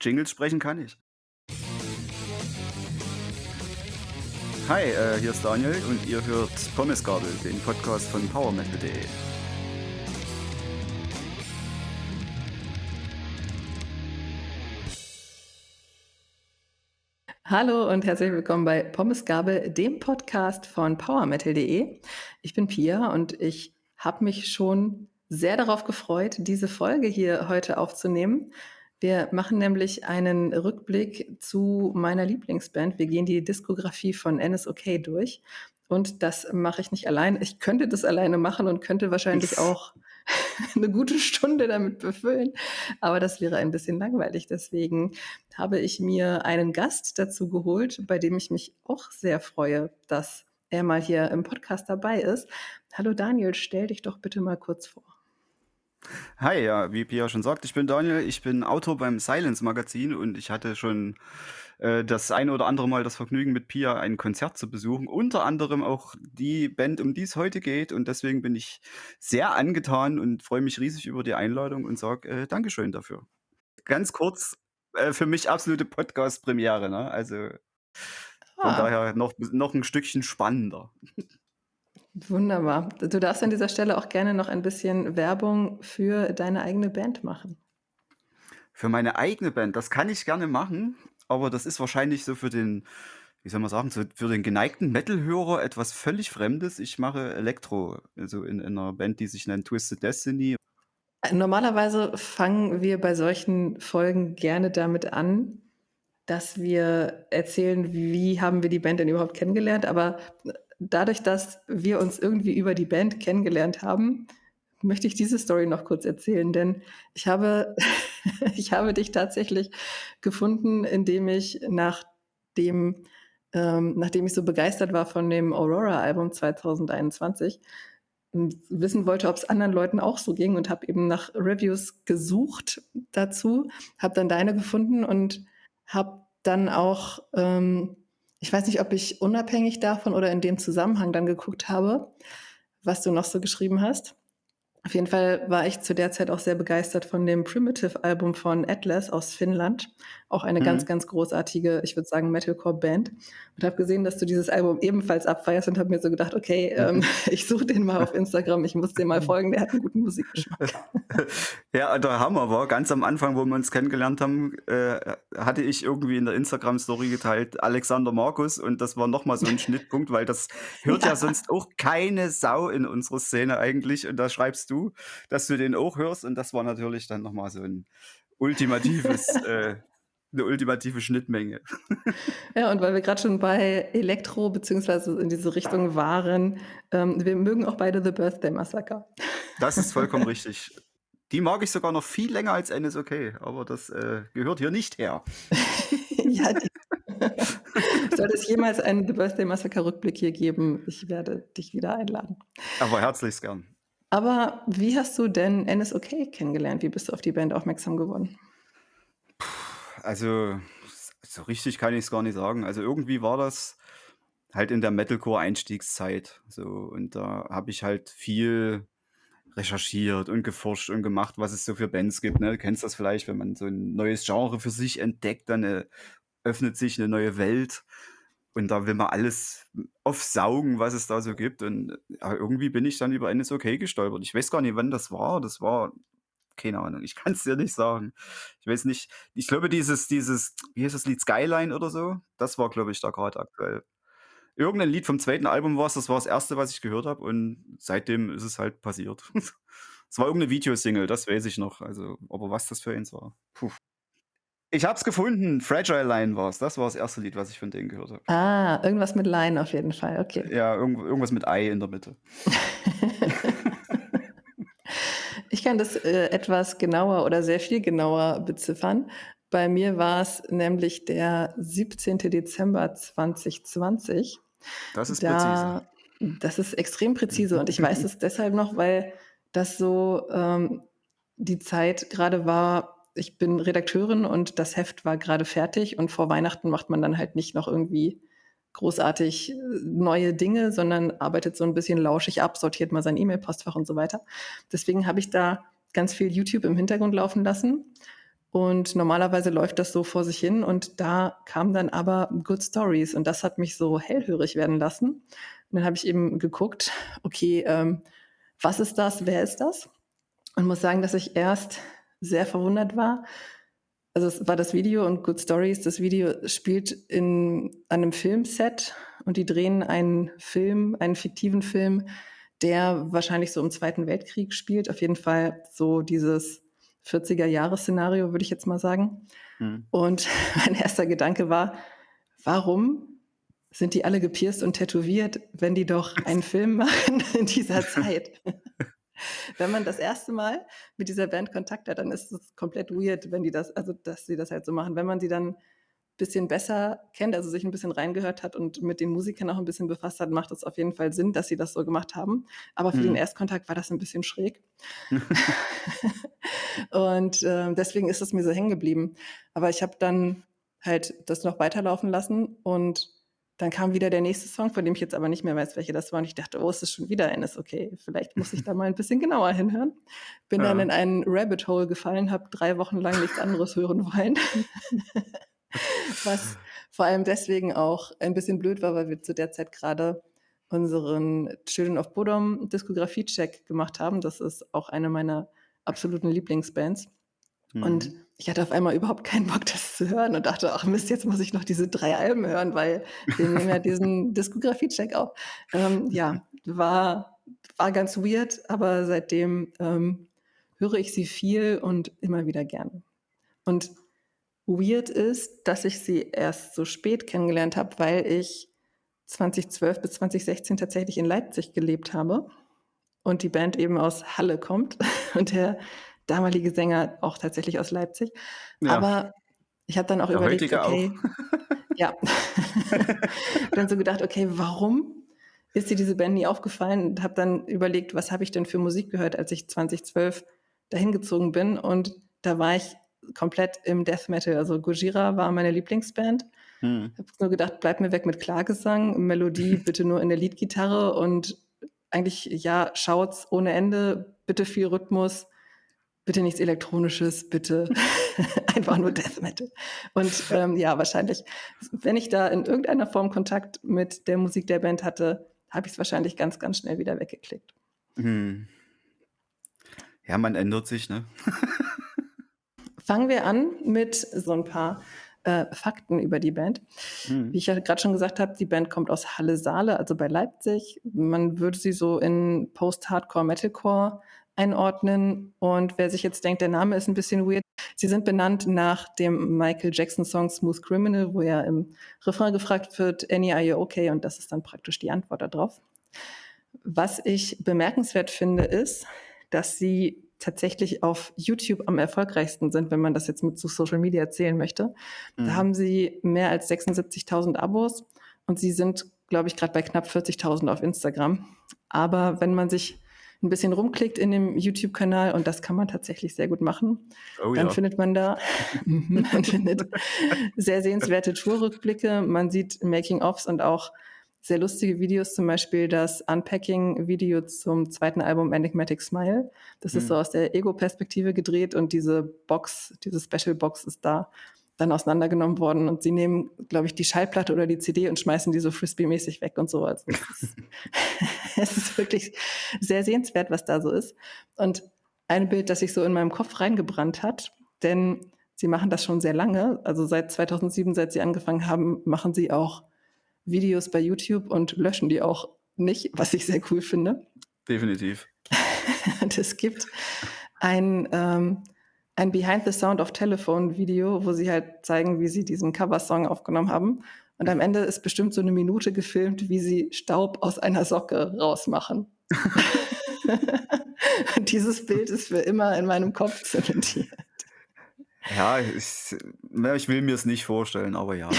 Jingles sprechen kann ich. Hi, äh, hier ist Daniel und ihr hört Pommesgabel, den Podcast von PowerMetal.de. Hallo und herzlich willkommen bei Pommesgabel, dem Podcast von PowerMetal.de. Ich bin Pia und ich habe mich schon sehr darauf gefreut, diese Folge hier heute aufzunehmen. Wir machen nämlich einen Rückblick zu meiner Lieblingsband. Wir gehen die Diskografie von NSOK durch. Und das mache ich nicht allein. Ich könnte das alleine machen und könnte wahrscheinlich auch eine gute Stunde damit befüllen. Aber das wäre ein bisschen langweilig. Deswegen habe ich mir einen Gast dazu geholt, bei dem ich mich auch sehr freue, dass er mal hier im Podcast dabei ist. Hallo Daniel, stell dich doch bitte mal kurz vor. Hi, ja, wie Pia schon sagt, ich bin Daniel, ich bin Autor beim Silence Magazin und ich hatte schon äh, das eine oder andere Mal das Vergnügen, mit Pia ein Konzert zu besuchen. Unter anderem auch die Band, um die es heute geht. Und deswegen bin ich sehr angetan und freue mich riesig über die Einladung und sage äh, Dankeschön dafür. Ganz kurz, äh, für mich absolute Podcast-Premiere. Ne? Also von ah. daher noch, noch ein Stückchen spannender. Wunderbar. Du darfst an dieser Stelle auch gerne noch ein bisschen Werbung für deine eigene Band machen. Für meine eigene Band, das kann ich gerne machen aber das ist wahrscheinlich so für den, wie soll man sagen, so für den geneigten Metal-Hörer etwas völlig Fremdes. Ich mache Elektro, also in, in einer Band, die sich nennt Twisted Destiny. Normalerweise fangen wir bei solchen Folgen gerne damit an, dass wir erzählen, wie haben wir die Band denn überhaupt kennengelernt. Aber dadurch, dass wir uns irgendwie über die Band kennengelernt haben, möchte ich diese Story noch kurz erzählen, denn ich habe, ich habe dich tatsächlich gefunden, indem ich nach dem, ähm, nachdem ich so begeistert war von dem Aurora-Album 2021, wissen wollte, ob es anderen Leuten auch so ging und habe eben nach Reviews gesucht dazu, habe dann deine gefunden und habe dann auch, ähm, ich weiß nicht, ob ich unabhängig davon oder in dem Zusammenhang dann geguckt habe, was du noch so geschrieben hast. Auf jeden Fall war ich zu der Zeit auch sehr begeistert von dem Primitive-Album von Atlas aus Finnland. Auch eine mhm. ganz, ganz großartige, ich würde sagen, Metalcore-Band. Und habe gesehen, dass du dieses Album ebenfalls abfeierst und habe mir so gedacht, okay, ähm, ich suche den mal auf Instagram, ich muss dem mal folgen, der hat einen guten Musikgeschmack. ja, der Hammer war, ganz am Anfang, wo wir uns kennengelernt haben, äh, hatte ich irgendwie in der Instagram-Story geteilt, Alexander Markus und das war nochmal so ein Schnittpunkt, weil das hört ja. ja sonst auch keine Sau in unserer Szene eigentlich und da schreibst du dass du den auch hörst. Und das war natürlich dann nochmal so ein ultimatives, äh, eine ultimative Schnittmenge. Ja, und weil wir gerade schon bei Elektro beziehungsweise in diese Richtung waren, ähm, wir mögen auch beide The Birthday Massacre. Das ist vollkommen richtig. Die mag ich sogar noch viel länger als NSOK, aber das äh, gehört hier nicht her. ja, Soll es jemals einen The Birthday Massacre Rückblick hier geben, ich werde dich wieder einladen. Aber herzlichst gern. Aber wie hast du denn NSOK kennengelernt? Wie bist du auf die Band aufmerksam geworden? Also, so richtig kann ich es gar nicht sagen. Also irgendwie war das halt in der Metalcore-Einstiegszeit. So, und da habe ich halt viel recherchiert und geforscht und gemacht, was es so für Bands gibt. Ne? Du kennst das vielleicht, wenn man so ein neues Genre für sich entdeckt, dann äh, öffnet sich eine neue Welt. Und da will man alles aufsaugen, was es da so gibt. Und irgendwie bin ich dann über eines okay gestolpert. Ich weiß gar nicht, wann das war. Das war, keine Ahnung, ich kann es dir nicht sagen. Ich weiß nicht, ich glaube, dieses, dieses, wie heißt das Lied Skyline oder so, das war, glaube ich, da gerade aktuell. Irgendein Lied vom zweiten Album war es, das war das erste, was ich gehört habe. Und seitdem ist es halt passiert. Es war irgendeine Videosingle, das weiß ich noch. Also, aber was das für eins war. Puh. Ich hab's gefunden. Fragile Line war's. Das war das erste Lied, was ich von denen gehört habe. Ah, irgendwas mit Line auf jeden Fall. Okay. Ja, irgend, irgendwas mit Ei in der Mitte. ich kann das äh, etwas genauer oder sehr viel genauer beziffern. Bei mir war es nämlich der 17. Dezember 2020. Das ist da, präzise. Das ist extrem präzise und ich weiß es deshalb noch, weil das so ähm, die Zeit gerade war, ich bin Redakteurin und das Heft war gerade fertig und vor Weihnachten macht man dann halt nicht noch irgendwie großartig äh, neue Dinge, sondern arbeitet so ein bisschen lauschig ab, sortiert mal sein E-Mail-Postfach und so weiter. Deswegen habe ich da ganz viel YouTube im Hintergrund laufen lassen Und normalerweise läuft das so vor sich hin. Und da kamen dann aber Good Stories. Und das hat mich so hellhörig werden lassen. Und dann habe ich eben geguckt, okay, ähm, was ist das? Wer ist das? Und muss sagen, dass ich erst sehr verwundert war. Also es war das Video und Good Stories. Das Video spielt in einem Filmset und die drehen einen Film, einen fiktiven Film, der wahrscheinlich so im Zweiten Weltkrieg spielt. Auf jeden Fall so dieses 40er-Jahres-Szenario, würde ich jetzt mal sagen. Hm. Und mein erster Gedanke war, warum sind die alle gepierst und tätowiert, wenn die doch einen Film machen in dieser Zeit? wenn man das erste Mal mit dieser Band Kontakt hat, dann ist es komplett weird, wenn die das, also dass sie das halt so machen. Wenn man sie dann bisschen besser kennt, also sich ein bisschen reingehört hat und mit den Musikern auch ein bisschen befasst hat, macht es auf jeden Fall Sinn, dass sie das so gemacht haben. Aber für hm. den Erstkontakt war das ein bisschen schräg. und äh, deswegen ist es mir so hängen geblieben. Aber ich habe dann halt das noch weiterlaufen lassen und dann kam wieder der nächste Song, von dem ich jetzt aber nicht mehr weiß, welche das war. Und ich dachte, oh, es ist schon wieder eines. Okay, vielleicht muss ich da mal ein bisschen genauer hinhören. Bin ja. dann in einen Rabbit Hole gefallen, habe drei Wochen lang nichts anderes hören wollen. Was vor allem deswegen auch ein bisschen blöd war, weil wir zu der Zeit gerade unseren Children of Bodom Diskografie-Check gemacht haben. Das ist auch eine meiner absoluten Lieblingsbands. Mhm. Und ich hatte auf einmal überhaupt keinen Bock, das zu hören und dachte, ach Mist, jetzt muss ich noch diese drei Alben hören, weil wir nehmen ja diesen Diskografie-Check auf. Ähm, ja, war, war ganz weird, aber seitdem ähm, höre ich sie viel und immer wieder gerne. Und weird ist, dass ich sie erst so spät kennengelernt habe, weil ich 2012 bis 2016 tatsächlich in Leipzig gelebt habe und die Band eben aus Halle kommt und der damalige Sänger auch tatsächlich aus Leipzig. Ja. Aber ich habe dann auch der überlegt, okay, auch. ja, dann so gedacht, okay, warum ist dir diese Band nie aufgefallen? Und habe dann überlegt, was habe ich denn für Musik gehört, als ich 2012 dahin gezogen bin und da war ich komplett im Death Metal. Also Gojira war meine Lieblingsband. Hm. Ich habe nur gedacht, bleib mir weg mit Klagesang, Melodie bitte nur in der Leadgitarre und eigentlich, ja, Shouts ohne Ende, bitte viel Rhythmus, bitte nichts Elektronisches, bitte einfach nur Death Metal. Und ähm, ja, wahrscheinlich, wenn ich da in irgendeiner Form Kontakt mit der Musik der Band hatte, habe ich es wahrscheinlich ganz, ganz schnell wieder weggeklickt. Hm. Ja, man ändert sich, ne? Fangen wir an mit so ein paar äh, Fakten über die Band. Mhm. Wie ich ja gerade schon gesagt habe, die Band kommt aus Halle-Saale, also bei Leipzig. Man würde sie so in Post-Hardcore, Metalcore einordnen. Und wer sich jetzt denkt, der Name ist ein bisschen weird, sie sind benannt nach dem Michael Jackson-Song Smooth Criminal, wo ja im Refrain gefragt wird, Annie, are you okay? Und das ist dann praktisch die Antwort darauf. Was ich bemerkenswert finde, ist, dass sie tatsächlich auf YouTube am erfolgreichsten sind, wenn man das jetzt mit zu Social Media erzählen möchte. Mhm. Da haben sie mehr als 76.000 Abos und sie sind, glaube ich, gerade bei knapp 40.000 auf Instagram. Aber wenn man sich ein bisschen rumklickt in dem YouTube-Kanal und das kann man tatsächlich sehr gut machen. Oh, dann ja. findet man da, man findet sehr sehenswerte Tourrückblicke, man sieht Making-ofs und auch sehr lustige Videos, zum Beispiel das Unpacking-Video zum zweiten Album Enigmatic Smile. Das mhm. ist so aus der Ego-Perspektive gedreht und diese Box, diese Special-Box ist da dann auseinandergenommen worden und sie nehmen, glaube ich, die Schallplatte oder die CD und schmeißen die so Frisbee-mäßig weg und so. Also es, ist, es ist wirklich sehr sehenswert, was da so ist. Und ein Bild, das sich so in meinem Kopf reingebrannt hat, denn sie machen das schon sehr lange. Also seit 2007, seit sie angefangen haben, machen sie auch Videos bei YouTube und löschen die auch nicht, was ich sehr cool finde. Definitiv. und es gibt ein, ähm, ein Behind the Sound of Telephone Video, wo sie halt zeigen, wie sie diesen Coversong aufgenommen haben. Und am Ende ist bestimmt so eine Minute gefilmt, wie sie Staub aus einer Socke rausmachen. und dieses Bild ist für immer in meinem Kopf zementiert. Ja, ich, ich will mir es nicht vorstellen, aber ja.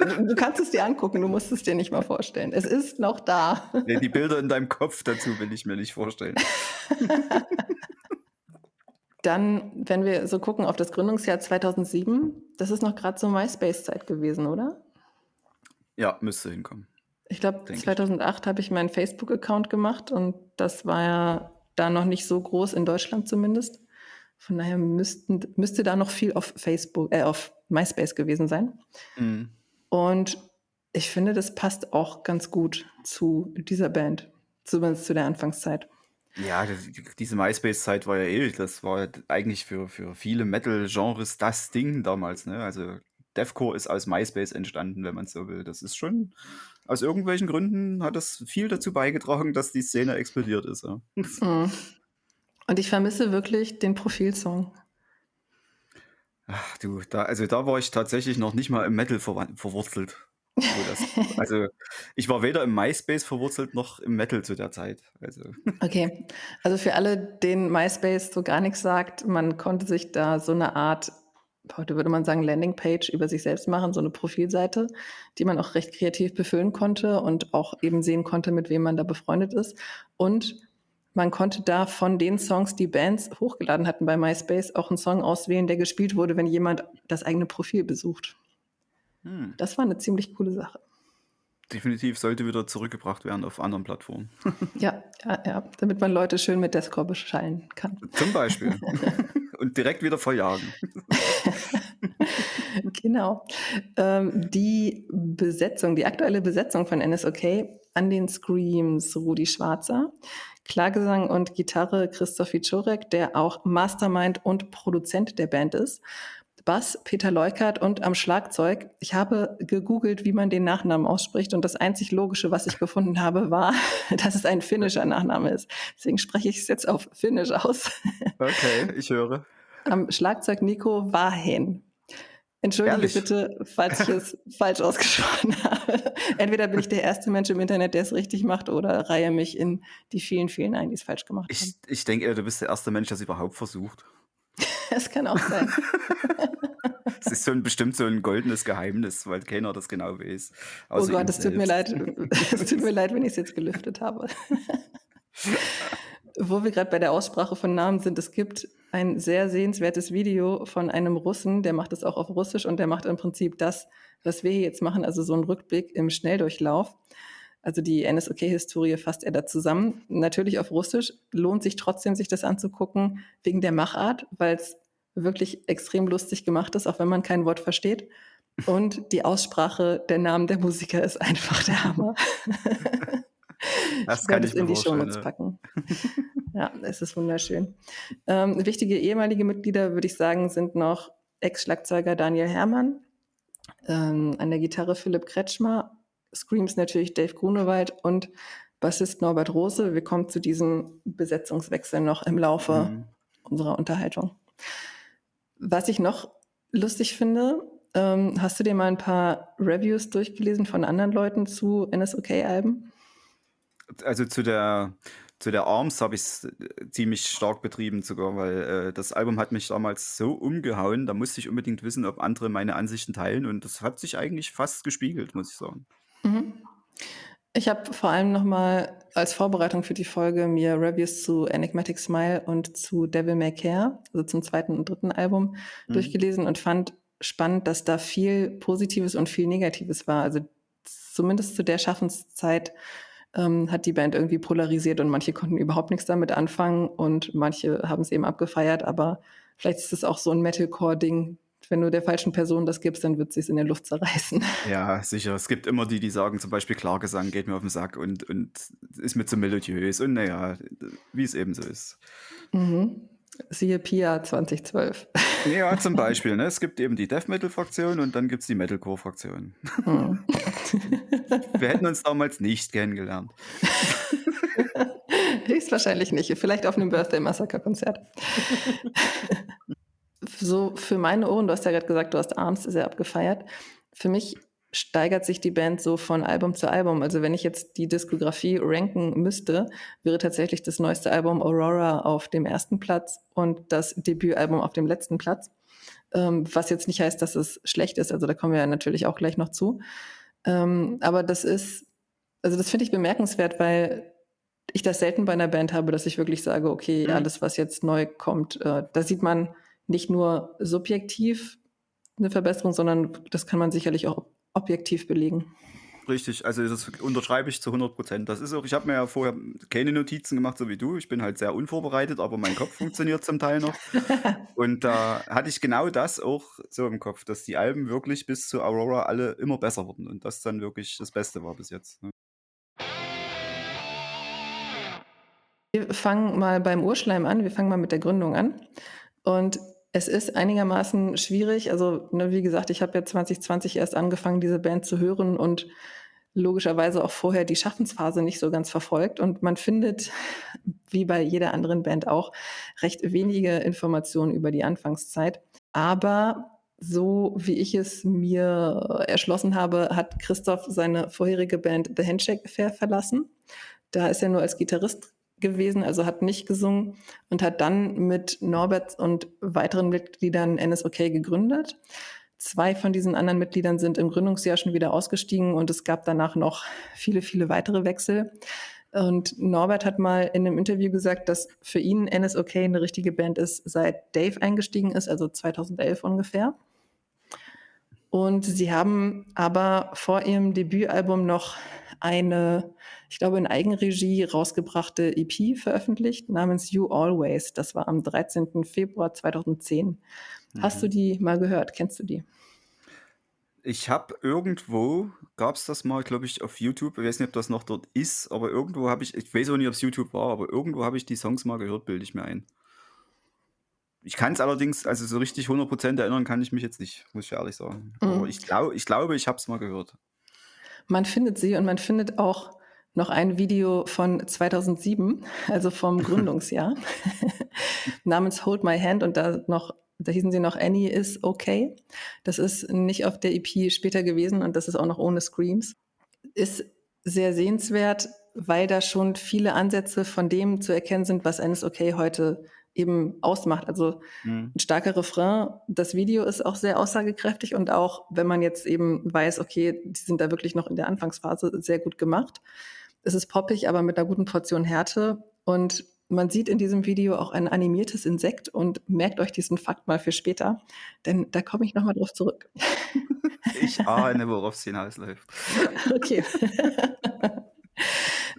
Du kannst es dir angucken, du musst es dir nicht mal vorstellen. Es ist noch da. Nee, die Bilder in deinem Kopf dazu will ich mir nicht vorstellen. Dann, wenn wir so gucken auf das Gründungsjahr 2007, das ist noch gerade so MySpace-Zeit gewesen, oder? Ja, müsste hinkommen. Ich glaube, 2008 habe ich meinen Facebook-Account gemacht und das war ja da noch nicht so groß, in Deutschland zumindest. Von daher müssten, müsste da noch viel auf Facebook, äh, auf MySpace gewesen sein. Mhm. Und ich finde, das passt auch ganz gut zu dieser Band, zumindest zu der Anfangszeit. Ja, diese MySpace-Zeit war ja eh, das war eigentlich für, für viele Metal-Genres das Ding damals. Ne? Also Deathcore ist aus MySpace entstanden, wenn man so will. Das ist schon, aus irgendwelchen Gründen hat das viel dazu beigetragen, dass die Szene explodiert ist. Ja. Mhm. Und ich vermisse wirklich den Profilsong. Ach du, da, also da war ich tatsächlich noch nicht mal im Metal verwurzelt. Das, also ich war weder im MySpace verwurzelt noch im Metal zu der Zeit. Also. Okay, also für alle, denen MySpace so gar nichts sagt, man konnte sich da so eine Art, heute würde man sagen Landingpage über sich selbst machen, so eine Profilseite, die man auch recht kreativ befüllen konnte und auch eben sehen konnte, mit wem man da befreundet ist. Und man konnte da von den Songs, die Bands hochgeladen hatten bei MySpace, auch einen Song auswählen, der gespielt wurde, wenn jemand das eigene Profil besucht. Hm. Das war eine ziemlich coole Sache. Definitiv sollte wieder zurückgebracht werden auf anderen Plattformen. ja, ja, ja, damit man Leute schön mit Deathcore beschallen kann. Zum Beispiel. Und direkt wieder verjagen. genau. Ähm, die Besetzung, die aktuelle Besetzung von NSOK an den Screams Rudi Schwarzer, Klagesang und Gitarre Christoph Wiczorek, der auch Mastermind und Produzent der Band ist. Bass Peter Leukert und am Schlagzeug. Ich habe gegoogelt, wie man den Nachnamen ausspricht und das einzig Logische, was ich gefunden habe, war, dass es ein finnischer Nachname ist. Deswegen spreche ich es jetzt auf Finnisch aus. Okay, ich höre. Am Schlagzeug Nico Wahen. Entschuldige Ehrlich? bitte, falls ich es falsch ausgesprochen habe. Entweder bin ich der erste Mensch im Internet, der es richtig macht, oder reihe mich in die vielen, vielen ein, die es falsch gemacht ich, haben. Ich denke, du bist der erste Mensch, der es überhaupt versucht. Das kann auch sein. Es ist so ein, bestimmt so ein goldenes Geheimnis, weil keiner das genau weiß. Oh Gott, es tut mir leid. Es tut mir leid, wenn ich es jetzt gelüftet habe. Wo wir gerade bei der Aussprache von Namen sind, es gibt ein sehr sehenswertes Video von einem Russen, der macht es auch auf Russisch und der macht im Prinzip das, was wir hier jetzt machen, also so ein Rückblick im Schnelldurchlauf. Also die NSOK-Historie fasst er da zusammen. Natürlich auf Russisch. Lohnt sich trotzdem, sich das anzugucken, wegen der Machart, weil es wirklich extrem lustig gemacht ist, auch wenn man kein Wort versteht. Und die Aussprache der Namen der Musiker ist einfach der Hammer. Das ich kann ich in die Shownotes packen. ja, es ist wunderschön. Ähm, wichtige ehemalige Mitglieder, würde ich sagen, sind noch Ex-Schlagzeuger Daniel Herrmann, ähm, an der Gitarre Philipp Kretschmer, Screams natürlich Dave Grunewald und Bassist Norbert Rose. Wir kommen zu diesem Besetzungswechsel noch im Laufe mhm. unserer Unterhaltung. Was ich noch lustig finde, ähm, hast du dir mal ein paar Reviews durchgelesen von anderen Leuten zu NSOK-Alben? Also zu der zu der Arms habe ich es äh, ziemlich stark betrieben sogar, weil äh, das Album hat mich damals so umgehauen, da musste ich unbedingt wissen, ob andere meine Ansichten teilen und das hat sich eigentlich fast gespiegelt, muss ich sagen. Mhm. Ich habe vor allem nochmal als Vorbereitung für die Folge mir Reviews zu Enigmatic Smile und zu Devil May Care, also zum zweiten und dritten Album, mhm. durchgelesen und fand spannend, dass da viel Positives und viel Negatives war. Also zumindest zu der Schaffenszeit ähm, hat die Band irgendwie polarisiert und manche konnten überhaupt nichts damit anfangen und manche haben es eben abgefeiert, aber vielleicht ist es auch so ein Metalcore-Ding, wenn du der falschen Person das gibst, dann wird sie es in der Luft zerreißen. Ja, sicher. Es gibt immer die, die sagen, zum Beispiel Klagesang geht mir auf den Sack und, und ist mir zu melodiös. Und naja, wie es eben so ist. Mhm. Siehe Pia 2012. Ja, zum Beispiel. Ne? Es gibt eben die Death Metal-Fraktion und dann gibt es die Metalcore-Fraktion. Mhm. Wir hätten uns damals nicht kennengelernt. Höchstwahrscheinlich nicht. Vielleicht auf einem Birthday Massacre-Konzert so für meine Ohren, du hast ja gerade gesagt, du hast Arms sehr abgefeiert. Für mich steigert sich die Band so von Album zu Album. Also wenn ich jetzt die Diskografie ranken müsste, wäre tatsächlich das neueste Album Aurora auf dem ersten Platz und das Debütalbum auf dem letzten Platz. Ähm, was jetzt nicht heißt, dass es schlecht ist. Also da kommen wir ja natürlich auch gleich noch zu. Ähm, aber das ist, also das finde ich bemerkenswert, weil ich das selten bei einer Band habe, dass ich wirklich sage, okay, mhm. alles, was jetzt neu kommt, äh, da sieht man, nicht nur subjektiv eine Verbesserung, sondern das kann man sicherlich auch objektiv belegen. Richtig, also das unterschreibe ich zu 100 Prozent. Das ist auch, ich habe mir ja vorher keine Notizen gemacht, so wie du. Ich bin halt sehr unvorbereitet, aber mein Kopf funktioniert zum Teil noch. Und da hatte ich genau das auch so im Kopf, dass die Alben wirklich bis zu Aurora alle immer besser wurden und das dann wirklich das Beste war bis jetzt. Ne? Wir fangen mal beim Urschleim an, wir fangen mal mit der Gründung an. Und es ist einigermaßen schwierig. Also, ne, wie gesagt, ich habe ja 2020 erst angefangen, diese Band zu hören und logischerweise auch vorher die Schaffensphase nicht so ganz verfolgt. Und man findet, wie bei jeder anderen Band auch, recht wenige Informationen über die Anfangszeit. Aber so wie ich es mir erschlossen habe, hat Christoph seine vorherige Band The Handshake Affair verlassen. Da ist er nur als Gitarrist gewesen, also hat nicht gesungen und hat dann mit Norbert und weiteren Mitgliedern NSOK gegründet. Zwei von diesen anderen Mitgliedern sind im Gründungsjahr schon wieder ausgestiegen und es gab danach noch viele, viele weitere Wechsel. Und Norbert hat mal in einem Interview gesagt, dass für ihn NSOK eine richtige Band ist, seit Dave eingestiegen ist, also 2011 ungefähr. Und sie haben aber vor ihrem Debütalbum noch eine, ich glaube, in Eigenregie rausgebrachte EP veröffentlicht namens You Always. Das war am 13. Februar 2010. Mhm. Hast du mhm. die mal gehört? Kennst du die? Ich habe irgendwo, gab es das mal, glaube ich, auf YouTube, ich weiß nicht, ob das noch dort ist, aber irgendwo habe ich, ich weiß auch nicht, ob es YouTube war, aber irgendwo habe ich die Songs mal gehört, bilde ich mir ein. Ich kann es allerdings, also so richtig 100% erinnern kann ich mich jetzt nicht, muss ich ehrlich sagen. Mhm. Aber ich, glaub, ich glaube, ich habe es mal gehört. Man findet sie und man findet auch noch ein Video von 2007, also vom Gründungsjahr, namens Hold My Hand und da noch, da hießen sie noch Annie is okay. Das ist nicht auf der EP später gewesen und das ist auch noch ohne Screams. Ist sehr sehenswert, weil da schon viele Ansätze von dem zu erkennen sind, was Annie is okay heute eben ausmacht. Also mhm. ein starker Refrain. Das Video ist auch sehr aussagekräftig und auch, wenn man jetzt eben weiß, okay, die sind da wirklich noch in der Anfangsphase sehr gut gemacht. Es ist poppig, aber mit einer guten Portion Härte. Und man sieht in diesem Video auch ein animiertes Insekt und merkt euch diesen Fakt mal für später, denn da komme ich nochmal drauf zurück. Ich ahne, worauf es hinausläuft. Okay.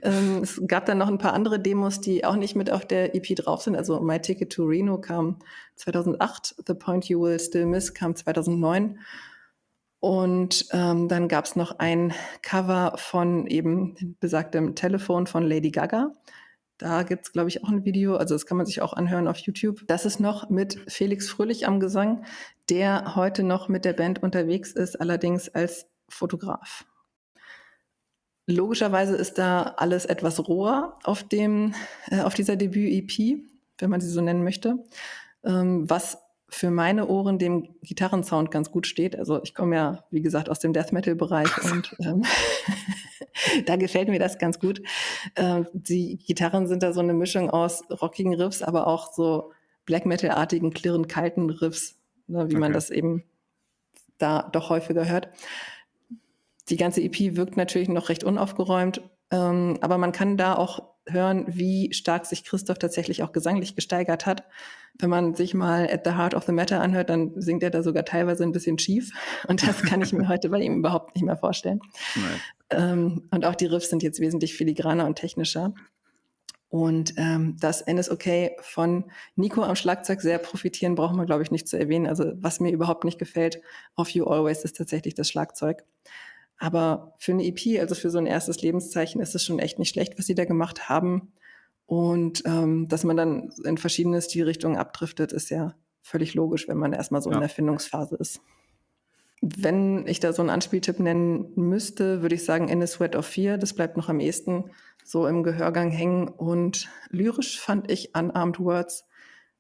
Ähm, es gab dann noch ein paar andere Demos, die auch nicht mit auf der EP drauf sind. Also My Ticket to Reno kam 2008, The Point You Will Still Miss kam 2009. Und ähm, dann gab es noch ein Cover von eben besagtem Telefon von Lady Gaga. Da gibt es, glaube ich, auch ein Video, also das kann man sich auch anhören auf YouTube. Das ist noch mit Felix Fröhlich am Gesang, der heute noch mit der Band unterwegs ist, allerdings als Fotograf. Logischerweise ist da alles etwas roher auf, dem, äh, auf dieser Debüt-EP, wenn man sie so nennen möchte, ähm, was für meine Ohren dem Gitarrensound ganz gut steht. Also ich komme ja, wie gesagt, aus dem Death Metal-Bereich und ähm, da gefällt mir das ganz gut. Ähm, die Gitarren sind da so eine Mischung aus rockigen Riffs, aber auch so Black Metal-artigen, klirrend kalten Riffs, ne, wie okay. man das eben da doch häufiger hört. Die ganze EP wirkt natürlich noch recht unaufgeräumt, ähm, aber man kann da auch hören, wie stark sich Christoph tatsächlich auch gesanglich gesteigert hat. Wenn man sich mal At the Heart of the Matter anhört, dann singt er da sogar teilweise ein bisschen schief. Und das kann ich mir heute bei ihm überhaupt nicht mehr vorstellen. Ähm, und auch die Riffs sind jetzt wesentlich filigraner und technischer. Und ähm, dass NSOK von Nico am Schlagzeug sehr profitieren, brauchen wir, glaube ich, nicht zu erwähnen. Also was mir überhaupt nicht gefällt auf You Always ist tatsächlich das Schlagzeug. Aber für eine EP, also für so ein erstes Lebenszeichen, ist es schon echt nicht schlecht, was sie da gemacht haben. Und ähm, dass man dann in verschiedene Stilrichtungen abdriftet, ist ja völlig logisch, wenn man erstmal so ja. in der Findungsphase ist. Wenn ich da so einen Anspieltipp nennen müsste, würde ich sagen In a Sweat of Fear. Das bleibt noch am ehesten so im Gehörgang hängen. Und lyrisch fand ich Unarmed Words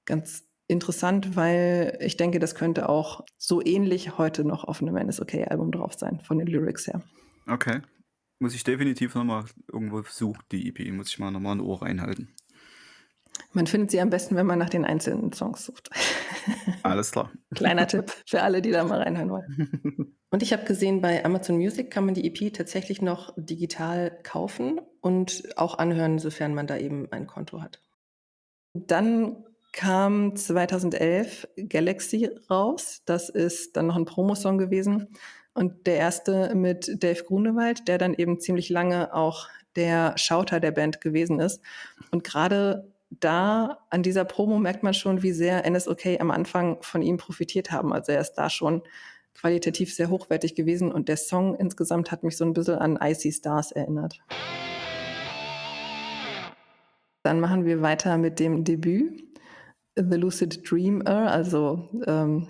ganz interessant, weil ich denke, das könnte auch so ähnlich heute noch auf einem NSOK-Album drauf sein, von den Lyrics her. Okay. Muss ich definitiv nochmal irgendwo suchen, die EP, muss ich mal nochmal ein Ohr reinhalten. Man findet sie am besten, wenn man nach den einzelnen Songs sucht. Alles klar. Kleiner Tipp für alle, die da mal reinhören wollen. Und ich habe gesehen, bei Amazon Music kann man die EP tatsächlich noch digital kaufen und auch anhören, sofern man da eben ein Konto hat. Dann kam 2011 Galaxy raus. Das ist dann noch ein Promosong gewesen. Und der erste mit Dave Grunewald, der dann eben ziemlich lange auch der Schauter der Band gewesen ist. Und gerade da an dieser Promo merkt man schon, wie sehr NSOK am Anfang von ihm profitiert haben. Also er ist da schon qualitativ sehr hochwertig gewesen und der Song insgesamt hat mich so ein bisschen an Icy Stars erinnert. Dann machen wir weiter mit dem Debüt, The Lucid Dreamer, also ähm,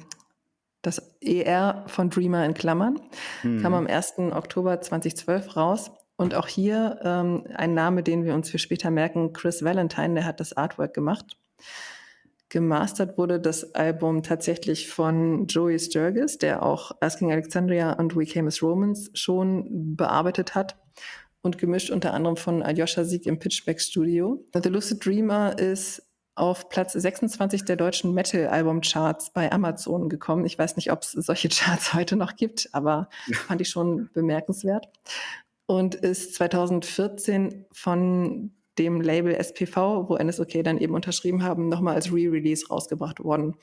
das ER von Dreamer in Klammern, mhm. kam am 1. Oktober 2012 raus. Und auch hier ähm, ein Name, den wir uns für später merken, Chris Valentine, der hat das Artwork gemacht. Gemastert wurde das Album tatsächlich von Joey Sturgis, der auch Asking Alexandria und We Came as Romans schon bearbeitet hat und gemischt unter anderem von Aljoscha Sieg im Pitchback Studio. The Lucid Dreamer ist auf Platz 26 der deutschen Metal-Album-Charts bei Amazon gekommen. Ich weiß nicht, ob es solche Charts heute noch gibt, aber fand ich schon bemerkenswert. Und ist 2014 von dem Label SPV, wo NSOK dann eben unterschrieben haben, nochmal als Re-Release rausgebracht worden.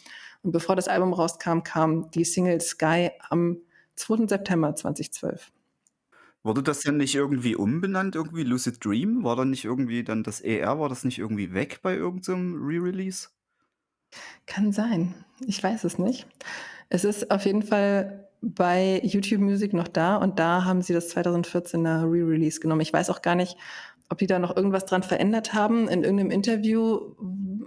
Und bevor das Album rauskam, kam die Single Sky am 2. September 2012. Wurde das denn nicht irgendwie umbenannt, irgendwie Lucid Dream? War da nicht irgendwie dann das ER, war das nicht irgendwie weg bei irgendeinem so Re-Release? Kann sein. Ich weiß es nicht. Es ist auf jeden Fall bei YouTube Music noch da und da haben sie das 2014er Re-Release genommen. Ich weiß auch gar nicht, ob die da noch irgendwas dran verändert haben. In irgendeinem Interview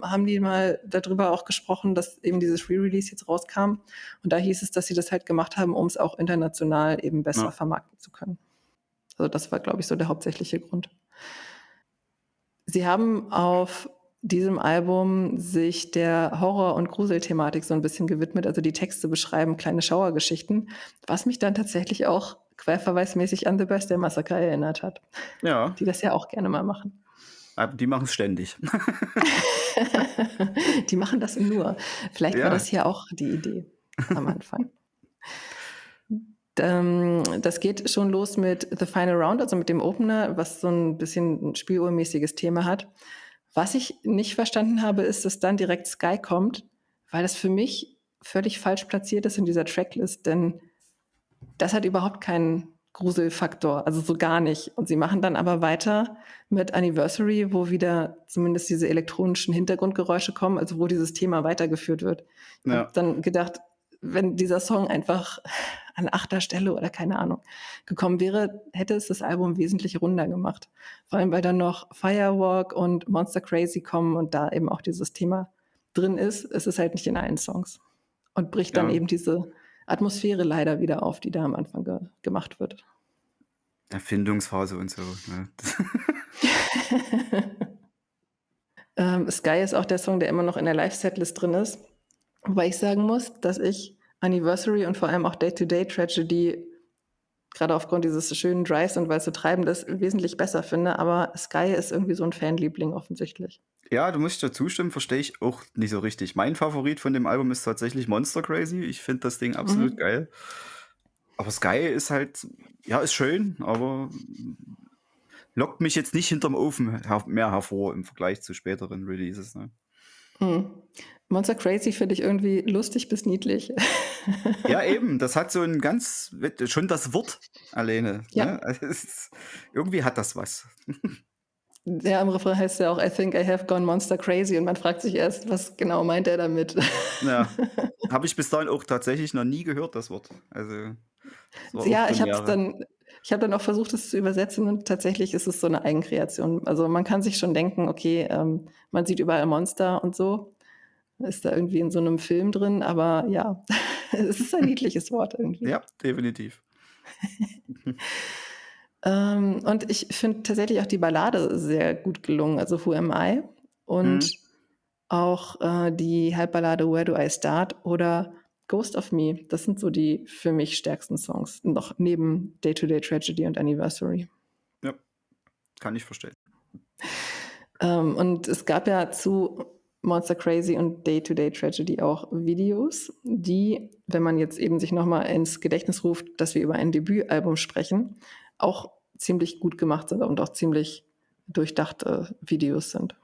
haben die mal darüber auch gesprochen, dass eben dieses Re-Release jetzt rauskam. Und da hieß es, dass sie das halt gemacht haben, um es auch international eben besser ja. vermarkten zu können. Also das war, glaube ich, so der hauptsächliche Grund. Sie haben auf diesem Album sich der Horror- und Gruselthematik so ein bisschen gewidmet. Also die Texte beschreiben kleine Schauergeschichten, was mich dann tatsächlich auch querverweismäßig an The Birthday Massacre erinnert hat. Ja. Die das ja auch gerne mal machen. Aber die machen es ständig. die machen das nur. Vielleicht ja. war das hier auch die Idee am Anfang. Ähm, das geht schon los mit The Final Round, also mit dem Opener, was so ein bisschen ein spieluhrmäßiges Thema hat. Was ich nicht verstanden habe, ist, dass dann direkt Sky kommt, weil das für mich völlig falsch platziert ist in dieser Tracklist, denn das hat überhaupt keinen Gruselfaktor, also so gar nicht. Und sie machen dann aber weiter mit Anniversary, wo wieder zumindest diese elektronischen Hintergrundgeräusche kommen, also wo dieses Thema weitergeführt wird. Ich ja. habe dann gedacht, wenn dieser Song einfach an achter Stelle oder keine Ahnung gekommen wäre, hätte es das Album wesentlich runder gemacht. Vor allem, weil dann noch Firewalk und Monster Crazy kommen und da eben auch dieses Thema drin ist. Es ist halt nicht in allen Songs und bricht dann ja. eben diese Atmosphäre leider wieder auf, die da am Anfang ge gemacht wird. Erfindungsphase und so. Ne? ähm, Sky ist auch der Song, der immer noch in der Live-Setlist drin ist. Wobei ich sagen muss, dass ich Anniversary und vor allem auch Day-to-Day-Tragedy gerade aufgrund dieses schönen Drives und weil es so treibend ist, wesentlich besser finde. Aber Sky ist irgendwie so ein Fanliebling offensichtlich. Ja, du musst dazu stimmen, verstehe ich auch nicht so richtig. Mein Favorit von dem Album ist tatsächlich Monster Crazy. Ich finde das Ding absolut mhm. geil. Aber Sky ist halt, ja, ist schön, aber lockt mich jetzt nicht hinterm Ofen mehr hervor im Vergleich zu späteren Releases. Ne? Mhm. Monster Crazy finde ich irgendwie lustig bis niedlich. Ja, eben. Das hat so ein ganz, schon das Wort alleine. Ja. Ne? Also ist, irgendwie hat das was. Ja, im Refrain heißt ja auch, I think I have gone monster crazy und man fragt sich erst, was genau meint er damit. Ja, habe ich bis dahin auch tatsächlich noch nie gehört, das Wort. Also, ja, ich habe es dann, ich habe dann auch versucht, es zu übersetzen und tatsächlich ist es so eine Eigenkreation. Also man kann sich schon denken, okay, ähm, man sieht überall Monster und so, ist da irgendwie in so einem Film drin, aber ja, es ist ein niedliches Wort irgendwie. Ja, definitiv. ähm, und ich finde tatsächlich auch die Ballade sehr gut gelungen, also Who Am I? Und mhm. auch äh, die Halbballade Where Do I Start oder Ghost of Me. Das sind so die für mich stärksten Songs, noch neben Day-to-Day -Day Tragedy und Anniversary. Ja, kann ich verstehen. Ähm, und es gab ja zu Monster Crazy und Day-to-Day Tragedy auch Videos, die, wenn man jetzt eben sich nochmal ins Gedächtnis ruft, dass wir über ein Debütalbum sprechen, auch ziemlich gut gemacht sind und auch ziemlich durchdachte Videos sind.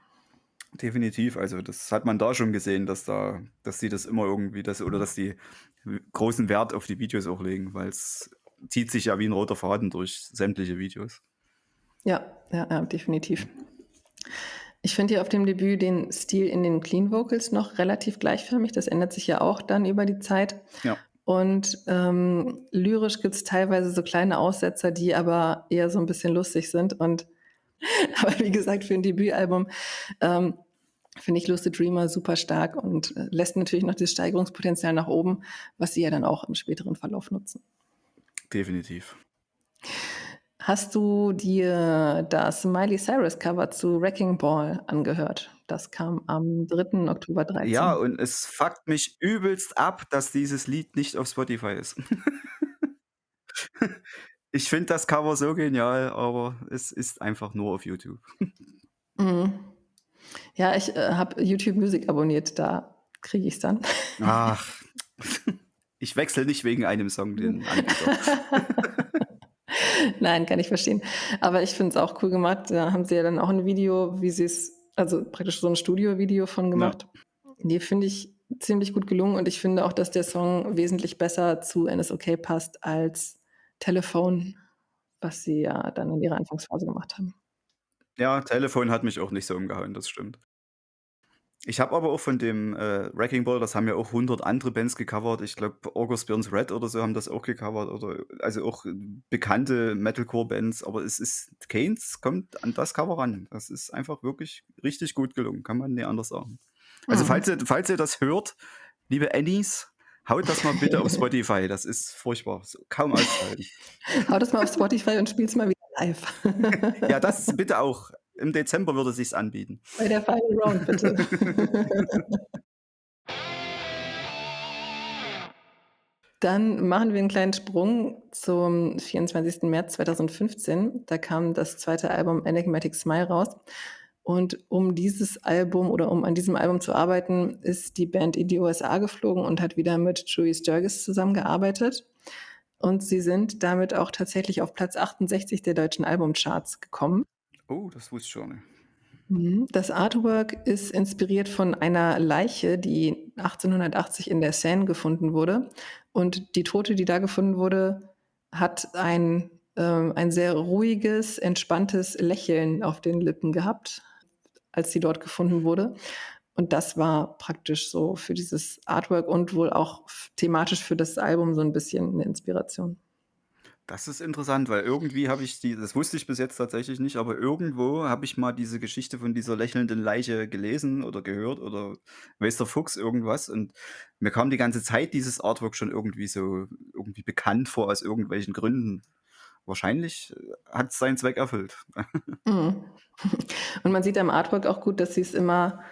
Definitiv. Also, das hat man da schon gesehen, dass da dass sie das immer irgendwie das oder dass die großen Wert auf die Videos auch legen, weil es zieht sich ja wie ein roter Faden durch sämtliche Videos. Ja, ja, ja definitiv. Ich finde hier auf dem Debüt den Stil in den Clean Vocals noch relativ gleichförmig. Das ändert sich ja auch dann über die Zeit. Ja. Und ähm, lyrisch gibt es teilweise so kleine Aussetzer, die aber eher so ein bisschen lustig sind. Und aber wie gesagt, für ein Debütalbum ähm, finde ich Lucid Dreamer super stark und äh, lässt natürlich noch das Steigerungspotenzial nach oben, was sie ja dann auch im späteren Verlauf nutzen. Definitiv. Hast du dir das Miley Cyrus Cover zu Wrecking Ball angehört? Das kam am 3. Oktober 13. Ja, und es fuckt mich übelst ab, dass dieses Lied nicht auf Spotify ist. ich finde das Cover so genial, aber es ist einfach nur auf YouTube. Mhm. Ja, ich äh, habe YouTube Music abonniert, da kriege ich es dann. Ach, ich wechsle nicht wegen einem Song den Anbieter. Nein, kann ich verstehen. Aber ich finde es auch cool gemacht. Da haben sie ja dann auch ein Video, wie sie es, also praktisch so ein Studio-Video von gemacht. Ja. Nee, finde ich ziemlich gut gelungen und ich finde auch, dass der Song wesentlich besser zu NSOK passt als Telefon, was sie ja dann in ihrer Anfangsphase gemacht haben. Ja, Telefon hat mich auch nicht so umgehauen, das stimmt. Ich habe aber auch von dem äh, Wrecking Ball, das haben ja auch 100 andere Bands gecovert. Ich glaube, August Burns Red oder so haben das auch gecovert. Oder, also auch bekannte Metalcore-Bands. Aber es ist, Keynes kommt an das Cover ran. Das ist einfach wirklich richtig gut gelungen. Kann man nicht anders sagen. Also, mhm. falls, ihr, falls ihr das hört, liebe Annies, haut das mal bitte auf Spotify. Das ist furchtbar. So, kaum auszuhalten. Haut das mal auf Spotify und spiel's mal wieder live. ja, das bitte auch. Im Dezember würde es sich anbieten. Bei der Final Round, bitte. Dann machen wir einen kleinen Sprung zum 24. März 2015. Da kam das zweite Album Enigmatic Smile raus. Und um dieses Album oder um an diesem Album zu arbeiten, ist die Band in die USA geflogen und hat wieder mit Joey Sturgis zusammengearbeitet. Und sie sind damit auch tatsächlich auf Platz 68 der deutschen Albumcharts gekommen. Oh, das wusste ich schon. Mhm. Das Artwork ist inspiriert von einer Leiche, die 1880 in der Seine gefunden wurde. Und die Tote, die da gefunden wurde, hat ein, äh, ein sehr ruhiges, entspanntes Lächeln auf den Lippen gehabt, als sie dort gefunden wurde. Und das war praktisch so für dieses Artwork und wohl auch thematisch für das Album so ein bisschen eine Inspiration. Das ist interessant, weil irgendwie habe ich die, das wusste ich bis jetzt tatsächlich nicht, aber irgendwo habe ich mal diese Geschichte von dieser lächelnden Leiche gelesen oder gehört oder weiß der Fuchs irgendwas und mir kam die ganze Zeit dieses Artwork schon irgendwie so irgendwie bekannt vor aus irgendwelchen Gründen. Wahrscheinlich äh, hat es seinen Zweck erfüllt. Mhm. Und man sieht am Artwork auch gut, dass sie es immer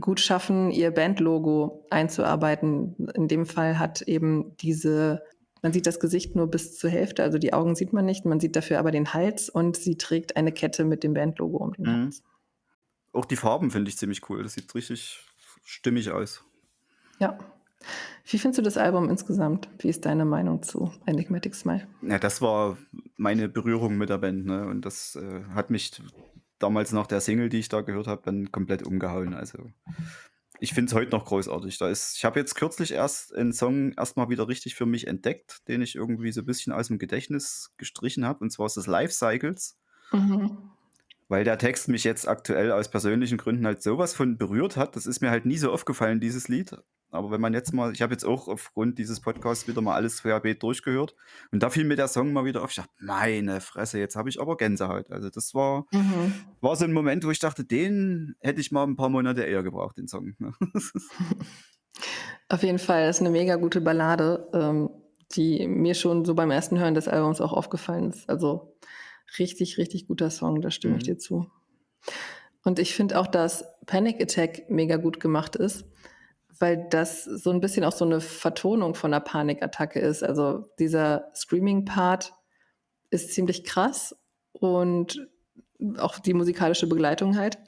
gut schaffen, ihr Bandlogo einzuarbeiten. In dem Fall hat eben diese man sieht das Gesicht nur bis zur Hälfte, also die Augen sieht man nicht. Man sieht dafür aber den Hals und sie trägt eine Kette mit dem Bandlogo um den mhm. Hals. Auch die Farben finde ich ziemlich cool. Das sieht richtig stimmig aus. Ja. Wie findest du das Album insgesamt? Wie ist deine Meinung zu Enigmatic Smile? Ja, das war meine Berührung mit der Band, ne? Und das äh, hat mich damals nach der Single, die ich da gehört habe, dann komplett umgehauen. Also ich finde es heute noch großartig. Da ist, ich habe jetzt kürzlich erst einen Song erstmal wieder richtig für mich entdeckt, den ich irgendwie so ein bisschen aus dem Gedächtnis gestrichen habe. Und zwar ist das Life Cycles. Mhm. Weil der Text mich jetzt aktuell aus persönlichen Gründen halt sowas von berührt hat. Das ist mir halt nie so aufgefallen, dieses Lied. Aber wenn man jetzt mal, ich habe jetzt auch aufgrund dieses Podcasts wieder mal alles querbeet durchgehört und da fiel mir der Song mal wieder auf. Ich dachte, meine Fresse, jetzt habe ich aber Gänsehaut. Also das war, mhm. war so ein Moment, wo ich dachte, den hätte ich mal ein paar Monate eher gebraucht, den Song. Ne? auf jeden Fall, das ist eine mega gute Ballade, ähm, die mir schon so beim ersten Hören des Albums auch aufgefallen ist. Also richtig, richtig guter Song, da stimme mhm. ich dir zu. Und ich finde auch, dass Panic Attack mega gut gemacht ist weil das so ein bisschen auch so eine Vertonung von einer Panikattacke ist. Also dieser Screaming-Part ist ziemlich krass und auch die musikalische Begleitung halt.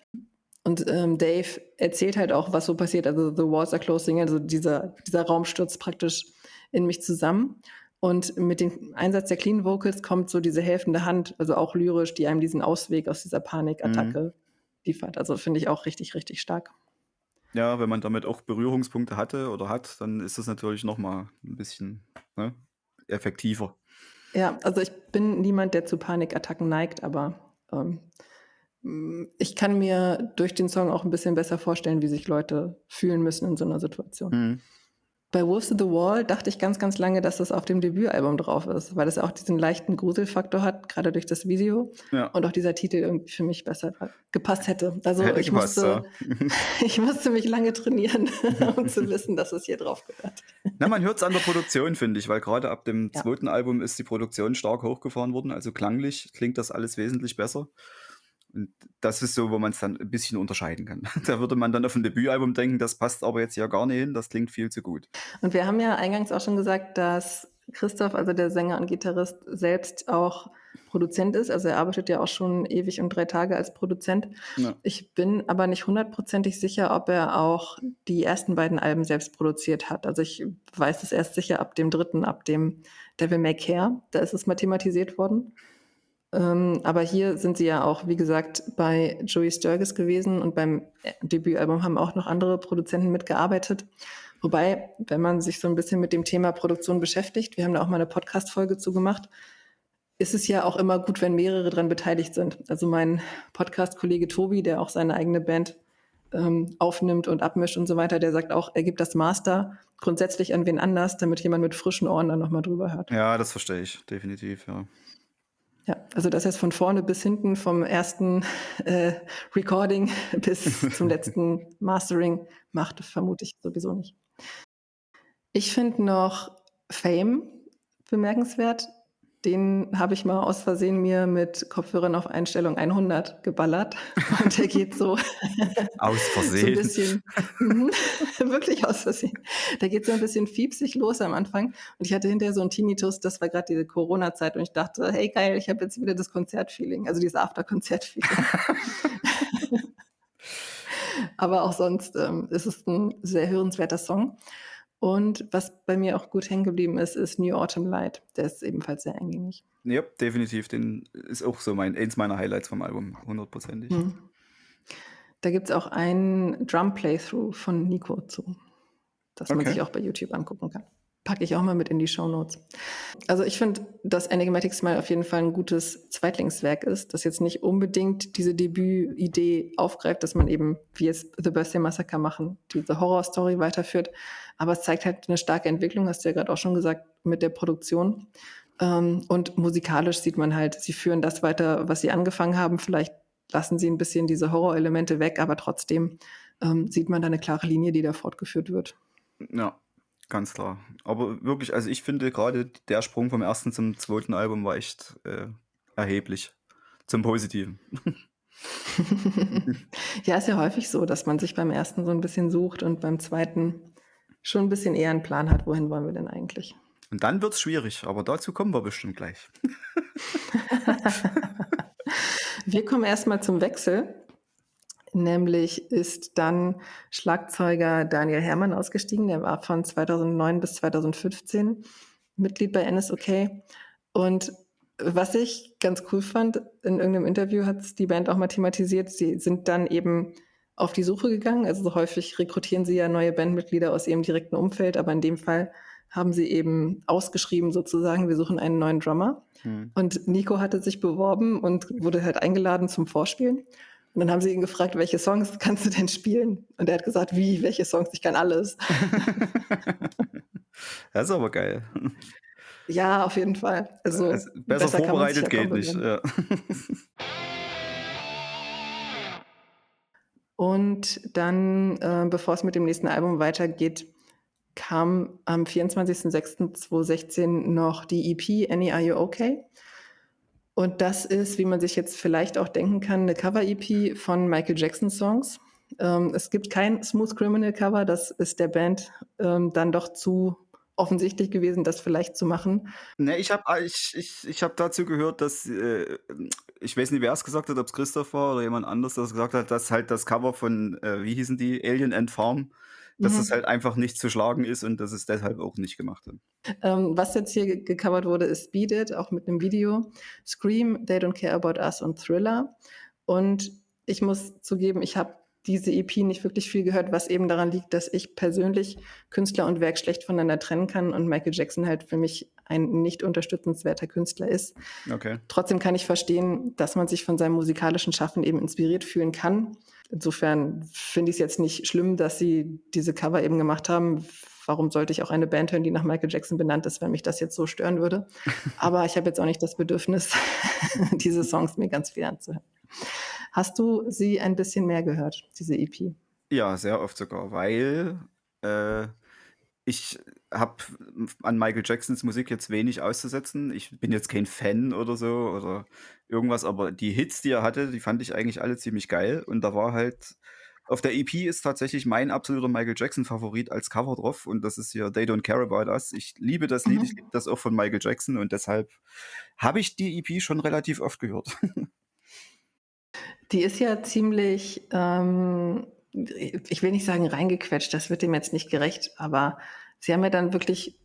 Und ähm, Dave erzählt halt auch, was so passiert. Also The Walls are Closing, also dieser, dieser Raum stürzt praktisch in mich zusammen. Und mit dem Einsatz der Clean Vocals kommt so diese helfende Hand, also auch lyrisch, die einem diesen Ausweg aus dieser Panikattacke liefert. Also finde ich auch richtig, richtig stark. Ja, wenn man damit auch Berührungspunkte hatte oder hat, dann ist das natürlich noch mal 'n bisschen, ne, effektiver. Ja, also ich bin niemand, der zu Panikattacken neigt, aber, ähm, hm, ich kann mir durch den Song auch ein bisschen besser vorstellen, wie sich Leute fühlen müssen in so einer Situation. Mhm. Bei Wolves of the Wall dachte ich ganz, ganz lange, dass das auf dem Debütalbum drauf ist, weil das auch diesen leichten Gruselfaktor hat, gerade durch das Video Ja. und auch dieser Titel irgendwie für mich besser gepasst hätte. Also, Hätte ich gepasst, musste ja. ich musste mich lange trainieren, um zu wissen, dass es hier drauf gehört. Na, man hört's an der Produktion, finde ich, weil gerade ab dem Ja. zweiten Album ist die Produktion stark hochgefahren worden. Also klanglich klingt das alles wesentlich besser. Und das ist so, wo man's dann 'n bisschen unterscheiden kann. Da würde man dann auf 'n Debütalbum denken, das passt aber jetzt hier gar nicht hin, das klingt viel zu gut. Und wir haben ja eingangs auch schon gesagt, dass Christoph, also der Sänger und Gitarrist, selbst auch Produzent ist. Also er arbeitet ja auch schon ewig und 3 Tage als Produzent. Ja. Ich bin aber nicht hundertprozentig sicher, ob er auch die ersten beiden Alben selbst produziert hat. Also ich weiß es erst sicher ab dem dritten, ab dem Devil May Care. Da ist es mal thematisiert worden. Ähm, aber hier sind sie ja auch, wie gesagt, bei Joey Sturgis gewesen und beim äh, Debütalbum haben auch noch andere Produzenten mitgearbeitet. Wobei, wenn man sich so ein bisschen mit dem Thema Produktion beschäftigt, wir haben da auch mal eine Podcast-Folge zu gemacht, ist es ja auch immer gut, wenn mehrere dran beteiligt sind. Also mein Podcast-Kollege Tobi, der auch seine eigene Band ähm, aufnimmt und abmischt und so weiter, der sagt auch, er gibt das Master grundsätzlich an wen anders, damit jemand mit frischen Ohren dann nochmal drüber hört. Ja, das verstehe ich, definitiv, ja. Ja, also das heißt von vorne bis hinten, vom ersten äh, Recording bis zum letzten Mastering macht, vermute ich sowieso nicht. Ich finde noch Fame bemerkenswert. Den habe ich mal aus Versehen mir mit Kopfhörern auf Einstellung 100 geballert. Und der geht so, Aus so ein Versehen. bisschen, mhm, wirklich aus Versehen. Der geht so ein bisschen fiepsig los am Anfang. Und ich hatte hinterher so einen Tinnitus, das war gerade diese Corona-Zeit. Und ich dachte, hey geil, ich habe jetzt wieder das Konzertfeeling, also dieses After-Konzert-Feeling. Aber auch sonst ähm, ist es ein sehr hörenswerter Song. Und was bei mir auch gut hängen geblieben ist, ist New Autumn Light. Der ist ebenfalls sehr eingängig. Ja, definitiv, den ist auch so mein eins meiner Highlights vom Album, hundertprozentig. Hm. Da gibt es auch ein Drum-Playthrough von Nico zu, das man Okay. sich auch bei YouTube angucken kann. Packe ich auch mal mit in die Shownotes. Also ich finde, dass Enigmatic Smile auf jeden Fall ein gutes Zweitlingswerk ist, das jetzt nicht unbedingt diese Debütidee aufgreift, dass man eben, wie jetzt The Birthday Massacre machen, diese Horrorstory weiterführt. Aber es zeigt halt eine starke Entwicklung, hast du ja gerade auch schon gesagt, mit der Produktion. Ähm, und musikalisch sieht man halt, sie führen das weiter, was sie angefangen haben. Vielleicht lassen sie ein bisschen diese Horrorelemente weg, aber trotzdem ähm, sieht man da eine klare Linie, die da fortgeführt wird. Ja, ganz klar. Aber wirklich, also ich finde gerade der Sprung vom ersten zum zweiten Album war echt äh, erheblich. Zum Positiven. ja, ist ja häufig so, dass man sich beim ersten so ein bisschen sucht und beim zweiten schon ein bisschen eher einen Plan hat, wohin wollen wir denn eigentlich. Und dann wird's schwierig, aber dazu kommen wir bestimmt gleich. Wir kommen erstmal zum Wechsel. Nämlich ist dann Schlagzeuger Daniel Herrmann ausgestiegen. Der war von 2009 bis 2015 Mitglied bei NSOK. Und was ich ganz cool fand, in irgendeinem Interview hat es die Band auch mal thematisiert, sie sind dann eben auf die Suche gegangen. Also so häufig rekrutieren sie ja neue Bandmitglieder aus ihrem direkten Umfeld, aber in dem Fall haben sie eben ausgeschrieben sozusagen, wir suchen einen neuen Drummer. Hm. Und Nico hatte sich beworben und wurde halt eingeladen zum Vorspielen. Und dann haben sie ihn gefragt, welche Songs kannst du denn spielen? Und er hat gesagt, wie, welche Songs? Ich kann alles. das ist aber geil. Ja, auf jeden Fall. Also, Also, besser, besser vorbereitet ja geht nicht. Ja. Und dann, äh, bevor es mit dem nächsten Album weitergeht, kam am 24.06.2016 noch die EP Any Are You Okay? Und das ist, wie man sich jetzt vielleicht auch denken kann, eine Cover-EP von Michael Jackson Songs. Ähm, es gibt kein Smooth Criminal Cover, das ist der Band ähm, dann doch zu offensichtlich gewesen, das vielleicht zu machen. Ne, ich habe ich, ich, ich hab dazu gehört, dass, äh, ich weiß nicht, wer es gesagt hat, ob es Christoph war oder jemand anderes, das gesagt hat, dass halt das Cover von, äh, wie hießen die, Alien and Farm, dass Mhm. es halt einfach nicht zu schlagen ist und dass es deshalb auch nicht gemacht haben. Ähm, was jetzt hier ge- gecovert wurde, ist Beat It, auch mit einem Video. Scream, They Don't Care About Us und Thriller. Und ich muss zugeben, ich habe diese EP nicht wirklich viel gehört, was eben daran liegt, dass ich persönlich Künstler und Werk schlecht voneinander trennen kann und Michael Jackson halt für mich ein nicht unterstützenswerter Künstler ist. Okay. Trotzdem kann ich verstehen, dass man sich von seinem musikalischen Schaffen eben inspiriert fühlen kann. Insofern finde ich es jetzt nicht schlimm, dass sie diese Cover eben gemacht haben. Warum sollte ich auch eine Band hören, die nach Michael Jackson benannt ist, wenn mich das jetzt so stören würde? Aber ich habe jetzt auch nicht das Bedürfnis, diese Songs mir ganz viel anzuhören. Hast du sie ein bisschen mehr gehört, diese EP? Ja, sehr oft sogar, weil äh, ich habe an Michael Jacksons Musik jetzt wenig auszusetzen. Ich bin jetzt kein Fan oder so oder irgendwas, aber die Hits, die er hatte, die fand ich eigentlich alle ziemlich geil. Und da war halt, auf der EP ist tatsächlich mein absoluter Michael Jackson-Favorit als Cover drauf und das ist hier They Don't Care About Us. Ich liebe das Lied, Mhm. ich liebe das auch von Michael Jackson und deshalb habe ich die EP schon relativ oft gehört. Die ist ja ziemlich, ähm, ich will nicht sagen reingequetscht, das wird dem jetzt nicht gerecht, aber sie haben ja dann wirklich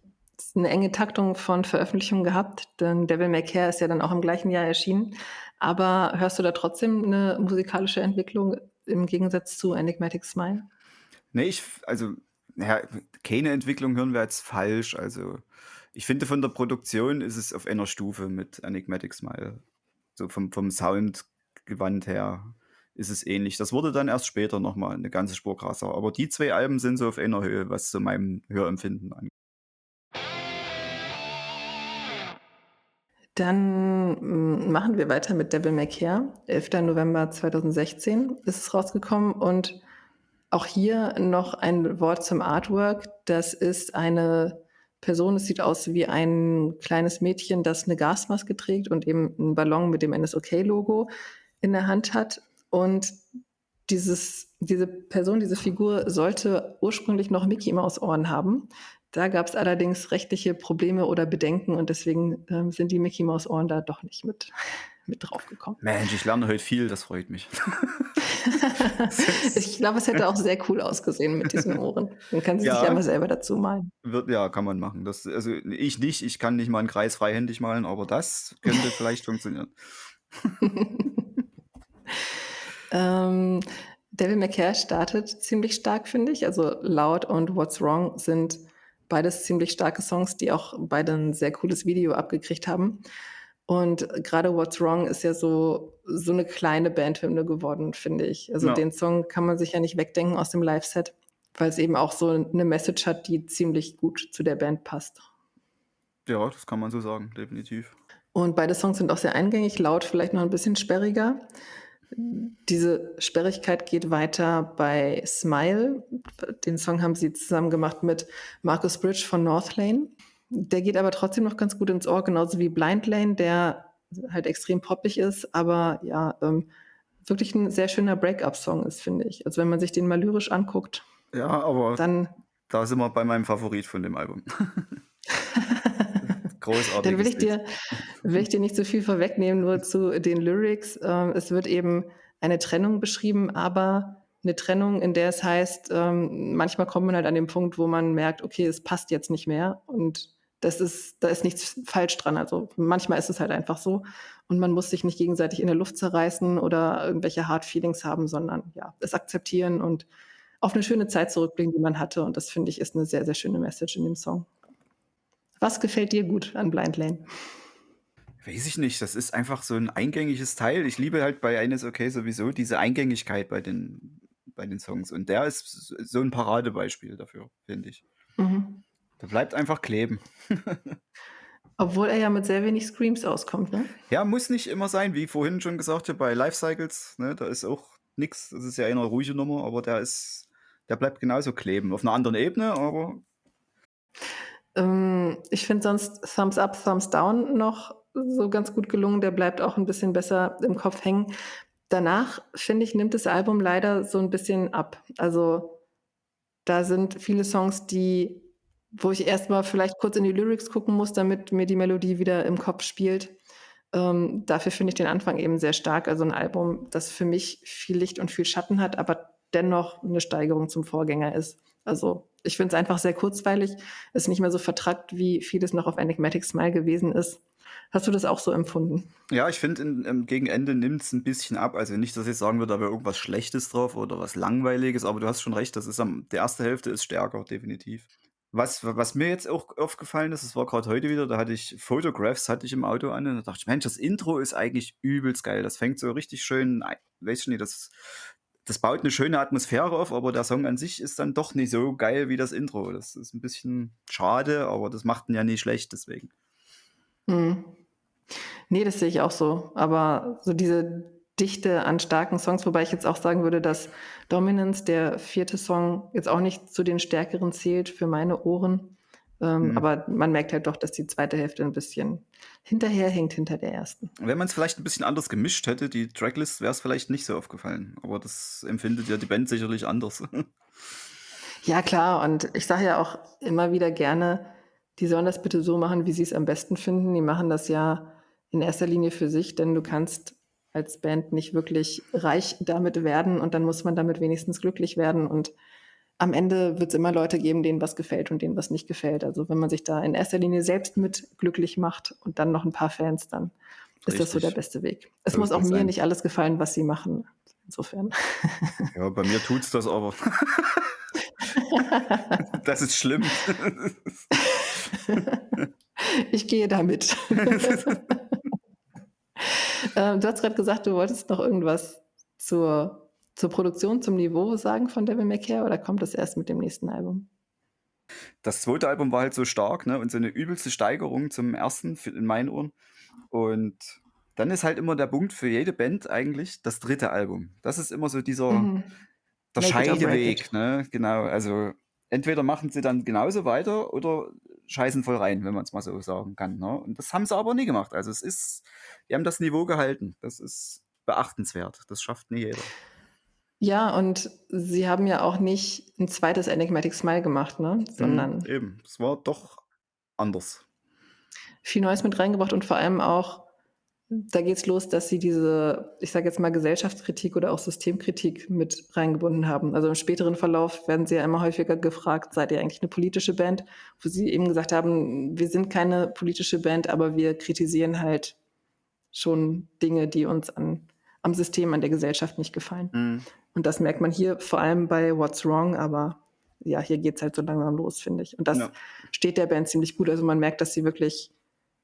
eine enge Taktung von Veröffentlichungen gehabt, denn Devil May Care ist ja dann auch im gleichen Jahr erschienen. Aber hörst du da trotzdem eine musikalische Entwicklung im Gegensatz zu Enigmatic Smile? Nee, ich, also, ja, keine Entwicklung hören wir jetzt falsch. Also, ich finde, von der Produktion ist es auf einer Stufe mit Enigmatic Smile. So vom, vom Soundgewand her ist es ähnlich. Das wurde dann erst später nochmal eine ganze Spur krasser. Aber die zwei Alben sind so auf einer Höhe, was zu meinem Hörempfinden angeht. Dann mm, machen wir weiter mit Devil May Care. 11. November 2016 ist es rausgekommen und auch hier noch ein Wort zum Artwork. Das ist eine Person, es sieht aus wie ein kleines Mädchen, das eine Gasmaske trägt und eben einen Ballon mit dem NSOK-Logo in der Hand hat. Und dieses, diese Person, diese Figur sollte ursprünglich noch Mickey Maus Ohren haben. Da gab es allerdings rechtliche Probleme oder Bedenken und deswegen ähm, sind die Mickey Maus Ohren da doch nicht mit, mit draufgekommen. Mensch, ich lerne heute viel, das freut mich. ich glaube, es hätte auch sehr cool ausgesehen mit diesen Ohren. Man kann sie Ja. sich einmal selber dazu malen. Wird, ja, kann man machen. Das, also ich nicht, ich kann nicht mal einen Kreis freihändig malen, aber das könnte vielleicht funktionieren. ähm, Devil May Care startet ziemlich stark, finde ich. Also Loud und What's Wrong sind beides ziemlich starke Songs, die auch beide ein sehr cooles Video abgekriegt haben. Und gerade What's Wrong ist ja so, so eine kleine Bandhymne geworden, finde ich. Also Ja. den Song kann man sich ja nicht wegdenken aus dem Live-Set, weil es eben auch so eine Message hat, die ziemlich gut zu der Band passt. Ja, das kann man so sagen, definitiv. Und beide Songs sind auch sehr eingängig, laut vielleicht noch ein bisschen sperriger. Diese Sperrigkeit geht weiter bei Smile. Den Song haben sie zusammen gemacht mit Marcus Bridge von Northlane. Der geht aber trotzdem noch ganz gut ins Ohr, genauso wie Blind Lane, der halt extrem poppig ist, aber ja, ähm, wirklich ein sehr schöner Break-up-Song ist, finde ich. Also wenn man sich den mal lyrisch anguckt, Ja, aber dann, da sind wir bei meinem Favorit von dem Album. Großartig. dann will ich dir will ich dir nicht so viel vorwegnehmen, nur zu den Lyrics. Ähm, es wird eben eine Trennung beschrieben, aber eine Trennung, in der es heißt, ähm, manchmal kommt man halt an den Punkt, wo man merkt, okay, es passt jetzt nicht mehr und das ist, da ist nichts falsch dran. Also manchmal ist es halt einfach so und man muss sich nicht gegenseitig in der Luft zerreißen oder irgendwelche Hard Feelings haben, sondern ja, es akzeptieren und auf eine schöne Zeit zurückblicken, die man hatte. Und das finde ich ist eine sehr, sehr schöne Message in dem Song. Was gefällt dir gut an Blind Lane? Weiß ich nicht, das ist einfach so ein eingängiges Teil. Ich liebe halt bei Eines Okay sowieso diese Eingängigkeit bei den, bei den Songs. Und der ist so ein Paradebeispiel dafür, finde ich. Mhm. Der bleibt einfach kleben. Obwohl er ja mit sehr wenig Screams auskommt, ne? Ja, muss nicht immer sein, wie vorhin schon gesagt habe, bei Life Cycles, ne, da ist auch nichts. Das ist ja eine ruhige Nummer, aber der ist, der bleibt genauso kleben. Auf einer anderen Ebene, aber Ähm, ich finde sonst Thumbs Up, Thumbs Down noch so ganz gut gelungen. Der bleibt auch ein bisschen besser im Kopf hängen. Danach, finde ich, nimmt das Album leider so ein bisschen ab. Also da sind viele Songs, die, wo ich erstmal vielleicht kurz in die Lyrics gucken muss, damit mir die Melodie wieder im Kopf spielt. Ähm, dafür finde ich den Anfang eben sehr stark. Also ein Album, das für mich viel Licht und viel Schatten hat, aber dennoch eine Steigerung zum Vorgänger ist. Also ich finde es einfach sehr kurzweilig, ist nicht mehr so vertrackt, wie vieles noch auf Enigmatic Smile gewesen ist. Hast du das auch so empfunden? Ja, ich finde, ähm, gegen Ende nimmt's 'n bisschen ab. Also, nicht, dass ich sagen würde, da wäre irgendwas Schlechtes drauf oder was Langweiliges, aber du hast schon recht, das ist am die erste Hälfte ist stärker, definitiv. Was was mir jetzt auch aufgefallen ist, das war grad heute wieder, da hatte ich Photographs hatte ich im Auto an und da dachte ich: „Mensch, das Intro ist eigentlich übelst geil.“ Das fängt so richtig schön ei weiß ich nicht, das das baut 'ne schöne Atmosphäre auf, aber der Song an sich ist dann doch nicht so geil wie das Intro. Das ist 'n bisschen schade, aber das macht ihn ja nicht schlecht deswegen. Mhm. Ne, das sehe ich auch so. Aber so diese Dichte an starken Songs, wobei ich jetzt auch sagen würde, dass „Dominance“, der 4. Song, jetzt auch nicht zu den stärkeren zählt für meine Ohren. Ähm, Mhm. aber man merkt halt doch, dass die 2. Hälfte 'n bisschen hinterherhinkt hinter der 1. Wenn man's vielleicht 'n bisschen anders gemischt hätte, die Tracklist, wäre es vielleicht nicht so aufgefallen. Aber das empfindet ja die Band sicherlich anders. Ja klar, und ich sage ja auch immer wieder gerne, die sollen das bitte so machen, wie sie's am besten finden. Die machen das ja in erster Linie für sich, denn du kannst als Band nicht wirklich reich damit werden und dann muss man damit wenigstens glücklich werden. Und am Ende wird's immer Leute geben, denen was gefällt und denen was nicht gefällt. Also, wenn man sich da in erster Linie selbst mit glücklich macht und dann noch 'n paar Fans, dann ist das so der Richtig. beste Weg. Es So muss auch mir sein. nicht alles gefallen, was sie machen. Insofern. Ja, bei mir tut's das aber. Das ist schlimm. Ich gehe da mit. Ähm, du hast grad gesagt, du wolltest noch irgendwas zur zur Produktion, zum Niveau sagen von „Devil May Care“, oder kommt das erst mit dem nächsten Album? Das 2. Album war halt so stark, ne, und so 'ne übelste Steigerung zum 1. f in meinen Ohren. Und dann ist halt immer der Punkt für jede Band eigentlich das 3. Album. Das ist immer so dieser Mhm. der Make Scheideweg, ne? Genau. Also, entweder machen sie dann genauso weiter oder scheißen voll rein, wenn man's mal so sagen kann, ne? Und das haben sie aber nie gemacht. Also, es ist die haben das Niveau gehalten. Das ist beachtenswert. Das schafft nie jeder. Ja, und sie haben ja auch nicht 'n 2. „Enigmatic Smile“ gemacht, ne, Mhm, sondern eben. Es war doch anders. viel Neues mit reingebracht und vor allem auch da geht's los, dass sie diese, ich sage jetzt mal, Gesellschaftskritik oder auch Systemkritik mit reingebunden haben. Also, im späteren Verlauf werden sie ja immer häufiger gefragt: „Seid ihr eigentlich 'ne politische Band?“ Wo sie eben gesagt haben: „Wir sind keine politische Band, aber wir kritisieren halt schon Dinge, die uns an am System, an der Gesellschaft nicht gefallen.“ Mhm. Und das merkt man hier vor allem bei „What's Wrong“, aber ja, hier geht's halt so langsam los, finde ich. Und das Ja. steht der Band ziemlich gut. Also, man merkt, dass sie wirklich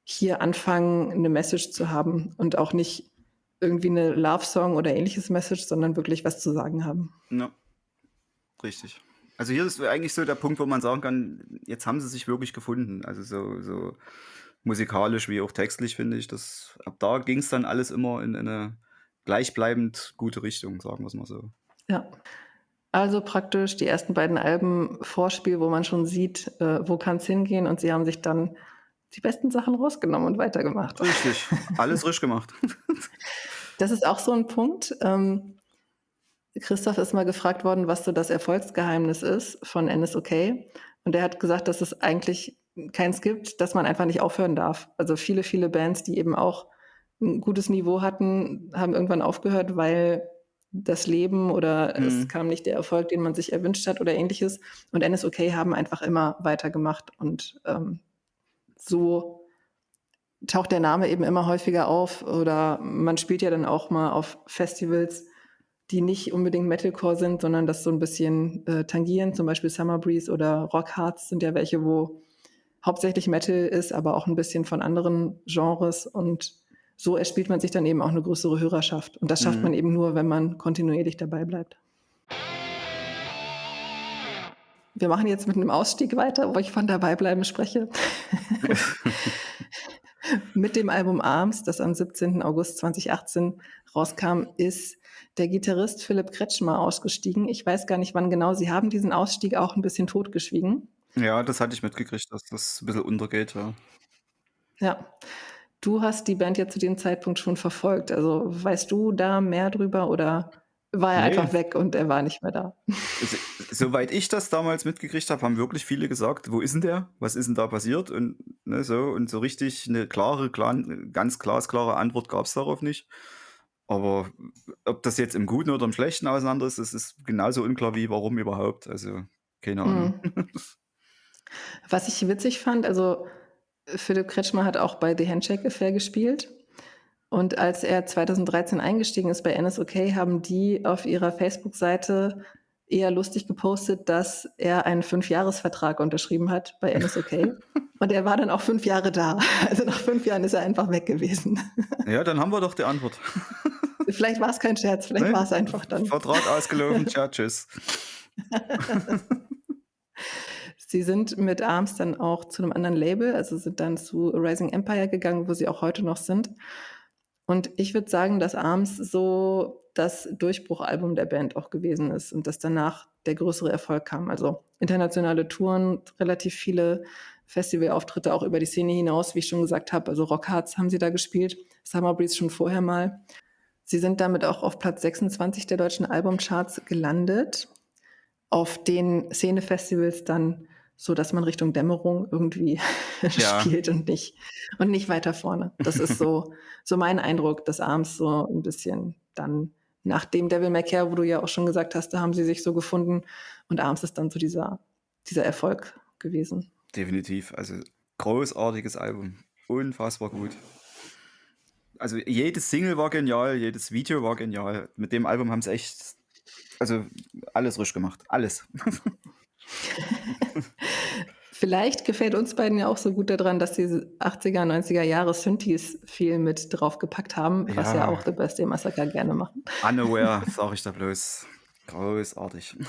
hier anfangen, 'ne Message zu haben und auch nicht irgendwie 'ne Love-Song oder ähnliches Message, sondern wirklich was zu sagen haben. Ja. Richtig. Also, hier ist eigentlich so der Punkt, wo man sagen kann, jetzt haben sie sich wirklich gefunden. Also, so so musikalisch wie auch textlich, finde ich, das ab da ging's dann alles immer in in 'ne gleichbleibend gute Richtung, sagen wir's mal so. Ja. Also, praktisch die ersten beiden Alben Vorspiel, wo man schon sieht, äh, wo kann's hingehen und sie haben sich dann die besten Sachen rausgenommen und weitergemacht. Richtig. Alles frisch gemacht. Das ist auch so 'n Punkt. Ähm, Christoph ist mal gefragt worden, was so das Erfolgsgeheimnis ist von „NSOK“. Und er hat gesagt, dass es eigentlich keins gibt, dass man einfach nicht aufhören darf. Also, viele, viele Bands, die eben auch 'n gutes Niveau hatten, haben irgendwann aufgehört, weil das Leben oder es Mhm. kam nicht der Erfolg, den man sich erwünscht hat oder Ähnliches. Und „NSOK“ haben einfach immer weitergemacht und, ähm, so taucht der Name eben immer häufiger auf oder man spielt ja dann auch mal auf Festivals, die nicht unbedingt Metalcore sind, sondern das so 'n bisschen, äh, tangieren. Zum Beispiel „Summer Breeze“ oder „Rockharz“ sind ja welche, wo hauptsächlich Metal ist, aber auch 'n bisschen von anderen Genres. Und so erspielt man sich dann eben auch 'ne größere Hörerschaft. Und das schafft Mhm. man eben nur, wenn man kontinuierlich dabei bleibt. Wir machen jetzt mit 'nem Ausstieg weiter, wo ich von Dabeibleiben spreche. Mit dem Album „Arms“, das am 17. August 2018 rauskam, ist der Gitarrist Philipp Kretschmer ausgestiegen. Ich weiß gar nicht, wann genau. Sie haben diesen Ausstieg auch 'n bisschen totgeschwiegen. Ja, das hatte ich mitgekriegt, dass das 'n bisschen untergeht, ja. Ja. Du hast die Band ja zu dem Zeitpunkt schon verfolgt. Also, weißt du da mehr drüber oder war er Ne. einfach weg und er war nicht mehr da? Soweit ich das damals mitgekriegt habe, haben wirklich viele gesagt: „Wo ist 'n der? Was ist 'n da passiert?“ Und ne, so und so richtig 'ne klare, klan ganz glasklare Antwort gab's darauf nicht. Aber ob das jetzt im Guten oder im Schlechten auseinander ist, das ist genauso unklar wie warum überhaupt. Also, keine Ahnung. Mhm. Was ich witzig fand, also Philipp Kretschmer hat auch bei The Handshake Affair gespielt. Und als er 2013 eingestiegen ist bei NSOK, haben die auf ihrer Facebook-Seite eher lustig gepostet, dass er einen Fünfjahresvertrag unterschrieben hat bei NSOK. Und er war dann auch fünf Jahre da. Also nach fünf Jahren ist er einfach weg gewesen. Ja, dann haben wir doch die Antwort. Vielleicht war es kein Scherz, vielleicht nee, war es einfach dann. Vertrag ausgelaufen, ciao, tschüss. Sie sind mit Arms dann auch zu einem anderen Label, also sind dann zu Rising Empire gegangen, wo sie auch heute noch sind. Und ich würde sagen, dass Arms so das Durchbruchalbum der Band auch gewesen ist und dass danach der größere Erfolg kam. Also internationale Touren, relativ viele Festivalauftritte auch über die Szene hinaus, wie ich schon gesagt habe. Also Rockhards haben sie da gespielt, Summer Breeze schon vorher mal. Sie sind damit auch auf Platz 26 der deutschen Albumcharts gelandet. Auf den Szenefestivals dann so dass man Richtung Dämmerung irgendwie ja. spielt und nicht, und nicht weiter vorne. Das ist so, so mein Eindruck des Arms so ein bisschen dann nach dem Devil May Care, wo du ja auch schon gesagt hast, da haben sie sich so gefunden und Arms ist dann so dieser, dieser Erfolg gewesen. Definitiv, also großartiges Album, unfassbar gut. Also jedes Single war genial, jedes Video war genial. Mit dem Album haben sie echt, also alles risch gemacht, alles. Vielleicht gefällt uns beiden ja auch so gut daran, dass die 80er, 90er Jahre Synthes viel mit draufgepackt haben, was ja, ja auch The Birthday Massacre gerne machen. Unaware, sage ich da bloß. Großartig.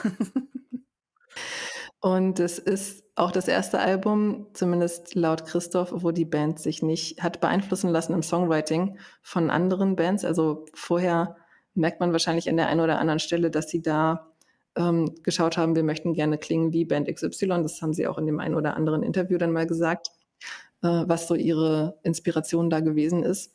Und es ist auch das erste Album, zumindest laut Christoph, wo die Band sich nicht hat beeinflussen lassen im Songwriting von anderen Bands. Also vorher merkt man wahrscheinlich an der einen oder anderen Stelle, dass sie da ähm, geschaut haben, wir möchten gerne klingen wie Band XY. Das haben sie auch in dem einen oder anderen Interview dann mal gesagt, äh, was so ihre Inspiration da gewesen ist.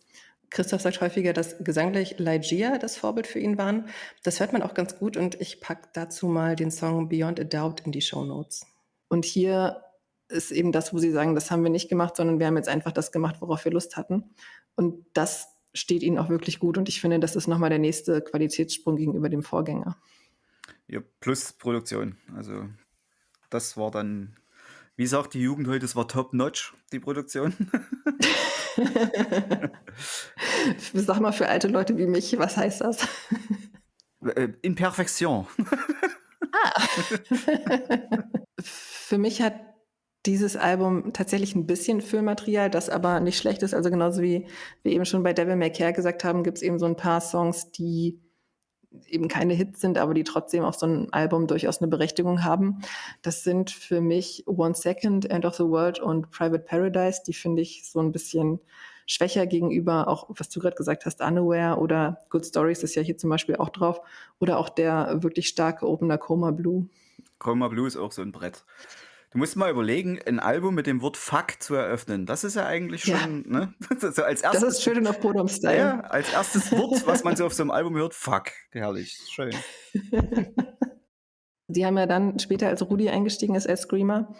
Christoph sagt häufiger, dass gesanglich Lygia das Vorbild für ihn waren. Das hört man auch ganz gut und ich packe dazu mal den Song Beyond a Doubt in die Show Notes. Und hier ist eben das, wo sie sagen, das haben wir nicht gemacht, sondern wir haben jetzt einfach das gemacht, worauf wir Lust hatten. Und das steht ihnen auch wirklich gut und ich finde, das ist nochmal der nächste Qualitätssprung gegenüber dem Vorgänger. Ja, plus Produktion. Also das war dann, wie sagt die Jugend heute, das war top-notch, die Produktion. Sag mal für alte Leute wie mich, was heißt das? Äh, in Perfektion. ah. für mich hat dieses Album tatsächlich ein bisschen Füllmaterial, das aber nicht schlecht ist. Also genauso wie wir eben schon bei Devil May Care gesagt haben, gibt es eben so ein paar Songs, die eben keine Hits sind, aber die trotzdem auf so einem Album durchaus eine Berechtigung haben. Das sind für mich One Second, End of the World und Private Paradise. Die finde ich so ein bisschen schwächer gegenüber, auch was du gerade gesagt hast, Unaware oder Good Stories ist ja hier zum Beispiel auch drauf. Oder auch der wirklich starke Opener Coma Blue. Coma Blue ist auch so ein Brett. Du musst mal überlegen, ein Album mit dem Wort Fuck zu eröffnen. Das ist ja eigentlich schon, ja. ne? so als erstes, das ist schön auf Bodom-Style. Ja, als erstes Wort, was man so auf so einem Album hört, Fuck. Herrlich, schön. Die haben ja dann später, als Rudi eingestiegen ist als Screamer,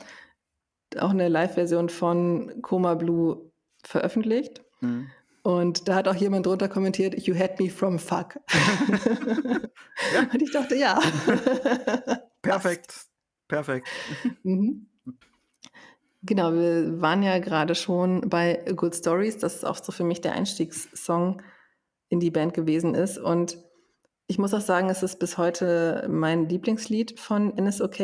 auch eine Live-Version von Coma Blue veröffentlicht. Mhm. Und da hat auch jemand drunter kommentiert, You had me from fuck. ja. Und ich dachte, ja. Perfekt. Perfekt. Mhm. Genau, wir waren ja gerade schon bei Good Stories, das ist auch so für mich der Einstiegssong in die Band gewesen ist. Und ich muss auch sagen, es ist bis heute mein Lieblingslied von NSOK,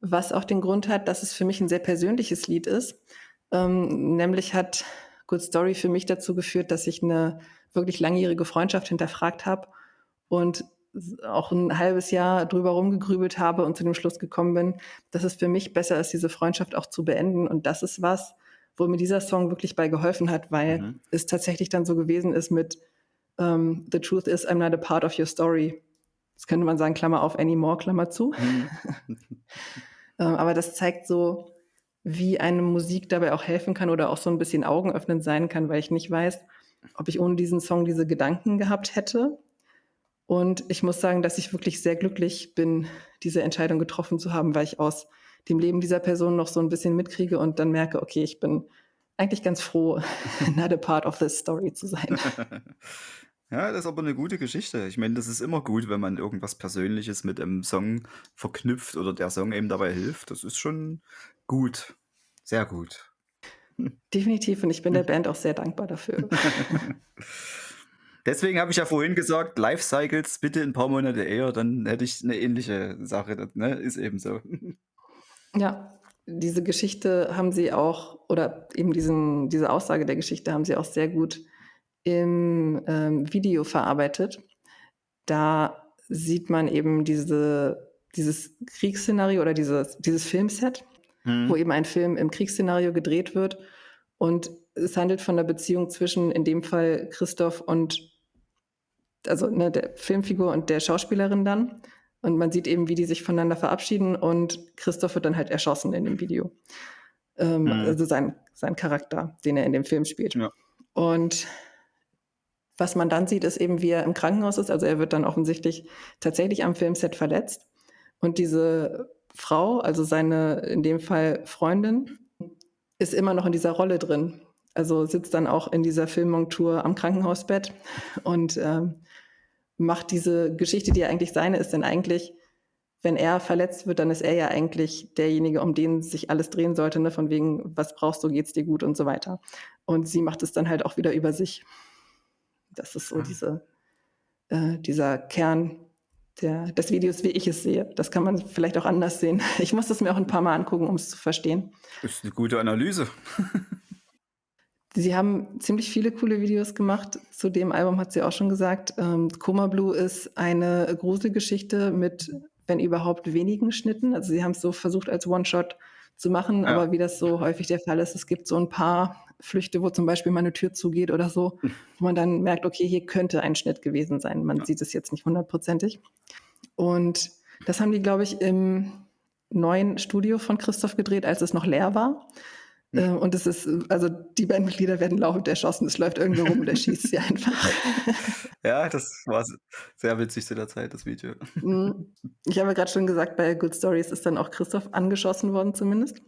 was auch den Grund hat, dass es für mich ein sehr persönliches Lied ist. Ähm, nämlich hat Good Story für mich dazu geführt, dass ich eine wirklich langjährige Freundschaft hinterfragt habe und auch ein halbes Jahr drüber rumgegrübelt habe und zu dem Schluss gekommen bin, dass es für mich besser ist, diese Freundschaft auch zu beenden. Und das ist was, wo mir dieser Song wirklich bei geholfen hat, weil mhm. es tatsächlich dann so gewesen ist mit um, ähm, The truth is, I'm not a part of your story. Das könnte man sagen, Klammer auf anymore, Klammer zu. Mhm. um, ähm, aber das zeigt so, wie eine Musik dabei auch helfen kann oder auch so ein bisschen augenöffnend sein kann, weil ich nicht weiß, ob ich ohne diesen Song diese Gedanken gehabt hätte und ich muss sagen, dass ich wirklich sehr glücklich bin, diese Entscheidung getroffen zu haben, weil ich aus dem Leben dieser Person noch so ein bisschen mitkriege und dann merke, okay, ich bin eigentlich ganz froh, not a part of this story zu sein. Ja, das ist aber eine gute Geschichte. Ich meine, das ist immer gut, wenn man irgendwas Persönliches mit einem Song verknüpft oder der Song eben dabei hilft. Das ist schon gut. Sehr gut. Definitiv und ich bin der Band auch sehr dankbar dafür. Deswegen habe ich ja vorhin gesagt, Life Cycles bitte ein paar Monate eher, dann hätte ich eine ähnliche Sache, ne? Ist eben so. Ja, diese Geschichte haben sie auch oder eben diesen diese Aussage der Geschichte haben sie auch sehr gut im, ähm, Video verarbeitet. Da sieht man eben diese dieses Kriegsszenario oder dieses dieses Filmset, Mhm. wo eben ein Film im Kriegsszenario gedreht wird und es handelt von der Beziehung zwischen in dem Fall Christoph und also, ne, der Filmfigur und der Schauspielerin dann. Und man sieht eben, wie die sich voneinander verabschieden und Christoph wird dann halt erschossen in dem Video. Ähm, Mhm. Also sein, sein Charakter, den er in dem Film spielt. Ja. Und was man dann sieht, ist eben, wie er im Krankenhaus ist. Also er wird dann offensichtlich tatsächlich am Filmset verletzt. Und diese Frau, also seine in dem Fall Freundin, ist immer noch in dieser Rolle drin. Also sitzt dann auch in dieser Filmmontur am Krankenhausbett und ähm, macht diese Geschichte, die ja eigentlich seine ist, denn eigentlich, wenn er verletzt wird, dann ist er ja eigentlich derjenige, um den sich alles drehen sollte, ne? von wegen, was brauchst du, geht's dir gut und so weiter. Und sie macht es dann halt auch wieder über sich. Das ist so Ah. diese, äh, dieser Kern der, des Videos, wie ich es sehe. Das kann man vielleicht auch anders sehen. Ich muss das mir auch ein paar Mal angucken, um es zu verstehen. Ist eine gute Analyse. Sie haben ziemlich viele coole Videos gemacht. Zu dem Album hat sie auch schon gesagt. Ähm, Coma Blue ist eine Gruselgeschichte mit, wenn überhaupt, wenigen Schnitten. Also sie haben es so versucht als One-Shot zu machen, Ja. aber wie das so häufig der Fall ist, es gibt so ein paar Flüchte, wo zum Beispiel mal eine Tür zugeht oder so, wo man dann merkt, okay, hier könnte ein Schnitt gewesen sein. Man Ja. sieht es jetzt nicht hundertprozentig. Und das haben die, glaube ich, im neuen Studio von Christoph gedreht, als es noch leer war. Hm. Ähm, Und es ist, also die Bandmitglieder werden laufend erschossen. Es läuft irgendwo rum und er schießt sie einfach. Ja, das war sehr witzig zu der Zeit, das Video. Mm. Ich habe ja gerade schon gesagt, bei Good Stories ist dann auch Christoph angeschossen worden zumindest.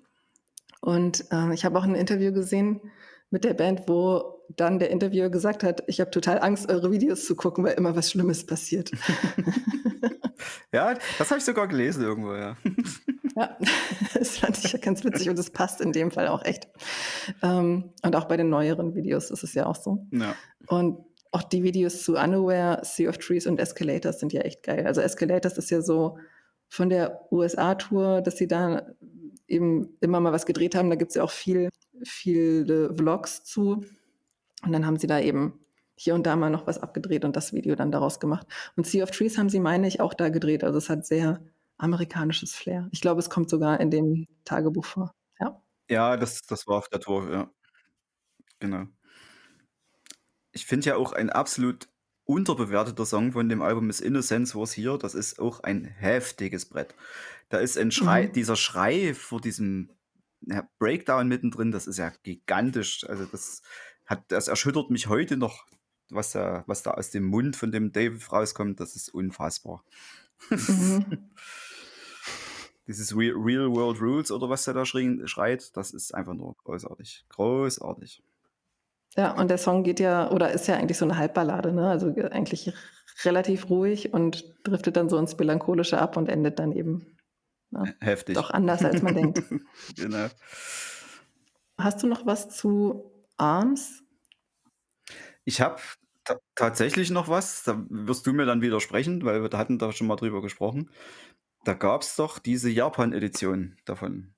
Und ähm, ich habe auch ein Interview gesehen mit der Band, wo dann der Interviewer gesagt hat, ich habe total Angst, eure Videos zu gucken, weil immer was Schlimmes passiert. Ja, das habe ich sogar gelesen irgendwo, ja. Ja, das fand ich ja ganz witzig und es passt in dem Fall auch echt. Ähm, und auch bei den neueren Videos ist es ja auch so. Ja. Und auch die Videos zu Unaware, Sea of Trees und Escalators sind ja echt geil. Also Escalators ist ja so von der USA-Tour, dass sie da eben immer mal was gedreht haben. Da gibt es ja auch viel, viele Vlogs zu. Und dann haben sie da eben hier und da mal noch was abgedreht und das Video dann daraus gemacht. Und Sea of Trees haben sie, meine ich, auch da gedreht. Also es hat sehr amerikanisches Flair. Ich glaube, es kommt sogar in dem Tagebuch vor. Ja. Ja, das, das war auf der Tour, ja. Genau. Ich finde ja auch ein absolut unterbewerteter Song von dem Album ist Innocence Was Here. Das ist auch ein heftiges Brett. Da ist ein Schrei, Mhm. dieser Schrei vor diesem Breakdown mittendrin, das ist ja gigantisch. Also das hat, das erschüttert mich heute noch, was da, was da aus dem Mund von dem David rauskommt. Das ist unfassbar. Mhm. Dieses Real, Real World Rules oder was der da schreit, das ist einfach nur großartig. Großartig. Ja, und der Song geht ja, oder ist ja eigentlich so eine Halbballade, ne? Also eigentlich relativ ruhig und driftet dann so ins Melancholische ab und endet dann eben ja, Heftig. doch anders, als man denkt. genau. Hast du noch was zu Arms? Ich habe ta tatsächlich noch was, da wirst du mir dann widersprechen, weil wir hatten da schon mal drüber gesprochen. Da gab es doch diese Japan-Edition davon.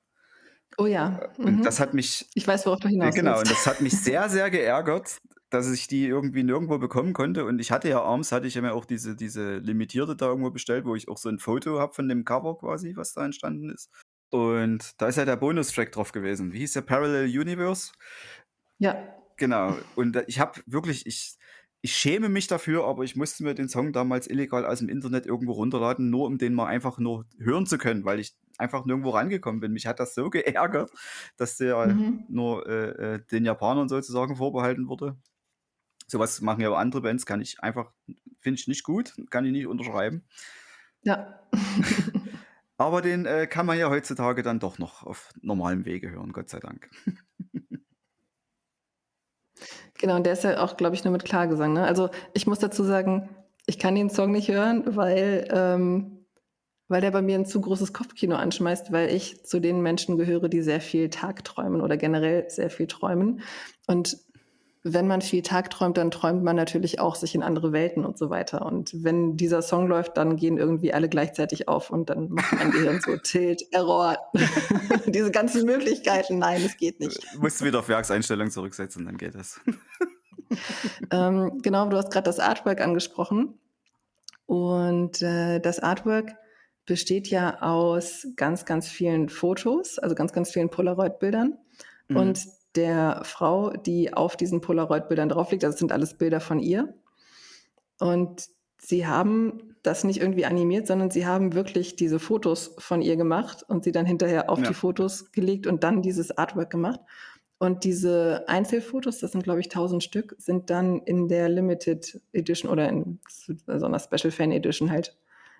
Oh ja. Und Mhm. das hat mich, Ich weiß, worauf du hinaus genau, und das hat mich sehr, sehr geärgert, dass ich die irgendwie nirgendwo bekommen konnte. Und ich hatte ja abends, hatte ich ja mir auch diese, diese limitierte da irgendwo bestellt, wo ich auch so ein Foto habe von dem Cover quasi, was da entstanden ist. Und da ist ja der Bonustrack drauf gewesen. Wie hieß der Parallel Universe? Ja. Genau. Und äh, ich habe wirklich, ich, ich schäme mich dafür, aber ich musste mir den Song damals illegal aus dem Internet irgendwo runterladen, nur um den mal einfach nur hören zu können, weil ich einfach nirgendwo rangekommen bin. Mich hat das so geärgert, dass der Mhm. nur äh, äh, den Japanern sozusagen vorbehalten wurde. Sowas machen ja auch andere Bands, kann ich einfach, finde ich nicht gut, kann ich nicht unterschreiben. Ja. Aber den äh, kann man ja heutzutage dann doch noch auf normalem Wege hören, Gott sei Dank. Genau, und der ist ja auch, glaube ich, nur mit Klagesang. Ne? Also ich muss dazu sagen, ich kann den Song nicht hören, weil ähm, weil der bei mir ein zu großes Kopfkino anschmeißt, weil ich zu den Menschen gehöre, die sehr viel tagträumen oder generell sehr viel träumen. Und wenn man viel Tag träumt, dann träumt man natürlich auch sich in andere Welten und so weiter. Und wenn dieser Song läuft, dann gehen irgendwie alle gleichzeitig auf und dann macht mein Gehirn so Tilt, Error, diese ganzen Möglichkeiten. Nein, es geht nicht. Du musst wieder auf Werkseinstellung zurücksetzen, dann geht es. ähm, genau, du hast gerade das Artwork angesprochen. Und äh, das Artwork besteht ja aus ganz, ganz vielen Fotos, also ganz, ganz vielen Polaroid-Bildern. Mhm. Und der Frau, die auf diesen Polaroid-Bildern drauf liegt, das sind alles Bilder von ihr. Und sie haben das nicht irgendwie animiert, sondern sie haben wirklich diese Fotos von ihr gemacht und sie dann hinterher auf ja. die Fotos gelegt und dann dieses Artwork gemacht. Und diese Einzelfotos, das sind glaube ich 1000 Stück, sind dann in der Limited Edition oder in so einer Special Fan Edition halt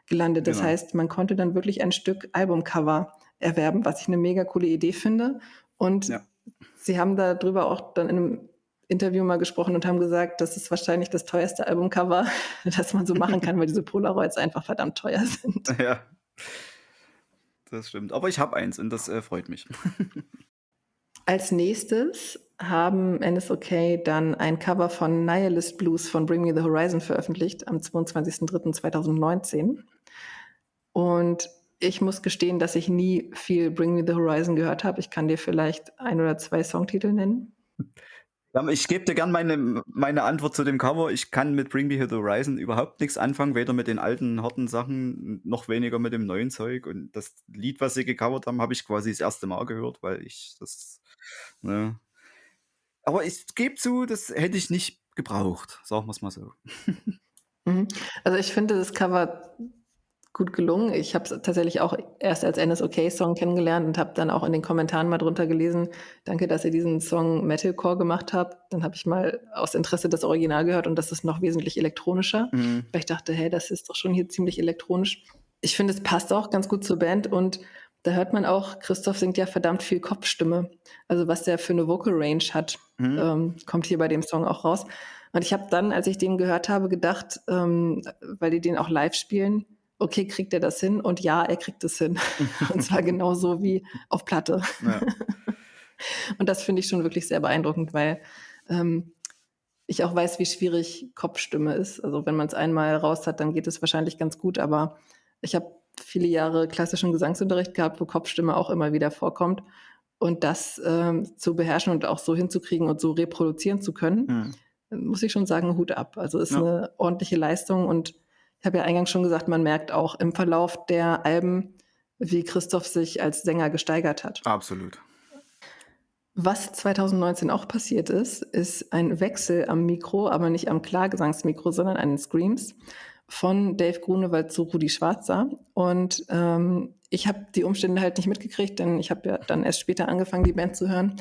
gelandet. Das genau. heißt, man konnte dann wirklich ein Stück Albumcover erwerben, was ich eine mega coole Idee finde. Und ja. Sie haben darüber auch dann in einem Interview mal gesprochen und haben gesagt, das ist wahrscheinlich das teuerste Albumcover, das man so machen kann, weil diese Polaroids einfach verdammt teuer sind. Ja, das stimmt. Aber ich habe eins und das äh, freut mich. Als nächstes haben NSOK dann ein Cover von Nihilist Blues von Bring Me the Horizon veröffentlicht am 22.03.2019. Und ich muss gestehen, dass ich nie viel Bring Me the Horizon gehört habe. Ich kann dir vielleicht ein oder zwei Songtitel nennen. Ich gebe dir gerne meine, meine Antwort zu dem Cover. Ich kann mit Bring Me the Horizon überhaupt nichts anfangen, weder mit den alten, harten Sachen, noch weniger mit dem neuen Zeug. Und das Lied, was sie gecovert haben, habe ich quasi das erste Mal gehört, weil ich das. Ne. Aber ich gebe zu, das hätte ich nicht gebraucht, sagen wir es mal so. Mhm. Also ich finde das Cover gut gelungen. Ich habe es tatsächlich auch erst als NSOK-Song kennengelernt und habe dann auch in den Kommentaren mal drunter gelesen, danke, dass ihr diesen Song Metalcore gemacht habt. Dann habe ich mal aus Interesse das Original gehört und das ist noch wesentlich elektronischer, mhm. weil ich dachte, hey, das ist doch schon hier ziemlich elektronisch. Ich finde, es passt auch ganz gut zur Band und da hört man auch, Christoph singt ja verdammt viel Kopfstimme. Also was der für eine Vocal Range hat, mhm. ähm, kommt hier bei dem Song auch raus. Und ich habe dann, als ich den gehört habe, gedacht, ähm, weil die den auch live spielen, okay, kriegt er das hin? Und ja, er kriegt es hin. und zwar genauso wie auf Platte. Ja. und das finde ich schon wirklich sehr beeindruckend, weil ähm, ich auch weiß, wie schwierig Kopfstimme ist. Also wenn man es einmal raus hat, dann geht es wahrscheinlich ganz gut. Aber ich habe viele Jahre klassischen Gesangsunterricht gehabt, wo Kopfstimme auch immer wieder vorkommt. Und das ähm, zu beherrschen und auch so hinzukriegen und so reproduzieren zu können, mhm. muss ich schon sagen, Hut ab. Also ist ja. eine ordentliche Leistung und ich habe ja eingangs schon gesagt, man merkt auch im Verlauf der Alben, wie Christoph sich als Sänger gesteigert hat. Absolut. Was 2019 auch passiert ist, ist ein Wechsel am Mikro, aber nicht am Klargesangsmikro, sondern an den Screams von Dave Grunewald zu Rudi Schwarzer. Und ähm, ich habe die Umstände halt nicht mitgekriegt, denn ich habe ja dann erst später angefangen, die Band zu hören.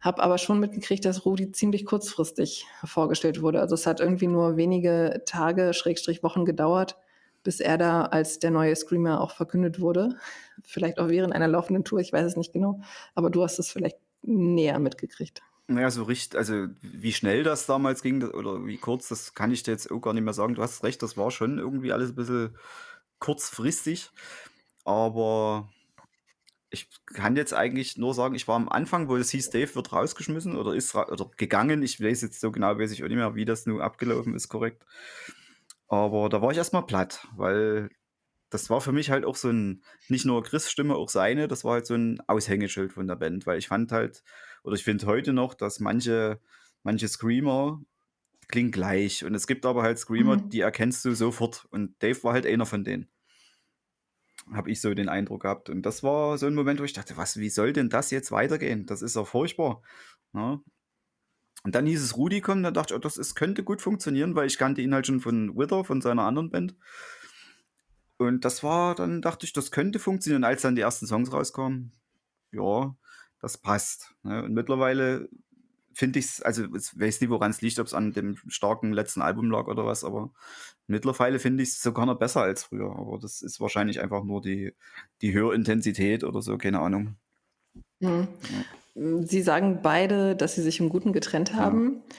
Habe aber schon mitgekriegt, dass Rudi ziemlich kurzfristig vorgestellt wurde. Also es hat irgendwie nur wenige Tage, Schrägstrich Wochen gedauert, bis er da als der neue Screamer auch verkündet wurde. Vielleicht auch während einer laufenden Tour, ich weiß es nicht genau. Aber du hast es vielleicht näher mitgekriegt. Naja, so richtig, also wie schnell das damals ging oder wie kurz, das kann ich dir jetzt auch gar nicht mehr sagen. Du hast recht, das war schon irgendwie alles ein bisschen kurzfristig. Aber ich kann jetzt eigentlich nur sagen, ich war am Anfang, wo es hieß, Dave wird rausgeschmissen oder ist oder gegangen. Ich weiß jetzt so genau, weiß ich auch nicht mehr, wie das nun abgelaufen ist, korrekt. Aber da war ich erstmal platt, weil das war für mich halt auch so ein, nicht nur Chris Stimme, auch seine, das war halt so ein Aushängeschild von der Band, weil ich fand halt, oder ich finde heute noch, dass manche, manche Screamer klingen gleich und es gibt aber halt Screamer, mhm. die erkennst du sofort und Dave war halt einer von denen habe ich so den Eindruck gehabt. Und das war so ein Moment, wo ich dachte, was, wie soll denn das jetzt weitergehen? Das ist doch furchtbar. Ja. Ne? Und dann hieß es Rudi kommen, da dachte ich, oh, das ist, könnte gut funktionieren, weil ich kannte ihn halt schon von Wither, von seiner anderen Band. Und das war, dann dachte ich, das könnte funktionieren, als dann die ersten Songs rauskamen. Ja, das passt. Ne? Und mittlerweile finde ich es, also ich weiß nicht, woran es liegt, ob es an dem starken letzten Album lag oder was, aber mittlerweile finde ich es sogar noch besser als früher. Aber das ist wahrscheinlich einfach nur die, die Hörintensität oder so, keine Ahnung. Mhm. Ja. Sie sagen beide, dass sie sich im Guten getrennt haben. Ja.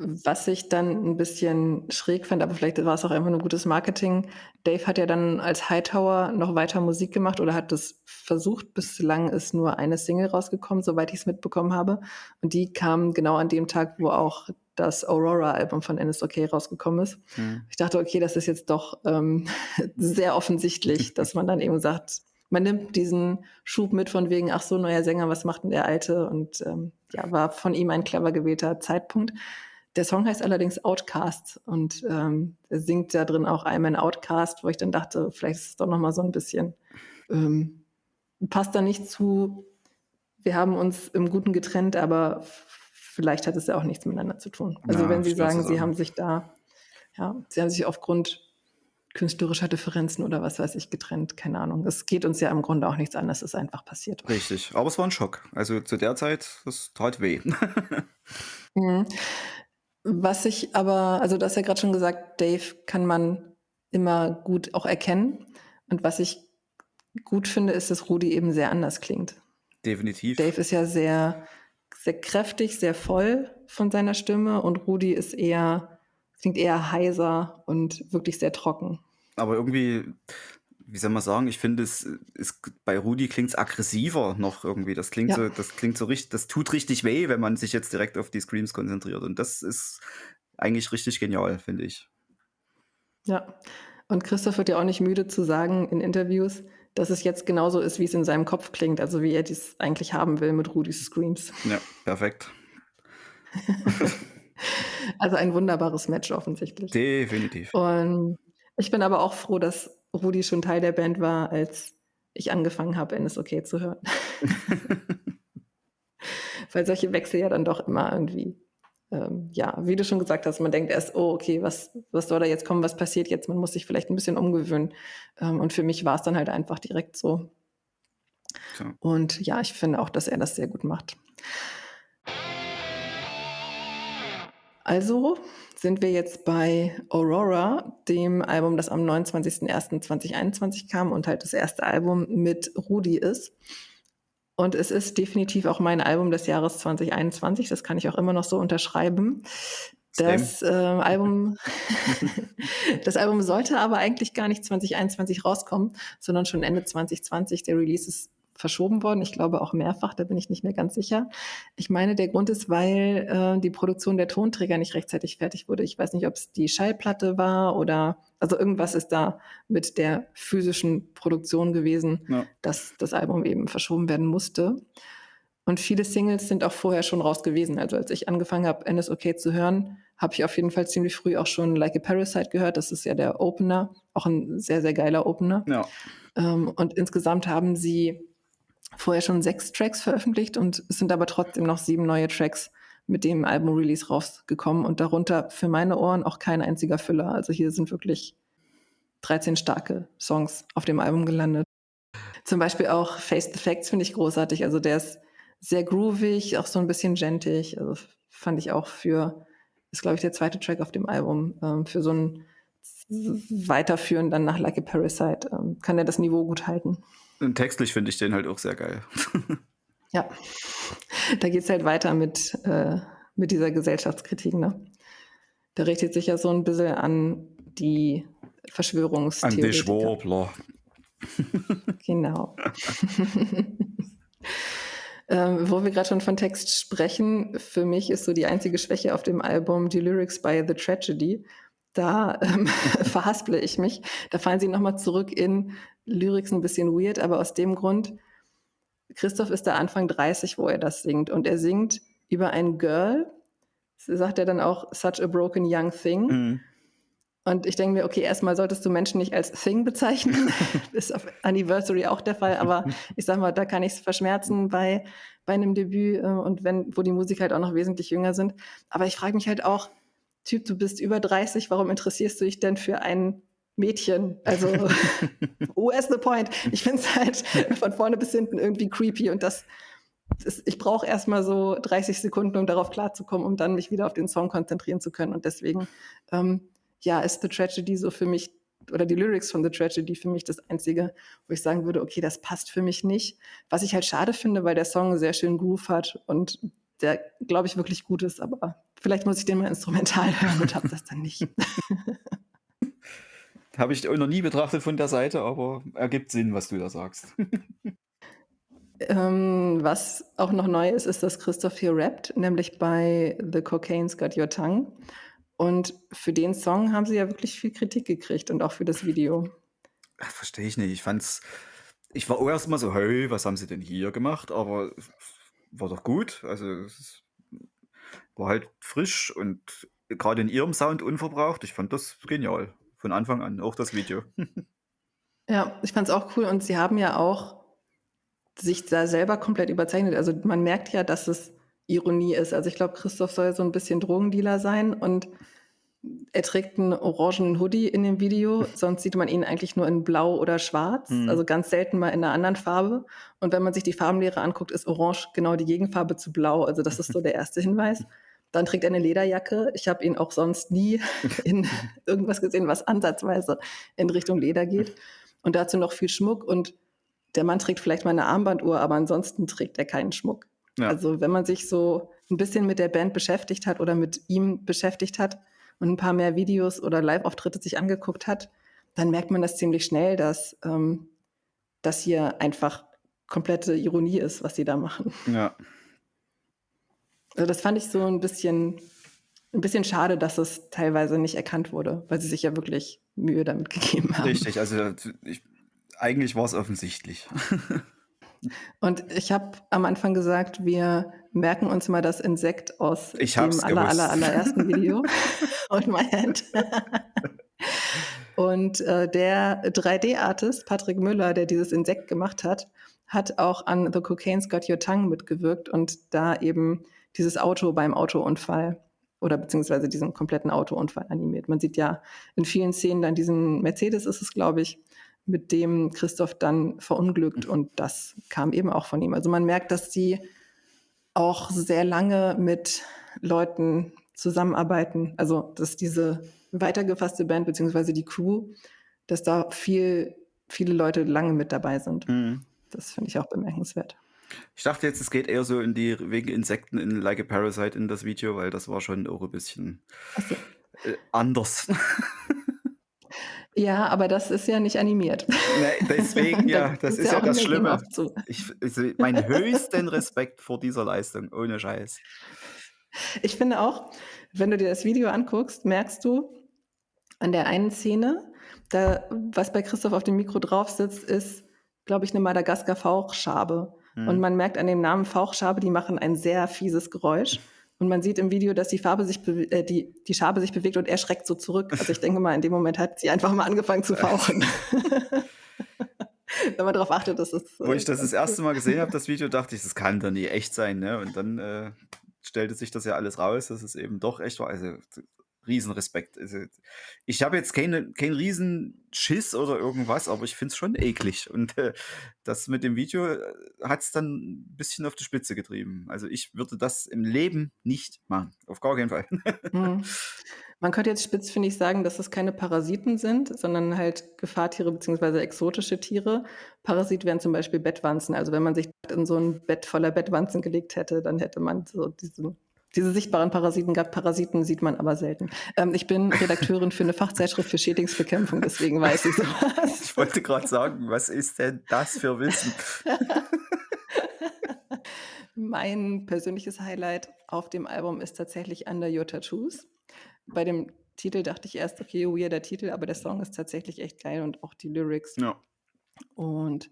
Was ich dann ein bisschen schräg fand, aber vielleicht war es auch einfach nur gutes Marketing. Dave hat ja dann als Hightower noch weiter Musik gemacht oder hat das versucht. Bislang ist nur eine Single rausgekommen, soweit ich es mitbekommen habe. Und die kam genau an dem Tag, wo auch das Aurora-Album von NSOK rausgekommen ist. Mhm. Ich dachte, okay, das ist jetzt doch ähm, sehr offensichtlich, dass man dann eben sagt, man nimmt diesen Schub mit von wegen, ach so, neuer Sänger, was macht denn der Alte? Und ähm, ja, war von ihm ein clever gewählter Zeitpunkt. Der Song heißt allerdings Outcast und ähm, er singt da drin auch I'm an Outcast, wo ich dann dachte, vielleicht ist es doch nochmal so ein bisschen, ähm, passt da nicht zu, wir haben uns im Guten getrennt, aber vielleicht hat es ja auch nichts miteinander zu tun. Also ja, wenn Sie sagen, Sie haben sich da, ja, Sie haben sich aufgrund künstlerischer Differenzen oder was weiß ich getrennt, keine Ahnung. Es geht uns ja im Grunde auch nichts an, es ist einfach passiert. Richtig, aber es war ein Schock. Also zu der Zeit, das tat weh. mhm. Was ich aber, also du hast ja gerade schon gesagt, Dave kann man immer gut auch erkennen. Und was ich gut finde, ist, dass Rudi eben sehr anders klingt. Definitiv. Dave ist ja sehr, sehr kräftig, sehr voll von seiner Stimme und Rudi ist eher, klingt eher heiser und wirklich sehr trocken. Aber irgendwie wie soll man sagen, ich finde es ist, bei Rudi klingt es aggressiver noch irgendwie. Das klingt ja. so, das klingt so richtig, das tut richtig weh, wenn man sich jetzt direkt auf die Screams konzentriert. Und das ist eigentlich richtig genial, finde ich. Ja. Und Christoph wird ja auch nicht müde zu sagen in Interviews, dass es jetzt genauso ist, wie es in seinem Kopf klingt, also wie er dies eigentlich haben will mit Rudis Screams. Ja, perfekt. also ein wunderbares Match offensichtlich. Definitiv. Und ich bin aber auch froh, dass Rudi schon Teil der Band war, als ich angefangen habe, NSOK zu hören. Weil solche Wechsel ja dann doch immer irgendwie, ähm, ja, wie du schon gesagt hast, man denkt erst, oh, okay, was, was soll da jetzt kommen, was passiert jetzt? Man muss sich vielleicht ein bisschen umgewöhnen. Ähm, und für mich war es dann halt einfach direkt so. so. Und ja, ich finde auch, dass er das sehr gut macht. Also sind wir jetzt bei Aurora, dem Album, das am 29.01.2021 kam und halt das erste Album mit Rudi ist. Und es ist definitiv auch mein Album des Jahres 2021. Das kann ich auch immer noch so unterschreiben. Das äh, Album, das Album sollte aber eigentlich gar nicht 2021 rauskommen, sondern schon Ende 2020. Der Release ist verschoben worden. Ich glaube auch mehrfach, da bin ich nicht mehr ganz sicher. Ich meine, der Grund ist, weil äh, die Produktion der Tonträger nicht rechtzeitig fertig wurde. Ich weiß nicht, ob es die Schallplatte war oder also irgendwas ist da mit der physischen Produktion gewesen, ja. dass das Album eben verschoben werden musste. Und viele Singles sind auch vorher schon raus gewesen. Also als ich angefangen habe, NSOK zu hören, habe ich auf jeden Fall ziemlich früh auch schon Like a Parasite gehört. Das ist ja der Opener, auch ein sehr, sehr geiler Opener. Ja. Ähm, und insgesamt haben sie vorher schon sechs Tracks veröffentlicht und es sind aber trotzdem noch sieben neue Tracks mit dem Album-Release rausgekommen und darunter für meine Ohren auch kein einziger Füller. Also hier sind wirklich 13 starke Songs auf dem Album gelandet. Zum Beispiel auch Face the Facts finde ich großartig. Also der ist sehr groovig, auch so ein bisschen gentig. Also fand ich auch für, ist glaube ich der zweite Track auf dem Album, ähm, für so ein Weiterführen dann nach Like a Parasite ähm, kann er das Niveau gut halten. Und textlich finde ich den halt auch sehr geil. ja, da geht es halt weiter mit, äh, mit dieser Gesellschaftskritik. Ne? Der richtet sich ja so ein bisschen an die Verschwörungstheorien. An die Schwurbler. genau. Ähm, wo wir gerade schon von Text sprechen, für mich ist so die einzige Schwäche auf dem Album die Lyrics by The Tragedy. Da ähm, verhasple ich mich. Da fallen sie nochmal zurück in Lyrics ein bisschen weird, aber aus dem Grund, Christoph ist da Anfang 30, wo er das singt. Und er singt über ein Girl, sagt er dann auch, such a broken young thing. Mhm. Und ich denke mir, okay, erstmal solltest du Menschen nicht als Thing bezeichnen. ist auf Anniversary auch der Fall, aber ich sag mal, da kann ich es verschmerzen bei, bei einem Debüt äh, und wenn, wo die Musiker halt auch noch wesentlich jünger sind. Aber ich frage mich halt auch, Typ, du bist über 30, warum interessierst du dich denn für einen Mädchen. Also, where's the point? Ich finde es halt von vorne bis hinten irgendwie creepy und das, das ich brauche erstmal so 30 Sekunden, um darauf klarzukommen, um dann mich wieder auf den Song konzentrieren zu können. Und deswegen, ähm, ja, ist The Tragedy so für mich oder die Lyrics von The Tragedy für mich das Einzige, wo ich sagen würde, okay, das passt für mich nicht. Was ich halt schade finde, weil der Song sehr schön Groove hat und der, glaube ich, wirklich gut ist, aber Vielleicht muss ich den mal instrumental hören und habe das dann nicht. Habe ich noch nie betrachtet von der Seite, aber ergibt Sinn, was du da sagst. Ähm, was auch noch neu ist, ist, dass Christoph hier rappt, nämlich bei The Cocaine's Got Your Tongue. Und für den Song haben sie ja wirklich viel Kritik gekriegt und auch für das Video. Verstehe ich nicht. Ich fand's. Ich war erst mal so, hey, was haben sie denn hier gemacht? Aber war doch gut. Also es war halt frisch und gerade in ihrem Sound unverbraucht. Ich fand das genial. Von Anfang an, auch das Video. Ja, ich fand es auch cool. Und sie haben ja auch sich da selber komplett überzeichnet. Also man merkt ja, dass es Ironie ist. Also ich glaube, Christoph soll so ein bisschen Drogendealer sein und er trägt einen orangenen Hoodie in dem Video, sonst sieht man ihn eigentlich nur in blau oder schwarz, mhm. also ganz selten mal in einer anderen Farbe. Und wenn man sich die Farbenlehre anguckt, ist orange genau die Gegenfarbe zu blau. Also das ist so der erste Hinweis. Dann trägt er eine Lederjacke. Ich habe ihn auch sonst nie in irgendwas gesehen, was ansatzweise in Richtung Leder geht. Und dazu noch viel Schmuck und der Mann trägt vielleicht mal eine Armbanduhr, aber ansonsten trägt er keinen Schmuck. Ja. Also wenn man sich so ein bisschen mit der Band beschäftigt hat oder mit ihm beschäftigt hat und ein paar mehr Videos oder Live-Auftritte sich angeguckt hat, dann merkt man das ziemlich schnell, dass ähm, das hier einfach komplette Ironie ist, was sie da machen. Ja. Also das fand ich so ein bisschen, ein bisschen schade, dass es teilweise nicht erkannt wurde, weil sie sich ja wirklich Mühe damit gegeben haben. Richtig, also ich, eigentlich war es offensichtlich. Und ich habe am Anfang gesagt, wir merken uns mal das Insekt aus ich dem aller, aller, allerersten Video my hand. Und äh, der 3D-Artist Patrick Müller, der dieses Insekt gemacht hat, hat auch an The Cocaine's Got Your Tongue mitgewirkt und da eben dieses Auto beim Autounfall oder beziehungsweise diesen kompletten Autounfall animiert. Man sieht ja in vielen Szenen dann diesen Mercedes ist es, glaube ich, mit dem Christoph dann verunglückt. Mhm. Und das kam eben auch von ihm. Also man merkt, dass sie auch sehr lange mit Leuten zusammenarbeiten. Also dass diese weitergefasste Band beziehungsweise die Crew, dass da viel, viele Leute lange mit dabei sind. Mhm. Das finde ich auch bemerkenswert. Ich dachte jetzt, es geht eher so in die wegen Insekten in Like a Parasite in das Video, weil das war schon auch ein bisschen so. äh, anders. Ja, aber das ist ja nicht animiert. Nee, deswegen, ja, das ist, ist ja, ja das Schlimme. Ich, also, meinen höchsten Respekt vor dieser Leistung, ohne Scheiß. Ich finde auch, wenn du dir das Video anguckst, merkst du an der einen Szene, da, was bei Christoph auf dem Mikro drauf sitzt, ist, glaube ich, eine Madagaskar-Fauchschabe. Hm. Und man merkt an dem Namen Fauchschabe, die machen ein sehr fieses Geräusch. Und man sieht im Video, dass die Farbe sich äh, die, die Schabe sich bewegt und er schreckt so zurück. Also ich denke mal, in dem Moment hat sie einfach mal angefangen zu fauchen. Wenn man darauf achtet, dass es. Wo ich das das erste Mal gesehen habe, das Video, dachte ich, das kann doch nie echt sein, ne? Und dann äh, stellte sich das ja alles raus, dass es eben doch echt war. Also Riesenrespekt. Also, ich habe jetzt keine, keinen Riesenschiss oder irgendwas, aber ich finde es schon eklig. Und äh, das mit dem Video äh, hat es dann ein bisschen auf die Spitze getrieben. Also ich würde das im Leben nicht machen. Auf gar keinen Fall. Mhm. Man könnte jetzt spitz, finde ich, sagen, dass es keine Parasiten sind, sondern halt Gefahrtiere bzw. exotische Tiere. Parasit wären zum Beispiel Bettwanzen. Also wenn man sich in so ein Bett voller Bettwanzen gelegt hätte, dann hätte man so diesen diese sichtbaren Parasiten gab. Parasiten sieht man aber selten. Ähm, ich bin Redakteurin für eine Fachzeitschrift für Schädlingsbekämpfung, deswegen weiß ich sowas. Ich wollte gerade sagen, was ist denn das für Wissen? mein persönliches Highlight auf dem Album ist tatsächlich Under Your Tattoos. Bei dem Titel dachte ich erst, okay, weirder Titel, aber der Song ist tatsächlich echt geil und auch die Lyrics. Ja. Und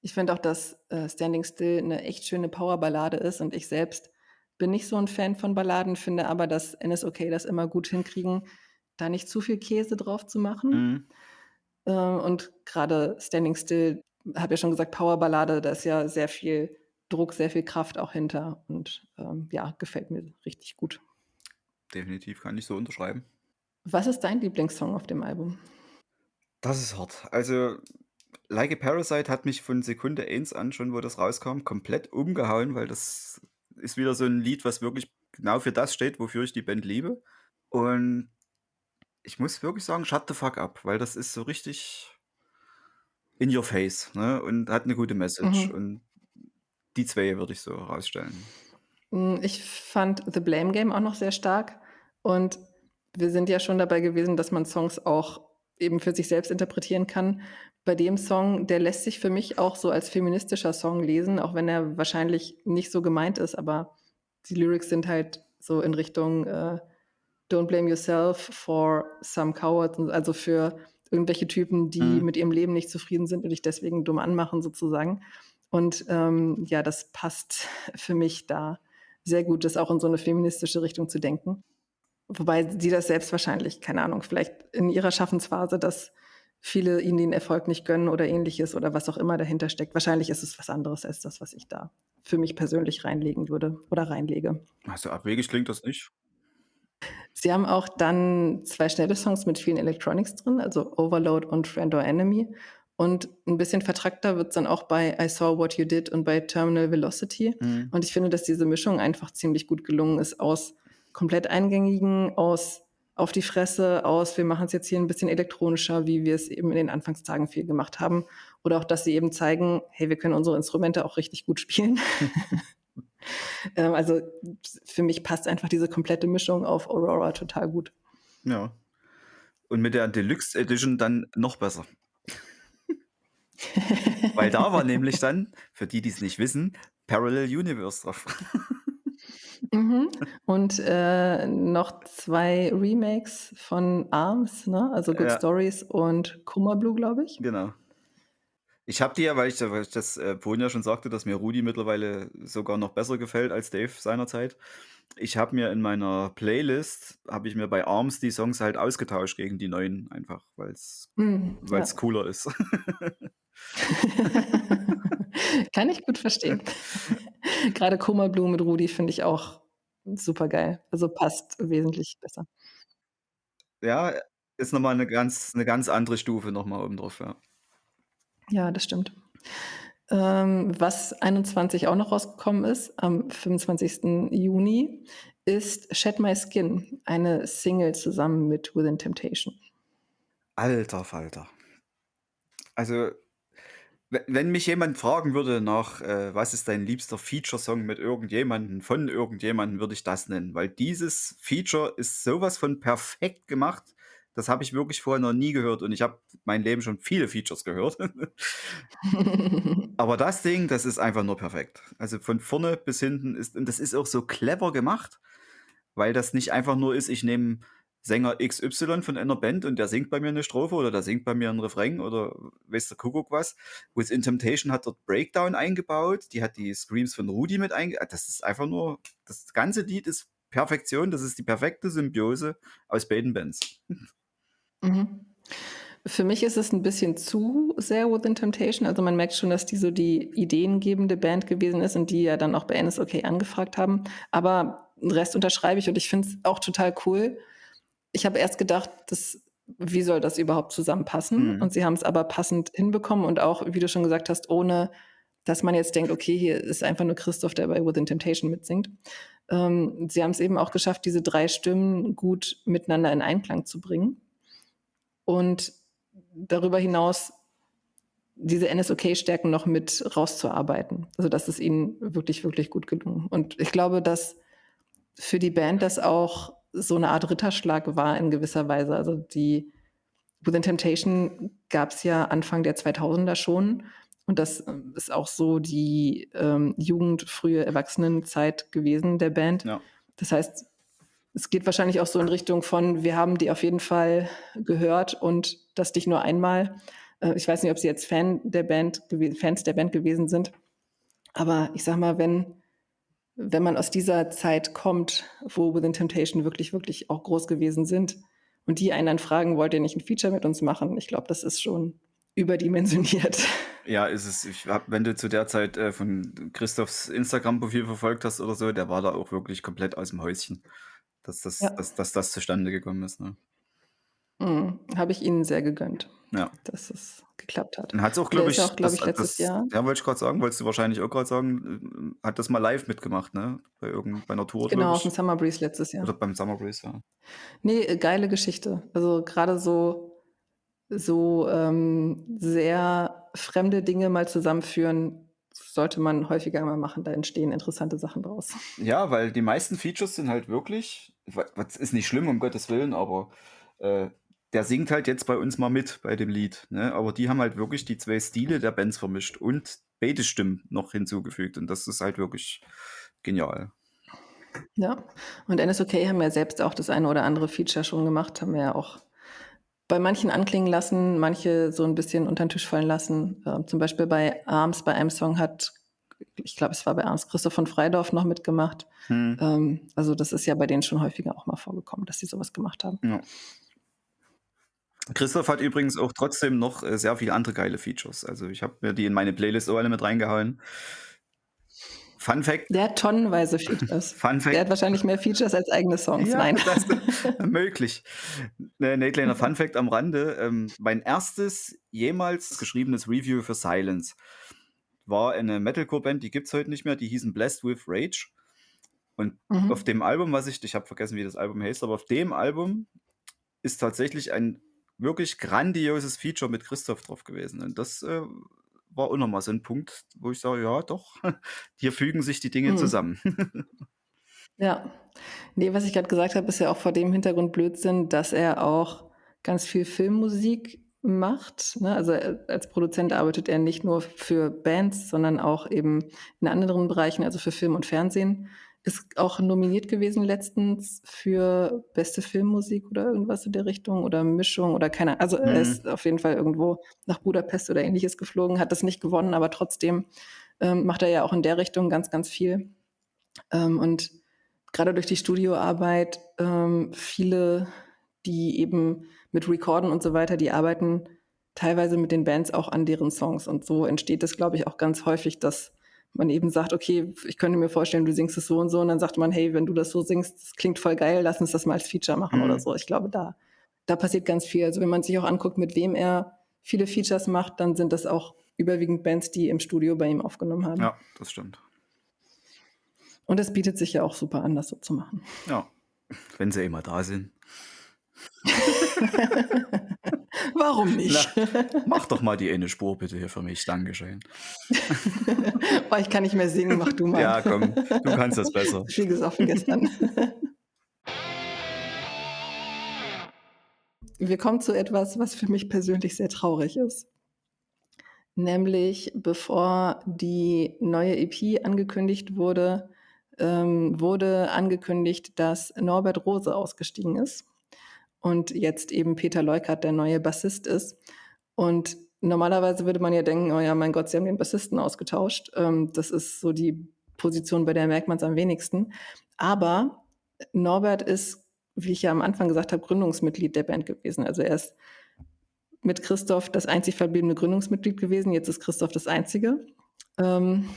ich finde auch, dass äh, Standing Still eine echt schöne Powerballade ist und ich selbst bin nicht so ein Fan von Balladen, finde aber, dass NSOK das immer gut hinkriegen, da nicht zu viel Käse drauf zu machen. Mhm. Äh, und gerade Standing Still, habe ja schon gesagt, Powerballade, da ist ja sehr viel Druck, sehr viel Kraft auch hinter. Und ähm, ja, gefällt mir richtig gut. Definitiv kann ich so unterschreiben. Was ist dein Lieblingssong auf dem Album? Das ist hart. Also, Like a Parasite hat mich von Sekunde 1 an schon, wo das rauskam, komplett umgehauen, weil das ist wieder so ein Lied, was wirklich genau für das steht, wofür ich die Band liebe. Und ich muss wirklich sagen, shut the fuck up, weil das ist so richtig in your face ne? und hat eine gute Message. Mhm. Und die zwei würde ich so herausstellen. Hm, ich fand „The Blame Game“ auch noch sehr stark und wir sind ja schon dabei gewesen, dass man Songs auch eben für sich selbst interpretieren kann. Bei dem Song, der lässt sich für mich auch so als feministischer Song lesen, auch wenn er wahrscheinlich nicht so gemeint ist, aber die Lyrics sind halt so in Richtung, äh, „Don't blame yourself for some cowards“, also für irgendwelche Typen, die Mhm. mit ihrem Leben nicht zufrieden sind und dich deswegen dumm anmachen sozusagen. Und, ähm, ja, das passt für mich da sehr gut, das auch in so 'ne feministische Richtung zu denken. Wobei sie das selbst wahrscheinlich, keine Ahnung, vielleicht in ihrer Schaffensphase, dass viele ihnen den Erfolg nicht gönnen oder Ähnliches oder was auch immer dahinter steckt. Wahrscheinlich ist es was anderes als das, was ich da für mich persönlich reinlegen würde oder reinlege. Also, abwegig klingt das nicht. Sie haben auch dann 2 schnelle Songs mit vielen Electronics drin, also „Overload“ und „Friend or Enemy“. Und 'n bisschen vertrackter wird's dann auch bei „I Saw What You Did“ und bei „Terminal Velocity“. Mhm. Und ich finde, dass diese Mischung einfach ziemlich gut gelungen ist aus komplett Eingängigen, aus auf die Fresse, aus wir machen's jetzt hier 'n bisschen elektronischer, wie wir es eben in den Anfangstagen viel gemacht haben. Oder auch, dass sie eben zeigen: „Hey, wir können unsere Instrumente auch richtig gut spielen.“ Ähm, also, für mich passt einfach diese komplette Mischung auf „Aurora“ total gut. Ja. Und mit der Deluxe Edition dann noch besser. Weil da war nämlich dann, für die, die's nicht wissen, „Parallel Universe“ drauf. Mhm. Und, äh, noch 2 Remakes von „Arms“, ne? Also „Good Ja. Stories“ und „Coma Blue“, glaube ich. Genau. Ich habe die ja, weil ich weil ich das, äh, vorhin ja schon sagte, dass mir Rudi mittlerweile sogar noch besser gefällt als Dave seinerzeit. Ich habe mir in meiner Playlist habe ich mir bei „Arms“ die Songs halt ausgetauscht gegen die neuen einfach, weil's Mhm, weil's ja. cooler ist. Kann ich gut verstehen. Grade „Coma Blue“ mit Rudi finde ich auch supergeil. Also, passt wesentlich besser. Ja, ist noch mal 'ne ganz 'ne ganz andere Stufe noch mal oben drauf, ja. Ja, das stimmt. Ähm, was 21 auch noch rausgekommen ist, am 25. Juni, ist „Shed My Skin“, eine Single zusammen mit „Within Temptation“. Alter Falter. Also, we wenn mich jemand fragen würde nach, äh: „Was ist dein liebster Featuresong mit irgendjemandem von irgendjemandem“, würde ich das nennen, weil dieses Feature ist so was von perfekt gemacht. Das habe ich wirklich vorher noch nie gehört und ich habe mein Leben schon viele Features gehört. Aber das Ding, das ist einfach nur perfekt. Also, von vorne bis hinten ist und das ist auch so clever gemacht, weil das nicht einfach nur ist, ich nehme Sänger XY von einer Band und der singt bei mir 'ne Strophe oder der singt bei mir 'n Refrain oder weiß der Kuckuck was. „Within Temptation“ hat dort Breakdown eingebaut, die hat die Screams von Rudi mit einge ah, das ist einfach nur das ganze Lied ist Perfektion. Das ist die perfekte Symbiose aus beiden Bands. Mhm. Für mich ist es 'n bisschen zu sehr „Within Temptation“. Also, man merkt schon, dass die so die ideengebende Band gewesen ist und die ja dann auch bei NSOK angefragt haben. Aber 'n Rest unterschreibe ich und ich finde es auch total cool. Ich habe erst gedacht, das wie soll das überhaupt zusammenpassen? Mhm. Und sie haben's aber passend hinbekommen und auch, wie du schon gesagt hast, ohne dass man jetzt denkt: „Okay, hier ist einfach nur Christoph, der bei „Within Temptation“ mitsingt.“ Ähm, sie haben's eben auch geschafft, diese 3 Stimmen gut miteinander in Einklang zu bringen. Und darüber hinaus diese NSOK-Stärken noch mit rauszuarbeiten. Also, das ist ihnen wirklich, wirklich gut gelungen. Und ich glaube, dass für die Band das auch so 'ne Art Ritterschlag war in gewisser Weise. Also, die „Within Temptation“ gab's ja Anfang der 2000er schon und das, ähm, ist auch so die, ähm, Jugend frühe Erwachsenenzeit gewesen der Band. Ja. Das heißt, es geht wahrscheinlich auch so in Richtung von: „Wir haben die auf jeden Fall gehört und das nicht nur einmal.“ Äh, ich weiß nicht, ob sie jetzt Fan der Band Fans der Band gewesen sind. Aber ich sage mal, wenn wenn man aus dieser Zeit kommt, wo „Within Temptation“ wirklich, wirklich auch groß gewesen sind und die einen dann fragen: „Wollt ihr nicht 'n Feature mit uns machen?“ Ich glaube, das ist schon überdimensioniert. Ja, ist es. Ich habe wenn du zu der Zeit, äh, von Christophs Instagram-Profil verfolgt hast oder so, der war da auch wirklich komplett aus'm Häuschen, dass das Ja. dass dass das zustande gekommen ist, ne? Mhm. Habe ich ihnen sehr gegönnt, Ja. dass es geklappt hat. Und hat's auch, glaube ich auch, das ich, letztes das Jahr ja, wollte ich grad sagen wolltest du wahrscheinlich auch grad sagen, äh, hat das mal live mitgemacht, ne? Bei irgend bei 'ner Tour, Genau, auf'm ich. Summer Breeze letztes Oder Jahr. beim Summer Breeze, ja. Ne, äh, geile Geschichte. Also, grade so so, ähm, sehr fremde Dinge mal zusammenführen sollte man häufiger mal machen, da entstehen interessante Sachen draus. Ja, weil die meisten Features sind halt wirklich, was ist nicht schlimm, um Gottes Willen, aber äh, der singt halt jetzt bei uns mal mit bei dem Lied. Ne? Aber die haben halt wirklich die zwei Stile der Bands vermischt und beide Stimmen noch hinzugefügt. Und das ist halt wirklich genial. Ja, und NSOK haben ja selbst auch das eine oder andere Feature schon gemacht, haben wir ja auch bei manchen anklingen lassen, manche so ein bisschen unter den Tisch fallen lassen. Ähm, zum Beispiel bei Arms, bei einem Song hat, ich glaube, es war bei Arms Christoph von Freidorf noch mitgemacht. Hm. Ähm, also das ist ja bei denen schon häufiger auch mal vorgekommen, dass sie sowas gemacht haben. Ja. Christoph hat übrigens auch trotzdem noch äh, sehr viele andere geile Features. Also ich habe mir die in meine Playlist auch alle mit reingehauen. Fun Fact. Der hat tonnenweise Features. Fun Fact. Der hat wahrscheinlich mehr Features als eigene Songs. Ja, Nein. Das ist möglich. Ne, kleiner Fun Fact am Rande. Ähm, mein erstes jemals geschriebenes Review für Silence war eine Metalcore-Band, die gibt es heute nicht mehr, die hießen Blessed with Rage. Und mhm. auf dem Album, was ich, ich habe vergessen, wie das Album heißt, aber auf dem Album ist tatsächlich ein wirklich grandioses Feature mit Christoph drauf gewesen. Und das äh, war auch nochmal so ein Punkt, wo ich sage, ja, doch, hier fügen sich die Dinge mhm. zusammen. ja. Nee, was ich gerade gesagt habe, ist ja auch vor dem Hintergrund Blödsinn, dass er auch ganz viel Filmmusik macht. Ne? Also äh, als Produzent arbeitet er nicht nur für Bands, sondern auch eben in anderen Bereichen, also für Film und Fernsehen ist auch nominiert gewesen letztens für beste Filmmusik oder irgendwas in der Richtung oder Mischung oder keine Also mhm. er ist auf jeden Fall irgendwo nach Budapest oder ähnliches geflogen, hat das nicht gewonnen, aber trotzdem ähm, macht er ja auch in der Richtung ganz, ganz viel. Ähm, und gerade durch die Studioarbeit, ähm, viele, die eben mit Recorden und so weiter, die arbeiten teilweise mit den Bands auch an deren Songs. Und so entsteht es, glaube ich, auch ganz häufig, dass man eben sagt, okay, ich könnte mir vorstellen, du singst es so und so, und dann sagt man, hey, wenn du das so singst, das klingt voll geil, lass uns das mal als Feature machen mhm. oder so. Ich glaube, da, da passiert ganz viel. Also wenn man sich auch anguckt, mit wem er viele Features macht, dann sind das auch überwiegend Bands, die im Studio bei ihm aufgenommen haben. Ja, das stimmt. Und es bietet sich ja auch super an, das so zu machen. Ja, wenn sie immer da sind. Warum nicht? Na, mach doch mal die eine Spur bitte hier für mich. Dankeschön. oh, ich kann nicht mehr singen, mach du mal. Ja, komm, du kannst das besser. Viel gesoffen gestern. Wir kommen zu etwas, was für mich persönlich sehr traurig ist. Nämlich, bevor die neue EP angekündigt wurde, ähm, wurde angekündigt, dass Norbert Rose ausgestiegen ist und jetzt eben Peter Leukert der neue Bassist ist. Und normalerweise würde man ja denken, oh ja, mein Gott, sie haben den Bassisten ausgetauscht. Ähm, das ist so die Position, bei der merkt man es am wenigsten. Aber Norbert ist, wie ich ja am Anfang gesagt habe, Gründungsmitglied der Band gewesen. Also er ist mit Christoph das einzig verbliebene Gründungsmitglied gewesen. Jetzt ist Christoph das einzige. Ähm,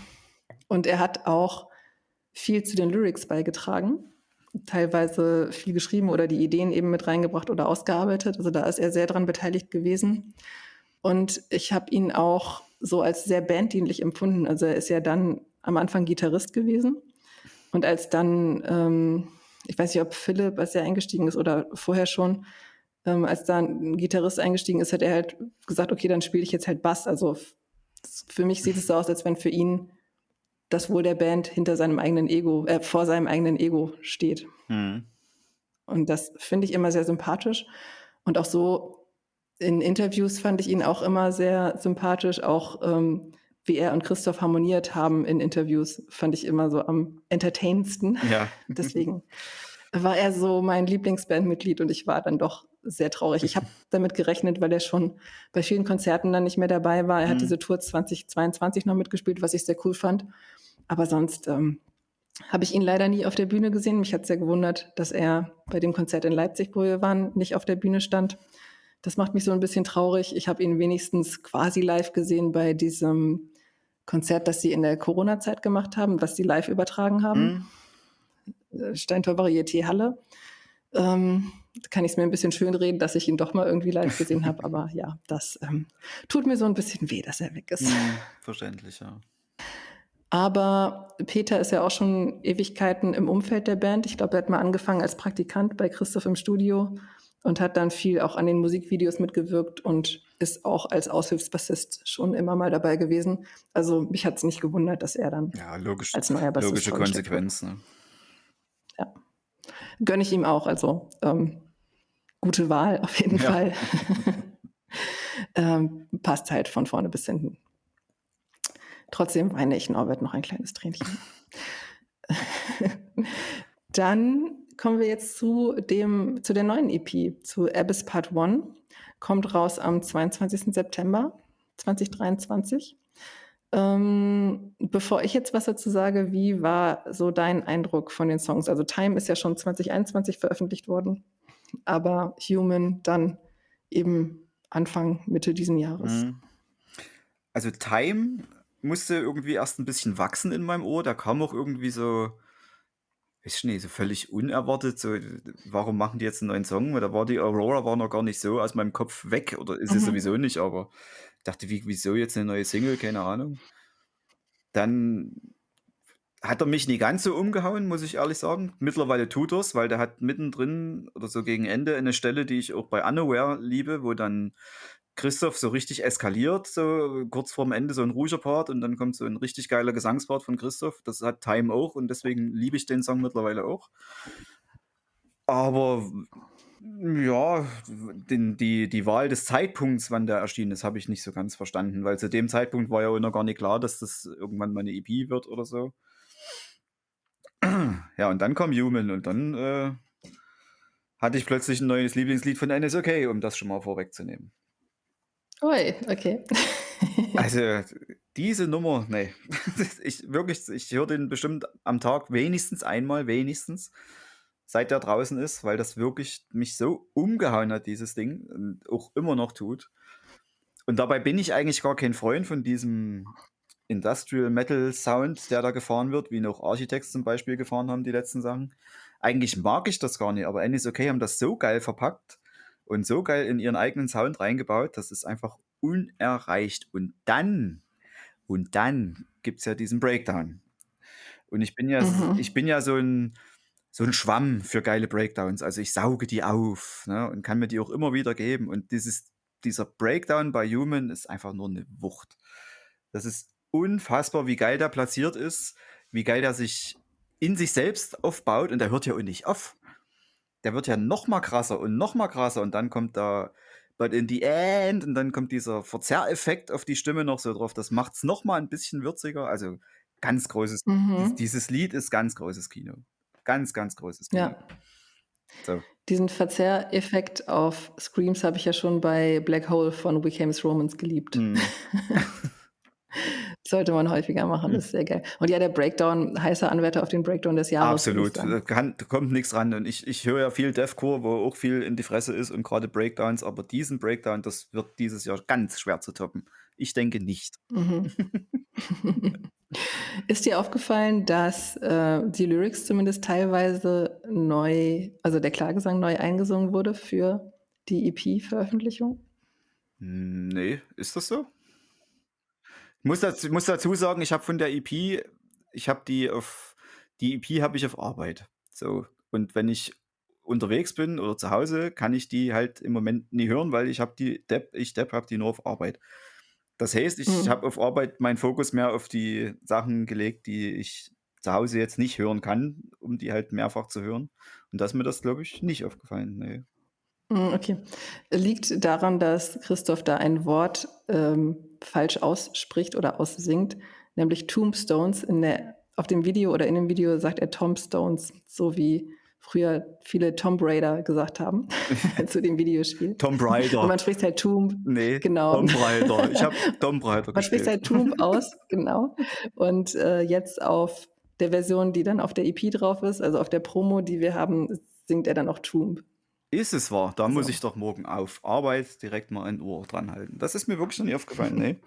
und er hat auch viel zu den Lyrics beigetragen teilweise viel geschrieben oder die Ideen eben mit reingebracht oder ausgearbeitet. Also da ist er sehr dran beteiligt gewesen. Und ich habe ihn auch so als sehr banddienlich empfunden. Also er ist ja dann am Anfang Gitarrist gewesen. Und als dann, ähm, ich weiß nicht, ob Philipp, als er eingestiegen ist oder vorher schon, ähm, als da ein Gitarrist eingestiegen ist, hat er halt gesagt, okay, dann spiele ich jetzt halt Bass. Also für mich sieht es so aus, als wenn für ihn das Wohl der Band hinter seinem eigenen Ego, äh, vor seinem eigenen Ego steht. Mhm. Und das finde ich immer sehr sympathisch. Und auch so in Interviews fand ich ihn auch immer sehr sympathisch. Auch ähm, wie er und Christoph harmoniert haben in Interviews, fand ich immer so am entertainendsten. Ja. Deswegen war er so mein Lieblingsbandmitglied und ich war dann doch sehr traurig. Ich habe damit gerechnet, weil er schon bei vielen Konzerten dann nicht mehr dabei war. Er hat mhm. diese Tour 2022 noch mitgespielt, was ich sehr cool fand. Aber sonst ähm, habe ich ihn leider nie auf der Bühne gesehen. Mich hat sehr gewundert, dass er bei dem Konzert in Leipzig, wo wir waren, nicht auf der Bühne stand. Das macht mich so ein bisschen traurig. Ich habe ihn wenigstens quasi live gesehen bei diesem Konzert, das sie in der Corona-Zeit gemacht haben, was sie live übertragen haben. Mhm. Steintor Varieté Halle. Ähm, kann ich es mir ein bisschen schön reden, dass ich ihn doch mal irgendwie live gesehen habe. Aber ja, das ähm, tut mir so ein bisschen weh, dass er weg ist. Mhm, verständlich, ja. Aber Peter ist ja auch schon Ewigkeiten im Umfeld der Band. Ich glaube, er hat mal angefangen als Praktikant bei Christoph im Studio und hat dann viel auch an den Musikvideos mitgewirkt und ist auch als Aushilfsbassist schon immer mal dabei gewesen. Also mich hat es nicht gewundert, dass er dann Ja, logisch, als neuer Bassist logische. Konsequenz, ne? Ja. Gönne ich ihm auch. Also ähm, gute Wahl auf jeden Ja. Fall. ähm, passt halt von vorne bis hinten. Trotzdem weine ich Norbert noch ein kleines Tränchen. Dann kommen wir jetzt zu, dem, zu der neuen EP, zu Abyss Part 1. Kommt raus am 22. September 2023. Ähm, bevor ich jetzt was dazu sage, wie war so dein Eindruck von den Songs? Also Time ist ja schon 2021 veröffentlicht worden, aber Human dann eben Anfang, Mitte diesen Jahres. Mhm. Also Time musste irgendwie erst ein bisschen wachsen in meinem Ohr. Da kam auch irgendwie so, weiß ich nicht, so völlig unerwartet. So, warum machen die jetzt einen neuen Song? Da war die Aurora war noch gar nicht so aus meinem Kopf weg oder ist sie Mhm. sowieso nicht, aber ich dachte, wie, wieso jetzt eine neue Single? Keine Ahnung. Dann hat er mich nie ganz so umgehauen, muss ich ehrlich sagen. Mittlerweile tut er's, weil der hat mittendrin oder so gegen Ende eine Stelle, die ich auch bei Unaware liebe, wo dann Christoph so richtig eskaliert, so kurz vorm Ende so ein ruhiger Part und dann kommt so ein richtig geiler Gesangspart von Christoph. Das hat Time auch und deswegen liebe ich den Song mittlerweile auch. Aber ja, den, die, die Wahl des Zeitpunkts, wann der erschienen ist, habe ich nicht so ganz verstanden, weil zu dem Zeitpunkt war ja auch noch gar nicht klar, dass das irgendwann mal eine EP wird oder so. Ja, und dann kam Human und dann äh, hatte ich plötzlich ein neues Lieblingslied von NSOK, um das schon mal vorwegzunehmen. Ui, okay. Also diese Nummer, nee, ich wirklich, ich höre den bestimmt am Tag wenigstens einmal, wenigstens, seit der draußen ist, weil das wirklich mich so umgehauen hat, dieses Ding, und auch immer noch tut. Und dabei bin ich eigentlich gar kein Freund von diesem Industrial Metal Sound, der da gefahren wird, wie noch Architects zum Beispiel gefahren haben, die letzten Sachen. Eigentlich mag ich das gar nicht, aber NSOK haben das so geil verpackt und so geil in ihren eigenen Sound reingebaut, das ist einfach unerreicht. Und dann, und dann gibt es ja diesen Breakdown. Und ich bin ja, Mhm. ich bin ja so ein, so ein Schwamm für geile Breakdowns. Also ich sauge die auf ne, und kann mir die auch immer wieder geben. Und dieses, dieser Breakdown bei Human ist einfach nur eine Wucht. Das ist unfassbar, wie geil der platziert ist, wie geil der sich in sich selbst aufbaut und der hört ja auch nicht auf. Der wird ja noch mal krasser und noch mal krasser und dann kommt da But in the end und dann kommt dieser Verzerreffekt auf die Stimme noch so drauf. Das macht es noch mal ein bisschen würziger. Also ganz großes, Mhm. dieses Lied ist ganz großes Kino. Ganz, ganz großes Kino. Ja. So. Diesen Verzerreffekt auf Screams habe ich ja schon bei Black Hole von We Came as Romans geliebt. Mm. Sollte man häufiger machen, das ist sehr geil. Und ja, der Breakdown, heißer Anwärter auf den Breakdown des Jahres. Absolut. Da kann, kommt nichts ran. Und ich, ich höre ja viel Deathcore, wo auch viel in die Fresse ist und gerade Breakdowns, aber diesen Breakdown, das wird dieses Jahr ganz schwer zu toppen. Ich denke nicht. Mhm. Ist dir aufgefallen, dass äh, die Lyrics zumindest teilweise neu, also der Klagesang neu eingesungen wurde für die EP-Veröffentlichung? Hm, Nee, ist das so? Ich muss dazu, muss dazu sagen, ich habe von der EP, ich habe die auf, die EP habe ich auf Arbeit. So. Und wenn ich unterwegs bin oder zu Hause, kann ich die halt im Moment nie hören, weil ich habe die Depp, ich Depp habe die nur auf Arbeit. Das heißt, ich Mhm. habe auf Arbeit meinen Fokus mehr auf die Sachen gelegt, die ich zu Hause jetzt nicht hören kann, um die halt mehrfach zu hören. Und da ist mir das, glaube ich, nicht aufgefallen. Nee. Mm, Okay. Liegt daran, dass Christoph da ein Wort ähm, falsch ausspricht oder aussingt, nämlich Tombstones. In der, auf dem Video oder in dem Video sagt er Tombstones, so wie früher viele Tomb Raider gesagt haben zu dem Videospiel. Tomb Und Raider. man spricht halt Tomb, Nee, genau. Tomb Raider. Ich habe Tomb Raider Man spricht gespielt. halt Tomb aus, genau. Und äh, jetzt auf der Version, die dann auf der EP drauf ist, also auf der Promo, die wir haben, singt er dann auch Tomb. Ist es wahr? Da muss So. ich doch morgen auf Arbeit direkt mal ein Ohr dran halten. Das ist mir wirklich noch nie aufgefallen. Nee.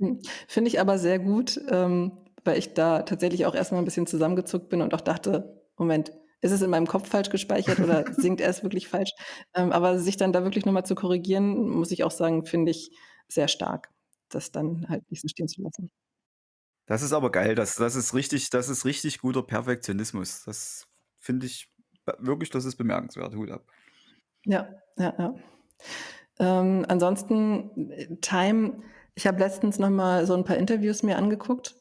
Hm. Finde ich aber sehr gut, ähm, weil ich da tatsächlich auch erstmal ein bisschen zusammengezuckt bin und auch dachte, Moment, ist es in meinem Kopf falsch gespeichert oder singt er es wirklich falsch? Ähm, aber sich dann da wirklich nochmal zu korrigieren, muss ich auch sagen, finde ich sehr stark, das dann halt nicht so stehen zu lassen. Das ist aber geil. Das, das, ist richtig, das ist richtig guter Perfektionismus. Das finde ich wirklich, das ist bemerkenswert. Hut ab. Ja, ja, ja. Ähm, ansonsten, äh, Time, ich habe letztens noch mal so ein paar Interviews mir angeguckt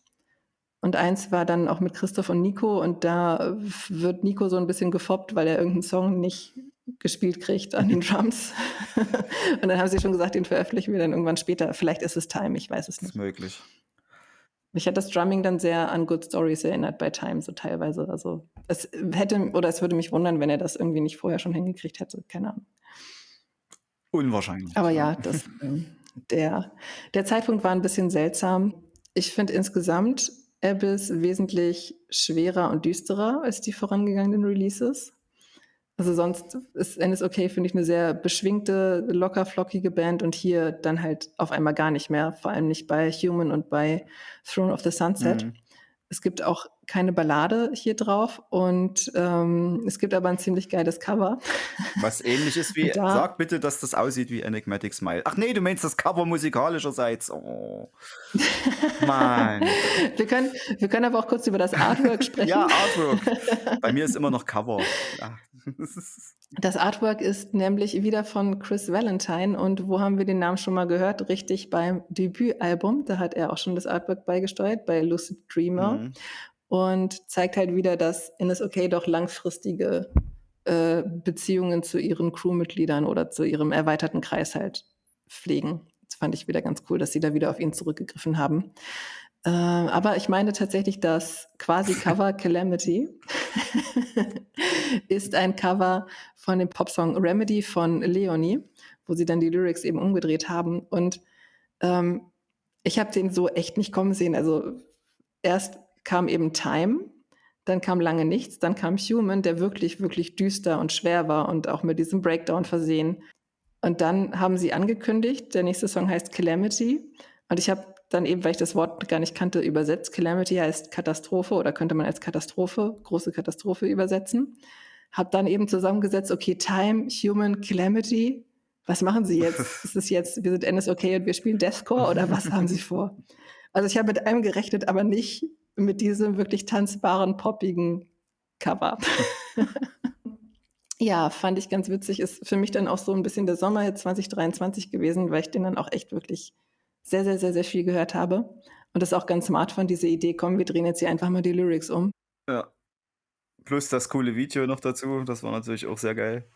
und eins war dann auch mit Christoph und Nico und da wird Nico so ein bisschen gefoppt, weil er irgendeinen Song nicht gespielt kriegt an den Drums. und dann haben sie schon gesagt, den veröffentlichen wir dann irgendwann später. Vielleicht ist es Time, ich weiß es nicht. Ist möglich. Mich hat das Drumming dann sehr an Good Stories erinnert bei Time, so teilweise. Also es hätte oder es würde mich wundern, wenn er das irgendwie nicht vorher schon hingekriegt hätte. Keine Ahnung. Unwahrscheinlich. Aber ja, das, ähm, der, der Zeitpunkt war ein bisschen seltsam. Ich finde insgesamt Abyss wesentlich schwerer und düsterer als die vorangegangenen Releases. Also sonst ist NSOK, finde ich, eine sehr beschwingte, locker flockige Band und hier dann halt auf einmal gar nicht mehr, vor allem nicht bei Human und bei Throne of the Sunset. Mhm. Es gibt auch keine Ballade hier drauf und ähm, es gibt aber ein ziemlich geiles Cover. Was ähnlich ist wie, da, sag bitte, dass das aussieht wie Enigmatic Smile. Ach nee, du meinst das Cover musikalischerseits. Oh. Mann. wir, können, wir können aber auch kurz über das Artwork sprechen. ja, Artwork. Bei mir ist immer noch Cover. Ja. Das Artwork ist nämlich wieder von Chris Valentine und wo haben wir den Namen schon mal gehört? Richtig beim Debütalbum, da hat er auch schon das Artwork beigesteuert, bei Lucid Dreamer mhm. und zeigt halt wieder, dass NSOK doch langfristige äh, Beziehungen zu ihren Crewmitgliedern oder zu ihrem erweiterten Kreis halt pflegen. Das fand ich wieder ganz cool, dass sie da wieder auf ihn zurückgegriffen haben. Äh, aber ich meine tatsächlich, das quasi Cover Calamity ist ein Cover von dem Popsong Remedy von Leonie, wo sie dann die Lyrics eben umgedreht haben. Und ähm, ich habe den so echt nicht kommen sehen. Also erst kam eben Time, dann kam lange nichts, dann kam Human, der wirklich, wirklich düster und schwer war und auch mit diesem Breakdown versehen. Und dann haben sie angekündigt, der nächste Song heißt Calamity. Und ich habe dann eben, weil ich das Wort gar nicht kannte, übersetzt. Calamity heißt Katastrophe oder könnte man als Katastrophe, große Katastrophe übersetzen. Hab dann eben zusammengesetzt, okay, Time, Human, Calamity. Was machen Sie jetzt? Ist es jetzt, wir sind NSOK und wir spielen Deathcore oder was haben Sie vor? Also ich habe mit einem gerechnet, aber nicht mit diesem wirklich tanzbaren, poppigen Cover. ja, fand ich ganz witzig. Ist für mich dann auch so ein bisschen der Sommer 2023 gewesen, weil ich den dann auch echt wirklich sehr, sehr, sehr, sehr viel gehört habe. Und das ist auch ganz smart von diese Idee, komm, wir drehen jetzt hier einfach mal die Lyrics um. Ja. Plus das coole Video noch dazu, das war natürlich auch sehr geil.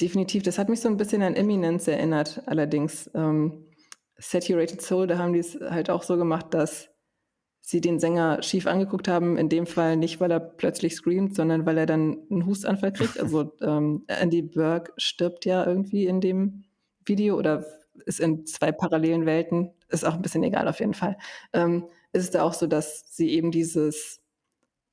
Definitiv, das hat mich so ein bisschen an Eminence erinnert, allerdings. Ähm, Saturated Soul, da haben die es halt auch so gemacht, dass sie den Sänger schief angeguckt haben. In dem Fall nicht, weil er plötzlich screamt, sondern weil er dann einen Hustanfall kriegt. Also ähm, Andy Burke stirbt ja irgendwie in dem Video oder ist in zwei parallelen Welten, ist auch ein bisschen egal auf jeden Fall. Ähm, ist es da auch so, dass sie eben dieses,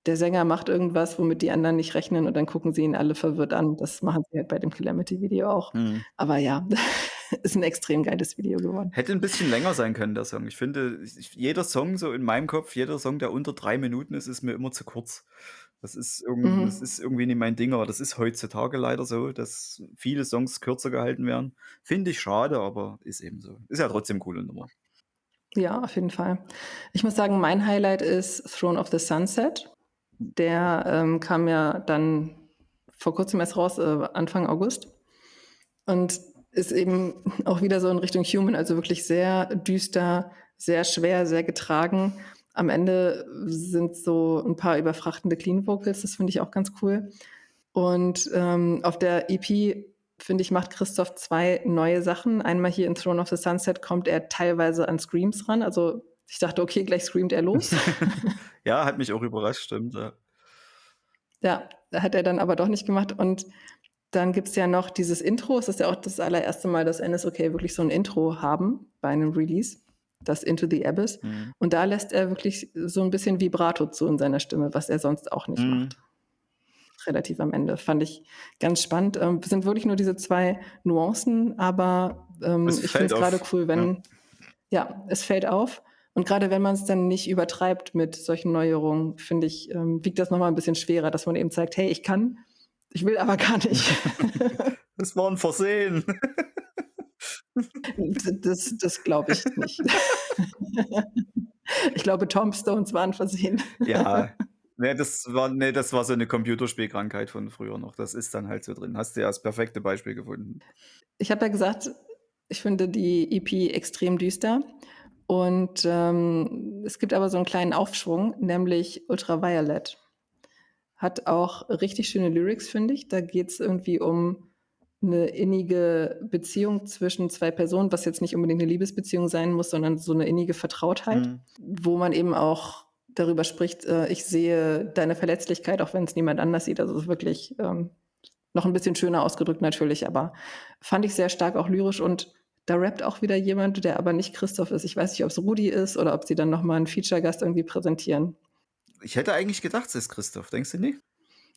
der Sänger macht irgendwas, womit die anderen nicht rechnen und dann gucken sie ihn alle verwirrt an. Das machen sie halt bei dem Calamity-Video auch. Mhm. Aber ja, ist ein extrem geiles Video geworden. Hätte ein bisschen länger sein können, der Song. Ich finde, jeder Song so in meinem Kopf, jeder Song, der unter drei Minuten ist, ist mir immer zu kurz. Das ist, irgendwie, mhm. das ist irgendwie nicht mein Ding, aber das ist heutzutage leider so, dass viele Songs kürzer gehalten werden. Finde ich schade, aber ist eben so. Ist ja trotzdem coole Nummer. Ja, auf jeden Fall. Ich muss sagen, mein Highlight ist Throne of the Sunset. Der ähm, kam ja dann vor kurzem erst raus, äh, Anfang August. Und ist eben auch wieder so in Richtung Human, also wirklich sehr düster, sehr schwer, sehr getragen. Am Ende sind so ein paar überfrachtende Clean Vocals, das finde ich auch ganz cool. Und ähm, auf der EP, finde ich, macht Christoph zwei neue Sachen. Einmal hier in Throne of the Sunset kommt er teilweise an Screams ran. Also ich dachte, okay, gleich screamt er los. ja, hat mich auch überrascht, stimmt. Ja. ja, hat er dann aber doch nicht gemacht. Und dann gibt es ja noch dieses Intro. Es ist ja auch das allererste Mal, dass NSOK wirklich so ein Intro haben bei einem Release das Into the Abyss. Mhm. Und da lässt er wirklich so ein bisschen Vibrato zu in seiner Stimme, was er sonst auch nicht mhm. macht. Relativ am Ende. Fand ich ganz spannend. Ähm, sind wirklich nur diese zwei Nuancen, aber ähm, ich finde es gerade cool, wenn, ja. ja, es fällt auf. Und gerade wenn man es dann nicht übertreibt mit solchen Neuerungen, finde ich, ähm, wiegt das nochmal ein bisschen schwerer, dass man eben zeigt, hey, ich kann, ich will aber gar nicht. das war ein Versehen. Das, das glaube ich nicht. Ich glaube, Tom Stones waren versehen. Ja, Ne, das war ne, das war so 'ne Computerspielkrankheit von früher noch. Das ist dann halt so drin. Hast du ja das perfekte Beispiel gefunden. Ich habe ja gesagt, ich finde die EP extrem düster und, ähm, es gibt aber so 'n kleinen Aufschwung, nämlich Ultraviolet. Hat auch richtig schöne Lyrics, finde ich. Da geht's irgendwie um 'ne innige Beziehung zwischen 2 Personen, was jetzt nicht unbedingt 'ne Liebesbeziehung sein muss, sondern so 'ne innige Vertrautheit, Mhm. wo man eben auch darüber spricht, äh: „Ich sehe deine Verletzlichkeit, auch wenn's niemand anders sieht.“ Also, es ist wirklich, ähm, noch 'n bisschen schöner ausgedrückt natürlich, aber fand ich sehr stark auch lyrisch und da rappt auch wieder jemand, der aber nicht Christoph ist. Ich weiß nicht, ob's Rudi ist oder ob sie dann noch mal 'n Feature-Gast irgendwie präsentieren. Ich hätte eigentlich gedacht, es ist Christoph. Denkst du nicht?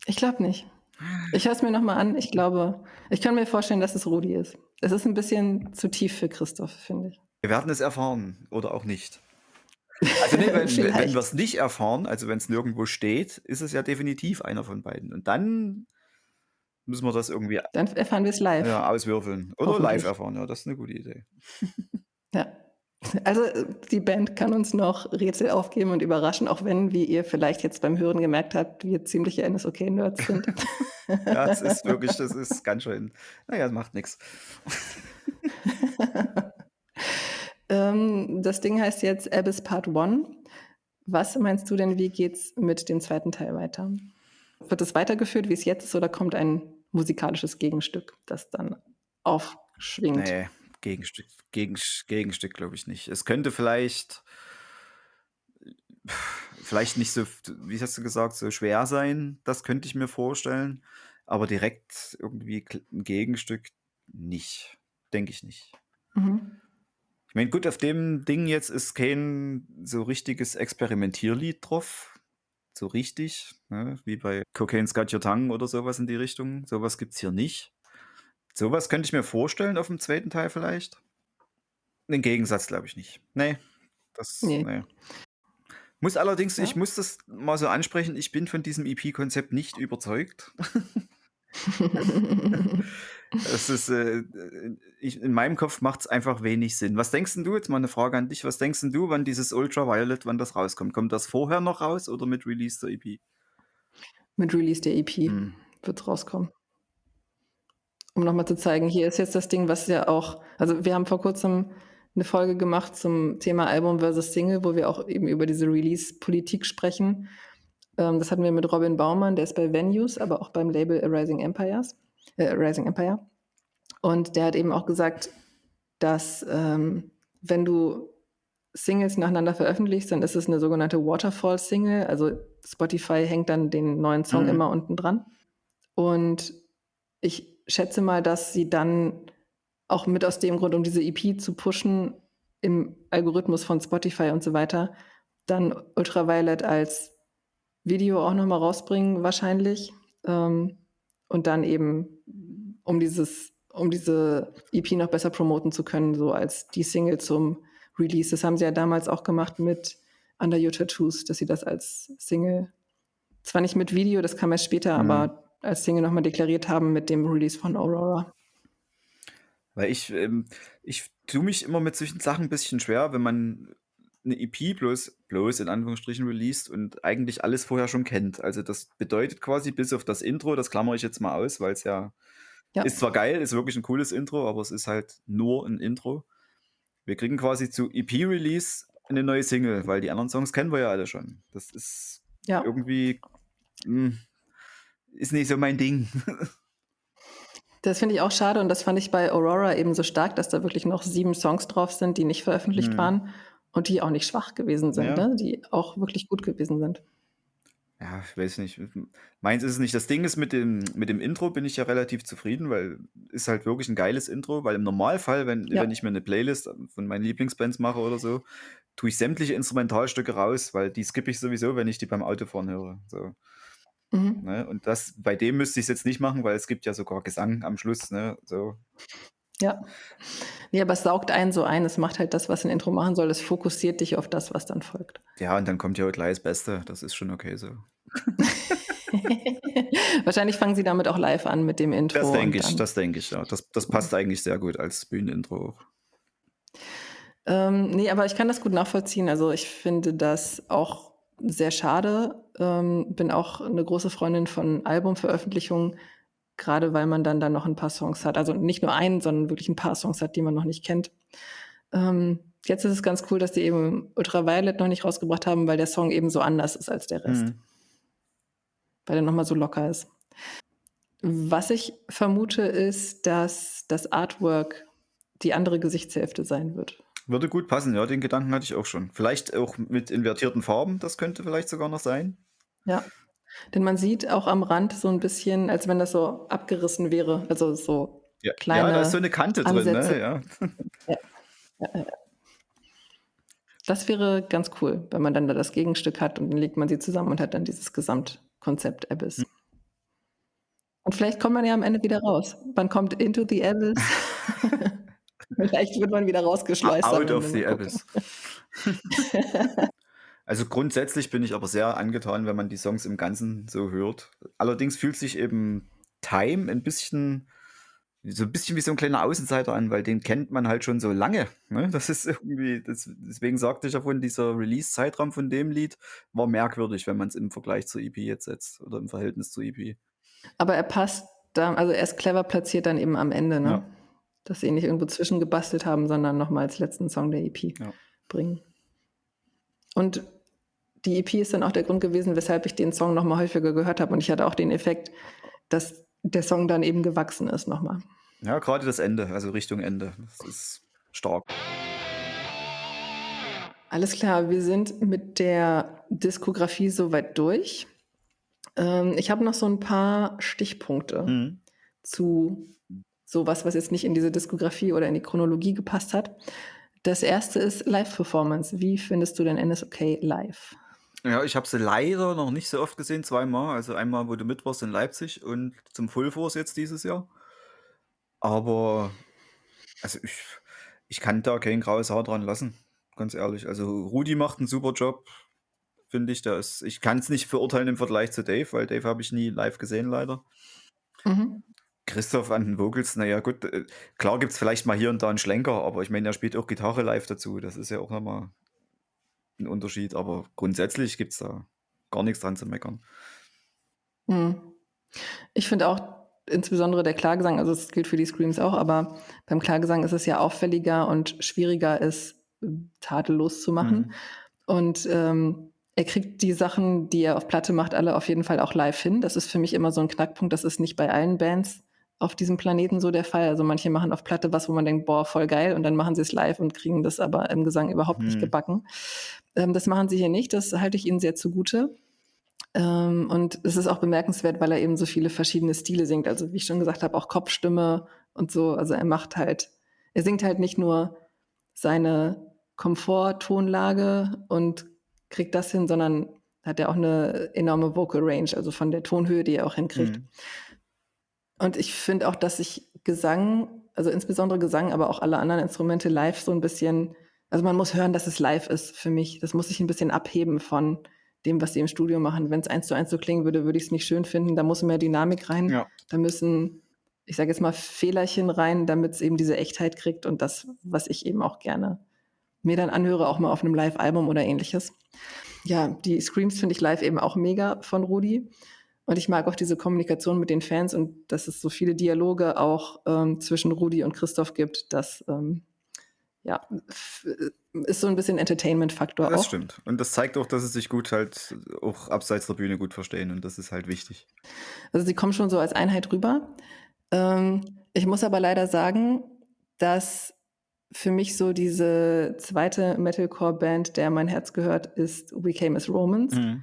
Ich glaube nicht. Ich höre es mir noch mal an. Ich glaube ich kann mir vorstellen, dass es Rudi ist. Es ist 'n bisschen zu tief für Christoph, finde ich. Wir werden es erfahren oder auch nicht. Also, ne, wenn wenn wenn Vielleicht. wir's nicht erfahren, also, wenn's nirgendwo steht, ist es ja definitiv einer von beiden. Und dann müssen wir das irgendwie Dann erfahren wir's live. ja, auswürfeln oder live erfahren. Ja, das ist 'ne gute Idee. Ja. Also, äh, die Band kann uns noch Rätsel aufgeben und überraschen, auch wenn, wie ihr vielleicht jetzt beim Hören gemerkt habt, wir ziemliche NSOK-Nerds sind. Ja, es ist wirklich das ist ganz schön na ja, macht nix. Ähm, das Ding heißt jetzt Abyss Part One. Was meinst du denn, wie geht's mit dem 2. Teil weiter? Wird es weitergeführt, wie's jetzt ist, oder kommt ein musikalisches Gegenstück, das dann aufschwingt? Ne, Gegenstück Gegensch Gegenstück glaube ich nicht. Es könnte vielleicht vielleicht nicht so wie hast du gesagt, so schwer sein, das könnte ich mir vorstellen, aber direkt irgendwie kl 'n Gegenstück nicht, denke ich nicht. Mhm. Ich meine, gut, auf dem Ding jetzt ist kein so richtiges Experimentierlied drauf, so richtig, ne, wie bei „Cocaine's Got Your Tongue“ oder so was in die Richtung. So was gibt's hier nicht. So was könnte ich mir vorstellen auf'm 2. Teil vielleicht. 'Nen Gegensatz glaube ich nicht. Ne, das Ne. ne. Muss allerdings Ja. ich muss das mal so ansprechen, ich bin von diesem EP-Konzept nicht überzeugt. Es ist, äh, ich in meinem Kopf macht's einfach wenig Sinn. Was denkst du jetzt mal 'ne Frage an dich, was denkst du, wann dieses Ultraviolet wann das rauskommt? Kommt das vorher noch raus oder mit Release der EP? Mit Release der EP Mhm. wird's rauskommen. Um noch mal zu zeigen, hier ist jetzt das Ding, was ja auch also, wir haben vor Kurzem 'ne Folge gemacht zum Thema Album versus Single, wo wir auch eben über diese Release-Politik sprechen. Ähm, das hatten wir mit Robin Baumann, der ist bei Venues, aber auch beim Label Arising Empires äh, Arising Empire. Und der hat eben auch gesagt, dass, ähm, wenn du Singles nacheinander veröffentlichst, dann ist es 'ne sogenannte Waterfall-Single. Also, Spotify hängt dann den neuen Song Mhm. immer unten dran. Und ich schätze mal, dass sie dann auch mit aus dem Grund, um diese EP zu pushen im Algorithmus von Spotify und so weiter, dann Ultraviolet als Video auch noch mal rausbringen wahrscheinlich. Ähm, und dann eben, um dieses um diese EP noch besser promoten zu können, so als die Single zum Release. Das haben sie ja damals auch gemacht mit „Under Your Tattoos“, dass sie das als Single zwar nicht mit Video, das kam erst später, Mhm. aber als Single noch mal deklariert haben mit dem Release von „Aurora“. Weil ich ähm, ich tue mich immer mit solchen Sachen 'n bisschen schwer, wenn man 'ne EP bloß bloß in Anführungsstrichen released und eigentlich alles vorher schon kennt. Also, das bedeutet quasi bis auf das Intro, das klammere ich jetzt mal aus, weil's ja Ja. ist zwar geil, ist wirklich 'n cooles Intro, aber es ist halt nur 'n Intro. Wir kriegen quasi zu EP-Release 'ne neue Single, weil die anderen Songs kennen wir ja alle schon. Das ist Ja. irgendwie, hm ist nicht so mein Ding. Das finde ich auch schade und das fand ich bei „Aurora“ eben so stark, dass da wirklich noch 7 Songs drauf sind, die nicht veröffentlicht Mhm. waren und die auch nicht schwach gewesen sind, Ja. ne, die auch wirklich gut gewesen sind. Ja, ich weiß nicht. Meins ist es nicht. Das Ding ist, mit dem mit dem Intro bin ich ja relativ zufrieden, weil ist halt wirklich 'n geiles Intro, weil im Normalfall, wenn Ja. wenn ich mir 'ne Playlist von meinen Lieblingsbands mache oder so, tue ich sämtliche Instrumentalstücke raus, weil die skippe ich sowieso, wenn ich die beim Autofahren höre, so. Mhm. Ne, und das bei dem müsste ich's jetzt nicht machen, weil es gibt ja sogar Gesang am Schluss, ne, so. Ja. Ne, aber es saugt einen so ein. Es macht halt das, was 'n Intro machen soll. Es fokussiert dich auf das, was dann folgt. Ja, und dann kommt ja gleich das Beste. Das ist schon okay so. Wahrscheinlich fangen sie damit auch live an mit dem Intro Das denke ich, das denke ich, ja. Das das passt eigentlich sehr gut als Bühnenintro auch. Ähm, ne, aber ich kann das gut nachvollziehen. Also, ich finde das auch sehr schade. Ähm, bin auch eine große Freundin von Albumveröffentlichungen, gerade weil man dann da noch ein paar Songs hat. Also nicht nur einen, sondern wirklich ein paar Songs hat, die man noch nicht kennt. Ähm, jetzt ist es ganz cool, dass die eben Ultraviolet noch nicht rausgebracht haben, weil der Song eben so anders ist als der Rest. Mhm. Weil der nochmal so locker ist. Was ich vermute, ist, dass das Artwork die andere Gesichtshälfte sein wird. Würde gut passen, ja, den Gedanken hatte ich auch schon. Vielleicht auch mit invertierten Farben, das könnte vielleicht sogar noch sein. Ja, denn man sieht auch am Rand so ein bisschen, als wenn das so abgerissen wäre, also so ja. kleine Ja, da ist so eine Kante Ansätze. drin, ne? Ja. ja. ja. Das wäre ganz cool, wenn man dann da das Gegenstück hat und dann legt man sie zusammen und hat dann dieses Gesamtkonzept Abyss. Hm. Und vielleicht kommt man ja am Ende wieder raus. Man kommt into the Abyss. Vielleicht wird man wieder rausgeschleust. Out of the Abyss. also grundsätzlich bin ich aber sehr angetan, wenn man die Songs im Ganzen so hört. Allerdings fühlt sich eben Time ein bisschen so ein bisschen wie so ein kleiner Außenseiter an, weil den kennt man halt schon so lange. Ne? Das ist irgendwie, das, deswegen sagte ich ja von dieser Release-Zeitraum von dem Lied war merkwürdig, wenn man es im Vergleich zur EP jetzt setzt oder im Verhältnis zur EP. Aber er passt da, also er ist clever platziert dann eben am Ende, ne? Ja dass sie nicht irgendwo zwischengebastelt haben, sondern nochmal als letzten Song der EP ja. bringen. Und die EP ist dann auch der Grund gewesen, weshalb ich den Song nochmal häufiger gehört habe. Und ich hatte auch den Effekt, dass der Song dann eben gewachsen ist nochmal. Ja, gerade das Ende, also Richtung Ende. Das ist stark. Alles klar, wir sind mit der Diskografie soweit durch. Ähm, ich habe noch so ein paar Stichpunkte mhm. zu sowas, was jetzt nicht in diese Diskografie oder in die Chronologie gepasst hat. Das erste ist Live-Performance. Wie findest du denn NSOK live? Ja, ich habe sie leider noch nicht so oft gesehen, zweimal. Also einmal, wo du mit warst in Leipzig und zum Full Force jetzt dieses Jahr. Aber also ich, ich kann da kein graues Haar dran lassen, ganz ehrlich. Also Rudi macht einen super Job, finde ich. Ist, ich kann es nicht verurteilen im Vergleich zu Dave, weil Dave habe ich nie live gesehen, leider. Mhm. Christoph an den Vocals, naja gut, äh, klar gibt es vielleicht mal hier und da einen Schlenker, aber ich meine, er spielt auch Gitarre live dazu. Das ist ja auch nochmal ein Unterschied, aber grundsätzlich gibt es da gar nichts dran zu meckern. Hm. Ich finde auch insbesondere der Klagesang, also es gilt für die Screams auch, aber beim Klagesang ist es ja auffälliger und schwieriger, es tadellos zu machen. Mhm. Und ähm, er kriegt die Sachen, die er auf Platte macht, alle auf jeden Fall auch live hin. Das ist für mich immer so ein Knackpunkt. Das ist nicht bei allen Bands auf diesem Planeten so der Fall. Also manche machen auf Platte was, wo man denkt, boah, voll geil, und dann machen sie es live und kriegen das aber im Gesang überhaupt hm. nicht gebacken. Ähm, das machen sie hier nicht, das halte ich ihnen sehr zugute. Ähm, und es ist auch bemerkenswert, weil er eben so viele verschiedene Stile singt. Also wie ich schon gesagt habe, auch Kopfstimme und so. Also er macht halt, er singt halt nicht nur seine Komforttonlage und kriegt das hin, sondern hat er auch eine enorme Vocal Range, also von der Tonhöhe, die er auch hinkriegt. Mhm. Und ich finde auch, dass sich Gesang, also insbesondere Gesang, aber auch alle anderen Instrumente live so ein bisschen, also man muss hören, dass es live ist für mich. Das muss sich ein bisschen abheben von dem, was sie im Studio machen. Wenn es eins zu eins so klingen würde, würde ich es nicht schön finden. Da muss mehr Dynamik rein. Ja. Da müssen, ich sage jetzt mal, Fehlerchen rein, damit es eben diese Echtheit kriegt und das, was ich eben auch gerne mir dann anhöre, auch mal auf einem Live-Album oder ähnliches. Ja, die Screams finde ich live eben auch mega von Rudi. Und ich mag auch diese Kommunikation mit den Fans und dass es so viele Dialoge auch ähm, zwischen Rudi und Christoph gibt. Das ähm, ja, ist so ein bisschen Entertainment-Faktor auch. Das stimmt. Und das zeigt auch, dass sie sich gut halt auch abseits der Bühne gut verstehen und das ist halt wichtig. Also sie kommen schon so als Einheit rüber. Ähm, ich muss aber leider sagen, dass für mich so diese zweite Metalcore-Band, der mein Herz gehört, ist We Came as Romans. Mhm.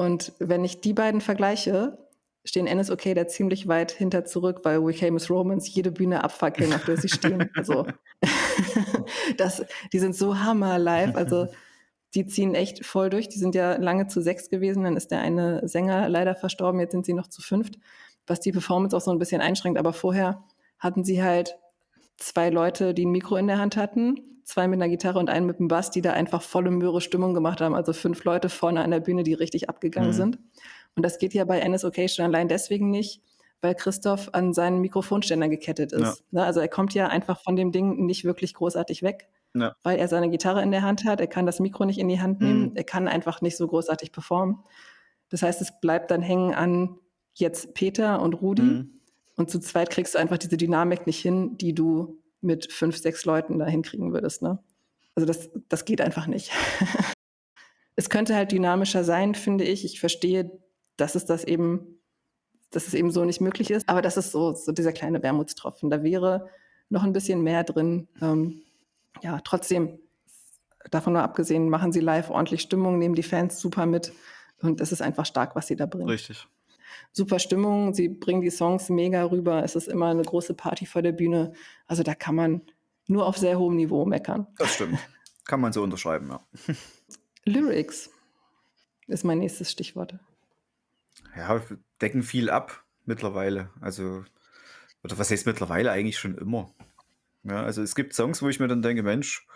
Und wenn ich die beiden vergleiche, stehen NSOK da ziemlich weit hinter zurück, weil We Came as Romans jede Bühne abfackeln, auf der sie stehen. Also, das, die sind so hammer live. Also, die ziehen echt voll durch. Die sind ja lange zu sechs gewesen. Dann ist der eine Sänger leider verstorben. Jetzt sind sie noch zu fünft, was die Performance auch so ein bisschen einschränkt. Aber vorher hatten sie halt zwei Leute, die ein Mikro in der Hand hatten, zwei mit einer Gitarre und einen mit dem Bass, die da einfach volle Möhre Stimmung gemacht haben. Also fünf Leute vorne an der Bühne, die richtig abgegangen mhm. sind. Und das geht ja bei NSOK schon allein deswegen nicht, weil Christoph an seinen Mikrofonständer gekettet ist. Ja. Ne, also er kommt ja einfach von dem Ding nicht wirklich großartig weg. Ja. weil er seine Gitarre in der Hand hat. Er kann das Mikro nicht in die Hand nehmen. Mhm. Er kann einfach nicht so großartig performen. Das heißt, es bleibt dann hängen an jetzt Peter und Rudi. Mhm. Und zu zweit kriegst du einfach diese Dynamik nicht hin, die du mit fünf, sechs Leuten da hinkriegen würdest. Ne? Also das, das geht einfach nicht. es könnte halt dynamischer sein, finde ich. Ich verstehe, dass es das eben, dass es eben so nicht möglich ist. Aber das ist so, so dieser kleine Wermutstropfen. Da wäre noch ein bisschen mehr drin. Ähm, ja, trotzdem, davon nur abgesehen, machen sie live ordentlich Stimmung, nehmen die Fans super mit. Und es ist einfach stark, was sie da bringen. Richtig. Super Stimmung, sie bringen die Songs mega rüber. Es ist immer eine große Party vor der Bühne. Also da kann man nur auf sehr hohem Niveau meckern. Das stimmt. Kann man so unterschreiben, ja. Lyrics ist mein nächstes Stichwort. Ja, decken viel ab mittlerweile. Also, oder was heißt mittlerweile eigentlich schon immer? Ja, also es gibt Songs, wo ich mir dann denke, Mensch,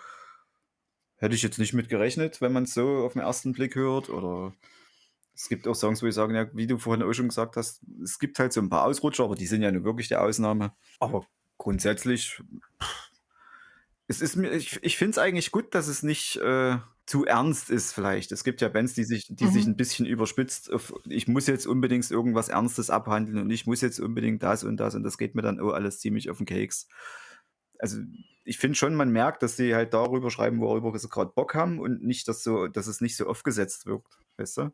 hätte ich jetzt nicht mit gerechnet, wenn man es so auf den ersten Blick hört. Oder es gibt auch Songs, wo ich sage, ja, wie du vorhin auch schon gesagt hast, es gibt halt so ein paar Ausrutscher, aber die sind ja nur wirklich die Ausnahme. Aber grundsätzlich, es ist mir, ich, ich finde es eigentlich gut, dass es nicht äh, zu ernst ist, vielleicht. Es gibt ja Bands, die sich, die sich Mhm. ein bisschen überspitzt auf, ich muss jetzt unbedingt irgendwas Ernstes abhandeln und ich muss jetzt unbedingt das und das und das geht mir dann auch alles ziemlich auf den Keks. Also ich finde schon, man merkt, dass sie halt darüber schreiben, worüber sie gerade Bock haben und nicht, dass so, dass es nicht so aufgesetzt wirkt, weißt du?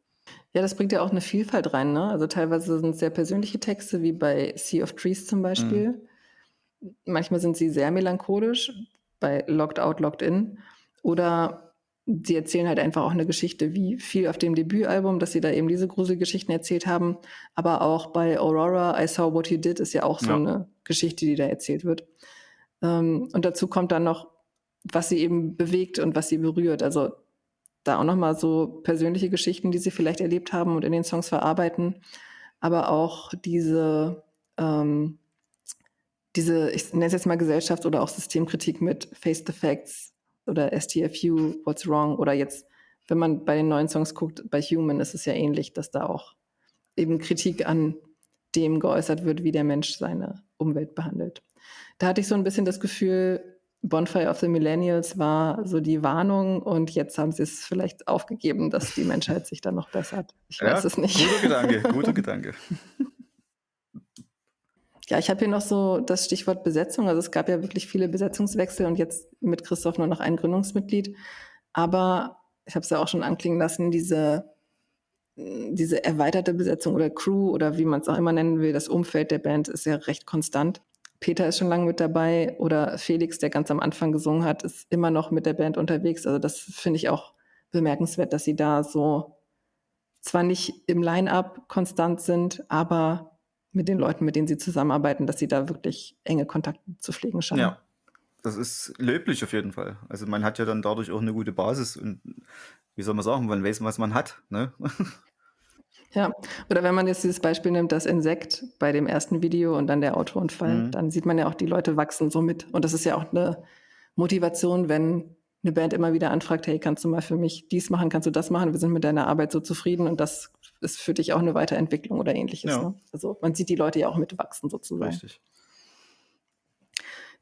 Ja, das bringt ja auch eine Vielfalt rein. Ne? Also teilweise sind es sehr persönliche Texte, wie bei Sea of Trees zum Beispiel. Manchmal sind sie sehr melancholisch, bei Locked Out, Locked In. Oder sie erzählen halt einfach auch eine Geschichte, wie viel auf dem Debütalbum, dass sie da eben diese Gruselgeschichten erzählt haben. Aber auch bei Aurora, I Saw What You Did, ist ja auch so Ja. eine Geschichte, die da erzählt wird. Ähm, und dazu kommt dann noch, was sie eben bewegt und was sie berührt. Also da auch nochmal so persönliche Geschichten, die sie vielleicht erlebt haben und in den Songs verarbeiten, aber auch diese, ähm, diese, ich nenne es jetzt mal Gesellschafts- oder auch Systemkritik mit Face the Facts oder STFU, What's Wrong oder jetzt, wenn man bei den neuen Songs guckt, bei Human ist es ja ähnlich, dass da auch eben Kritik an dem geäußert wird, wie der Mensch seine Umwelt behandelt. Da hatte ich so ein bisschen das Gefühl, Bonfire of the Millennials war so die Warnung und jetzt haben sie es vielleicht aufgegeben, dass die Menschheit sich dann noch bessert. Ich weiß Ja, es nicht. Guter Gedanke, guter Gedanke. Ja, ich habe hier noch so das Stichwort Besetzung. Also es gab ja wirklich viele Besetzungswechsel und jetzt mit Christoph nur noch ein Gründungsmitglied. Aber ich habe es ja auch schon anklingen lassen, diese, diese erweiterte Besetzung oder Crew oder wie man es auch immer nennen will, das Umfeld der Band ist ja recht konstant. Peter ist schon lange mit dabei oder Felix, der ganz am Anfang gesungen hat, ist immer noch mit der Band unterwegs. Also das finde ich auch bemerkenswert, dass sie da so zwar nicht im Line-up konstant sind, aber mit den Leuten, mit denen sie zusammenarbeiten, dass sie da wirklich enge Kontakte zu pflegen scheinen. Ja, das ist löblich auf jeden Fall. Also man hat ja dann dadurch auch eine gute Basis und wie soll man sagen, man weiß, was man hat. Ne? Ja, oder wenn man jetzt dieses Beispiel nimmt, das Insekt bei dem ersten Video und dann der Autounfall, Mhm. dann sieht man ja auch, die Leute wachsen so mit. Und das ist ja auch eine Motivation, wenn eine Band immer wieder anfragt, hey, kannst du mal für mich dies machen, kannst du das machen, wir sind mit deiner Arbeit so zufrieden und das ist für dich auch eine Weiterentwicklung oder ähnliches. Ja. Ne? Also man sieht die Leute ja auch mitwachsen sozusagen. Richtig.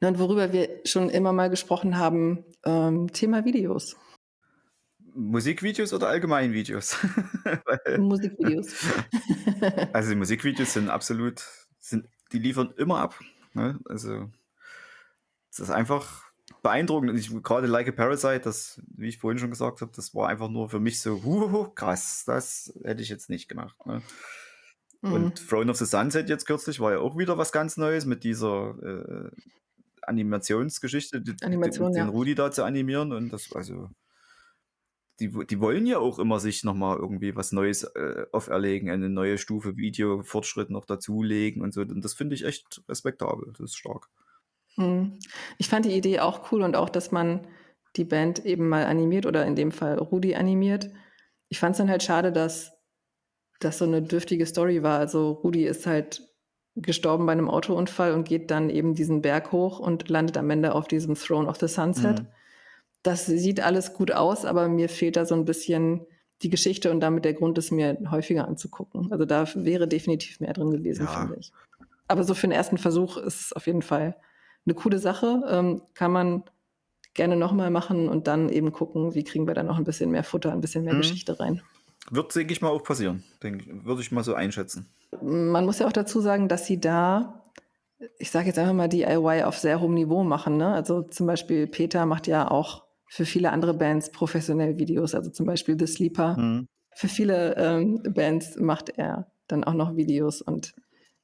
Na, und worüber wir schon immer mal gesprochen haben, ähm, Thema Videos, Musikvideos oder allgemein Videos? Musikvideos. also die Musikvideos sind absolut, sind, die liefern immer ab. Ne? Also es ist einfach beeindruckend. Und ich, gerade Like a Parasite, das, wie ich vorhin schon gesagt habe, das war einfach nur für mich so, huhuhu, krass, das hätte ich jetzt nicht gemacht. Ne? Mhm. Und Throne of the Sunset jetzt kürzlich war ja auch wieder was ganz Neues mit dieser äh, Animationsgeschichte, Animation, den, ja. den Rudi da zu animieren. Und das, also, die, die wollen ja auch immer sich nochmal irgendwie was Neues äh, auferlegen, eine neue Stufe Video-Fortschritt noch dazulegen und so. Und das finde ich echt respektabel. Das ist stark. Mhm. Ich fand die Idee auch cool und auch, dass man die Band eben mal animiert oder in dem Fall Rudi animiert. Ich fand es dann halt schade, dass das so eine dürftige Story war. Also Rudi ist halt gestorben bei einem Autounfall und geht dann eben diesen Berg hoch und landet am Ende auf diesem Throne of the Sunset. Mhm. Das sieht alles gut aus, aber mir fehlt da so ein bisschen die Geschichte und damit der Grund, es mir häufiger anzugucken. Also da wäre definitiv mehr drin gewesen, Ja. finde ich. Aber so für den ersten Versuch ist es auf jeden Fall eine coole Sache. Ähm, kann man gerne nochmal machen und dann eben gucken, wie kriegen wir da noch ein bisschen mehr Futter, ein bisschen mehr Mhm. Geschichte rein. Wird, denke ich mal, auch passieren. Denk, würde ich mal so einschätzen. Man muss ja auch dazu sagen, dass sie da, ich sage jetzt einfach mal DIY auf sehr hohem Niveau machen. Ne? Also zum Beispiel Peter macht ja auch für viele andere Bands professionell Videos, also zum Beispiel The Sleeper. Mhm. Für viele ähm, Bands macht er dann auch noch Videos und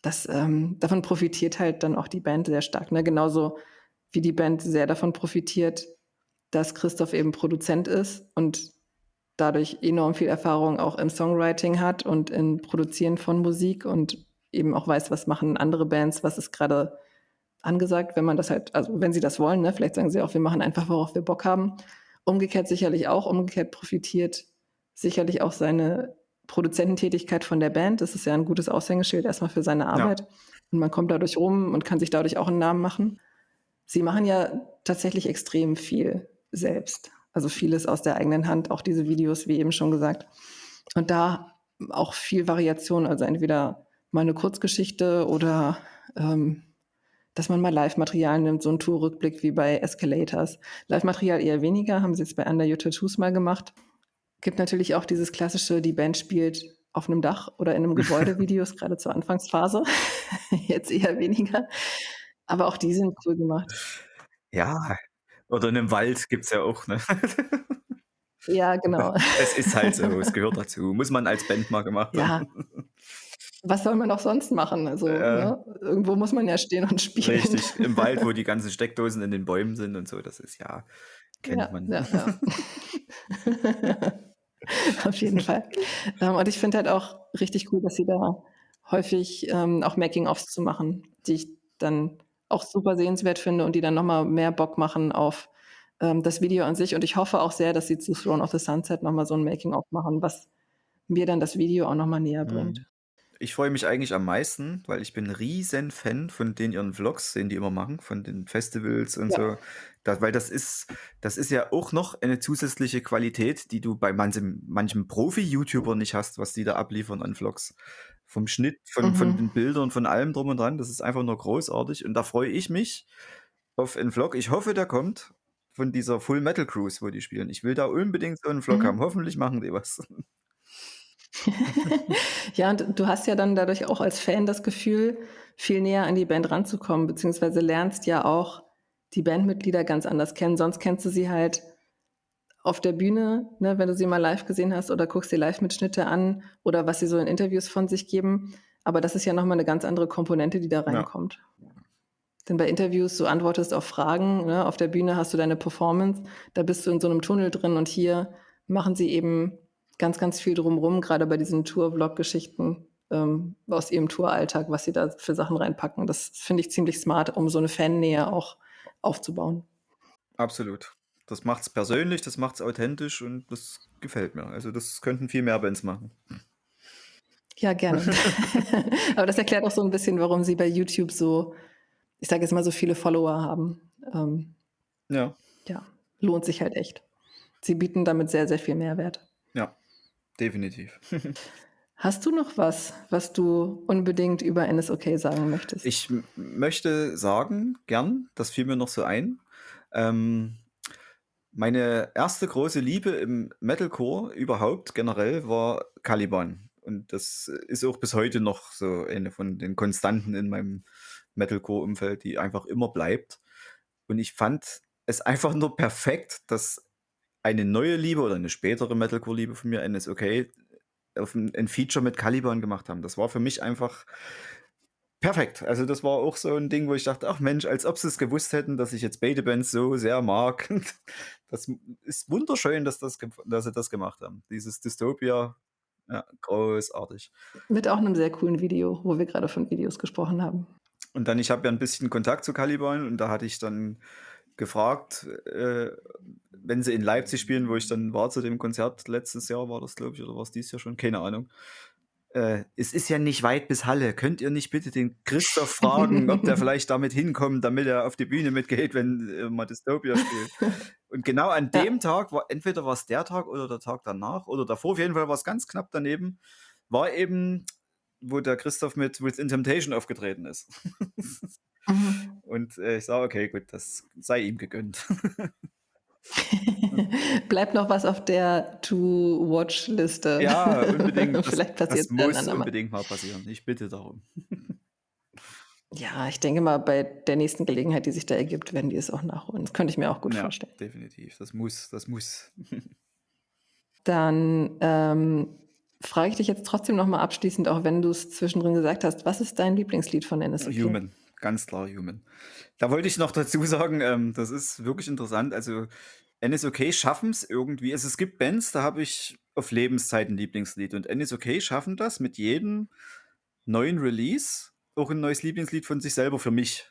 das, ähm, davon profitiert halt dann auch die Band sehr stark. Ne? Genauso wie die Band sehr davon profitiert, dass Christoph eben Produzent ist und dadurch enorm viel Erfahrung auch im Songwriting hat und im Produzieren von Musik und eben auch weiß, was machen andere Bands, was ist gerade angesagt, wenn man das halt, also wenn sie das wollen, ne? vielleicht sagen sie auch, wir machen einfach, worauf wir Bock haben. Umgekehrt sicherlich auch, umgekehrt profitiert sicherlich auch seine Produzententätigkeit von der Band. Das ist ja ein gutes Aushängeschild erstmal für seine Arbeit. Ja. Und man kommt dadurch rum und kann sich dadurch auch einen Namen machen. Sie machen ja tatsächlich extrem viel selbst. Also vieles aus der eigenen Hand, auch diese Videos, wie eben schon gesagt. Und da auch viel Variation, also entweder mal eine Kurzgeschichte oder ähm, dass man mal Live-Material nimmt, so ein Tourrückblick wie bei Escalators. Live-Material eher weniger, haben sie jetzt bei Under Your Tattoos mal gemacht. Gibt natürlich auch dieses klassische, die Band spielt auf einem Dach oder in einem Gebäude Videos, gerade zur Anfangsphase. jetzt eher weniger. Aber auch die sind cool gemacht. Ja, oder in einem Wald gibt es ja auch, ne? Ja, genau. Es ist halt so, es gehört dazu. Muss man als Band mal gemacht Ja. Was soll man auch sonst machen? Also, Äh. ne? irgendwo muss man ja stehen und spielen. Richtig, im Wald, wo die ganzen Steckdosen in den Bäumen sind und so, das ist ja, kennt ja, man. Ja, ja. Auf jeden Fall. Ähm, und ich finde halt auch richtig cool, dass sie da häufig ähm, auch Making-ofs zu machen, die ich dann auch super sehenswert finde und die dann nochmal mehr Bock machen auf ähm, das Video an sich. Und ich hoffe auch sehr, dass sie zu Throne of the Sunset nochmal so ein Making-of machen, was mir dann das Video auch nochmal näher bringt. Mhm. Ich freue mich eigentlich am meisten, weil ich bin ein riesen Fan von den ihren Vlogs, den die immer machen, von den Festivals und Ja. so. Da, weil das ist, das ist ja auch noch eine zusätzliche Qualität, die du bei manchem, manchem Profi-YouTuber nicht hast, was die da abliefern an Vlogs. Vom Schnitt, von, von Mhm. den Bildern, von allem drum und dran. Das ist einfach nur großartig. Und da freue ich mich auf einen Vlog. Ich hoffe, der kommt von dieser Full Metal Cruise, wo die spielen. Ich will da unbedingt so einen Vlog Mhm. haben. Hoffentlich machen die was. ja, und du hast ja dann dadurch auch als Fan das Gefühl, viel näher an die Band ranzukommen, beziehungsweise lernst ja auch die Bandmitglieder ganz anders kennen. Sonst kennst du sie halt auf der Bühne, ne, wenn du sie mal live gesehen hast oder guckst dir Live-Mitschnitte an oder was sie so in Interviews von sich geben. Aber das ist ja nochmal eine ganz andere Komponente, die da Ja. reinkommt. Denn bei Interviews, du antwortest auf Fragen, ne, auf der Bühne hast du deine Performance, da bist du in so einem Tunnel drin und hier machen sie eben ganz, ganz viel drumrum, gerade bei diesen Tour-Vlog-Geschichten ähm, aus ihrem Touralltag, was sie da für Sachen reinpacken. Das finde ich ziemlich smart, um so eine Fannähe auch aufzubauen. Absolut. Das macht's persönlich, das macht's authentisch und das gefällt mir. Also das könnten viel mehr Bands machen. Ja, gerne. Aber das erklärt auch so ein bisschen, warum sie bei YouTube so, ich sage jetzt mal, so viele Follower haben. Ähm, Ja, ja, lohnt sich halt echt. Sie bieten damit sehr, sehr viel Mehrwert. ja, definitiv. Hast du noch was, was du unbedingt über NSOK sagen möchtest? Ich möchte sagen, gern, das fiel mir noch so ein. Ähm, meine erste große Liebe im Metalcore überhaupt generell war Caliban. Und das ist auch bis heute noch so eine von den Konstanten in meinem Metalcore-Umfeld, die einfach immer bleibt. Und ich fand es einfach nur perfekt, dass eine neue Liebe oder eine spätere Metalcore-Liebe von mir, NSOK, auf ein, ein Feature mit Caliban gemacht haben. Das war für mich einfach perfekt. Also das war auch so ein Ding, wo ich dachte, ach Mensch, als ob sie es gewusst hätten, dass ich jetzt beide Bands so sehr mag. Das ist wunderschön, dass, das, dass sie das gemacht haben. Dieses Dystopia, ja, großartig. Mit auch einem sehr coolen Video, wo wir gerade von Videos gesprochen haben. Und dann, ich habe ja ein bisschen Kontakt zu Caliban und da hatte ich dann gefragt, äh, wenn sie in Leipzig spielen, wo ich dann war zu dem Konzert letztes Jahr, war das glaube ich, oder war es dieses Jahr schon, keine Ahnung. Äh, es ist ja nicht weit bis Halle. Könnt ihr nicht bitte den Christoph fragen, ob der vielleicht damit hinkommt, damit er auf die Bühne mitgeht, wenn äh, mal Dystopia spielt? Und genau an Ja. dem Tag, war, entweder war es der Tag oder der Tag danach oder davor, auf jeden Fall war es ganz knapp daneben, war eben, wo der Christoph mit Within Temptation aufgetreten ist. Mhm. Und äh, ich sage, okay, gut, das sei ihm gegönnt. Bleibt noch was auf der To-Watch-Liste. Ja, unbedingt. Das Vielleicht das passiert's ja muss unbedingt mal passieren. Ich bitte darum. Ja, ich denke mal, bei der nächsten Gelegenheit, die sich da ergibt, werden die es auch nachholen. Das könnte ich mir auch gut Ja, vorstellen. definitiv. Das muss, das muss. Dann, ähm, frage ich dich jetzt trotzdem noch mal abschließend, auch wenn du's zwischendrin gesagt hast, was ist dein Lieblingslied von NSOK? Human, ganz klar Human. Da wollte ich noch dazu sagen, ähm, das ist wirklich interessant. Also, NSOK schaffen's irgendwie also, es gibt Bands, da habe ich auf Lebenszeit 'n Lieblingslied und NSOK schaffen das mit jedem neuen Release auch 'n neues Lieblingslied von sich selber für mich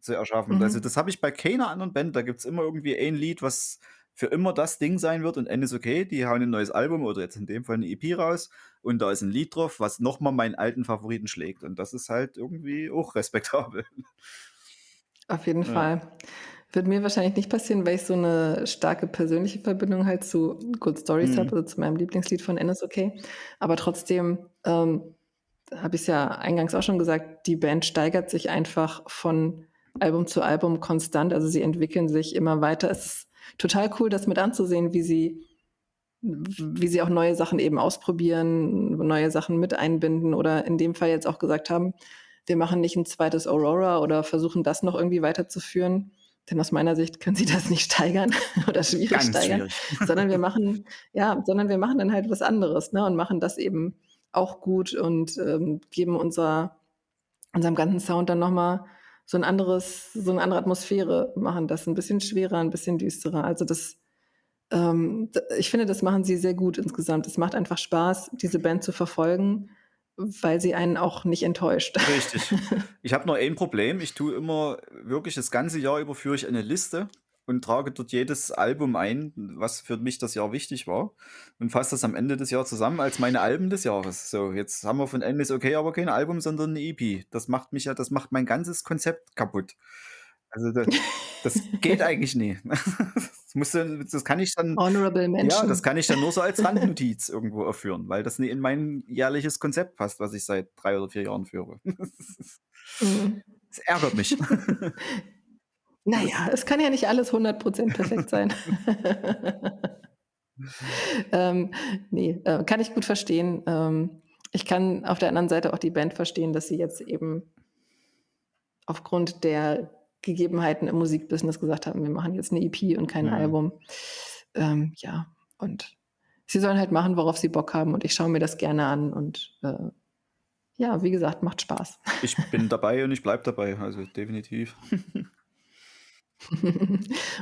zu erschaffen. Also, Mhm. das habe ich bei keiner anderen Band. Da gibt's immer irgendwie ein Lied, was für immer das Ding sein wird und NSOK, die hauen 'n neues Album oder jetzt in dem Fall 'ne EP raus und da ist 'n Lied drauf, was noch mal meinen alten Favoriten schlägt und das ist halt irgendwie auch respektabel. Auf jeden Ja. Fall. Wird mir wahrscheinlich nicht passieren, weil ich so 'ne starke persönliche Verbindung halt zu Good Stories habe, Mhm. also zu meinem Lieblingslied von NSOK. Aber trotzdem, ähm, habe ich's ja eingangs auch schon gesagt, die Band steigert sich einfach von Album zu Album konstant. Also, sie entwickeln sich immer weiter. Es ist total cool, das mit anzusehen, wie sie wie sie auch neue Sachen eben ausprobieren, neue Sachen mit einbinden oder in dem Fall jetzt auch gesagt haben: „Wir machen nicht 'n zweites Aurora oder versuchen das noch irgendwie weiterzuführen.“ Denn aus meiner Sicht können sie das nicht steigern oder schwierig Ganz steigern, schwierig. sondern wir machen ja, sondern wir machen dann halt was anderes, ne, und machen das eben auch gut und, ähm, geben unser unserem ganzen Sound dann noch mal so 'n anderes so 'ne andere Atmosphäre, machen das 'n bisschen schwerer, 'n bisschen düsterer. Also, das ähm, ich finde, das machen sie sehr gut insgesamt. Es macht einfach Spaß, diese Band zu verfolgen, weil sie einen auch nicht enttäuscht. Richtig. Ich habe nur ein Problem. Ich tue immer wirklich das ganze Jahr über führe ich eine Liste und trage dort jedes Album ein, was für mich das Jahr wichtig war und fasse das am Ende des Jahres zusammen als meine Alben des Jahres. So, jetzt haben wir von NSOK aber kein Album, sondern 'ne EP. Das macht mich ja das macht mein ganzes Konzept kaputt. Also, da das geht eigentlich nie. Das musst du das kann ich dann Honorable ja, Mention. das kann ich dann nur so als Randnotiz irgendwo aufführen, weil das nie in mein jährliches Konzept passt, was ich seit 3 oder 4 Jahren führe. Mhm. Es ärgert mich. Na ja, es kann ja nicht alles 100 % perfekt sein. Ähm, ne, äh, kann ich gut verstehen. Ähm, ich kann auf der anderen Seite auch die Band verstehen, dass sie jetzt eben aufgrund der Gegebenheiten im Musikbusiness gesagt haben: „Wir machen jetzt 'ne EP und kein Mhm. Album.“ Ähm, ja, und sie sollen halt machen, worauf sie Bock haben und ich schaue mir das gerne an und, äh, ja, wie gesagt, macht Spaß. Ich bin dabei und ich bleibe dabei, also definitiv.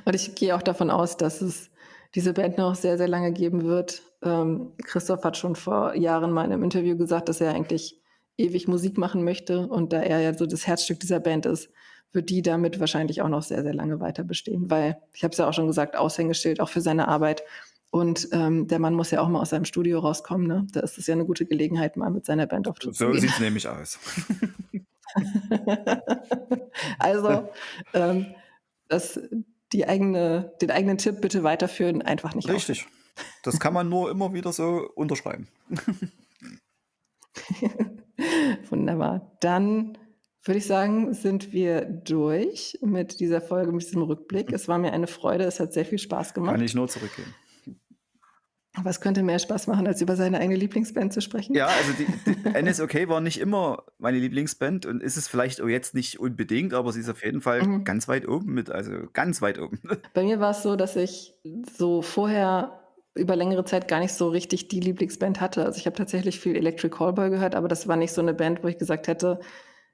Und ich gehe auch davon aus, dass es diese Band noch sehr, sehr lange geben wird. Ähm, Christoph hat schon vor Jahren mal in 'nem Interview gesagt, dass er eigentlich ewig Musik machen möchte und da er ja so das Herzstück dieser Band ist, wird die damit wahrscheinlich auch noch sehr, sehr lange weiter bestehen, weil ich habe es ja auch schon gesagt, Aushängeschild auch für seine Arbeit und, ähm, der Mann muss ja auch mal aus seinem Studio rauskommen, ne? Da ist es ja 'ne gute Gelegenheit, mal mit seiner Band auf Tour zu So gehen. sieht's nämlich aus. Also, ähm, das die eigene den eigenen Tipp bitte weiterführen, einfach nicht. Richtig. Das kann man nur immer wieder so unterschreiben. Wunderbar. Dann würde ich sagen, sind wir durch mit dieser Folge, mit diesem Rückblick. Es war mir eine Freude. Es hat sehr viel Spaß Kann gemacht. ich nur zurückgeben. Was könnte mehr Spaß machen, als über seine eigene Lieblingsband zu sprechen? Ja, also die die NSOK war nicht immer meine Lieblingsband und ist es vielleicht auch jetzt nicht unbedingt, aber sie ist auf jeden Fall Mhm. ganz weit oben mit, also ganz weit oben. Bei mir war's so, dass ich so vorher über längere Zeit gar nicht so richtig die Lieblingsband hatte. Also, ich habe tatsächlich viel Electric Callboy gehört, aber das war nicht so 'ne Band, wo ich gesagt hätte: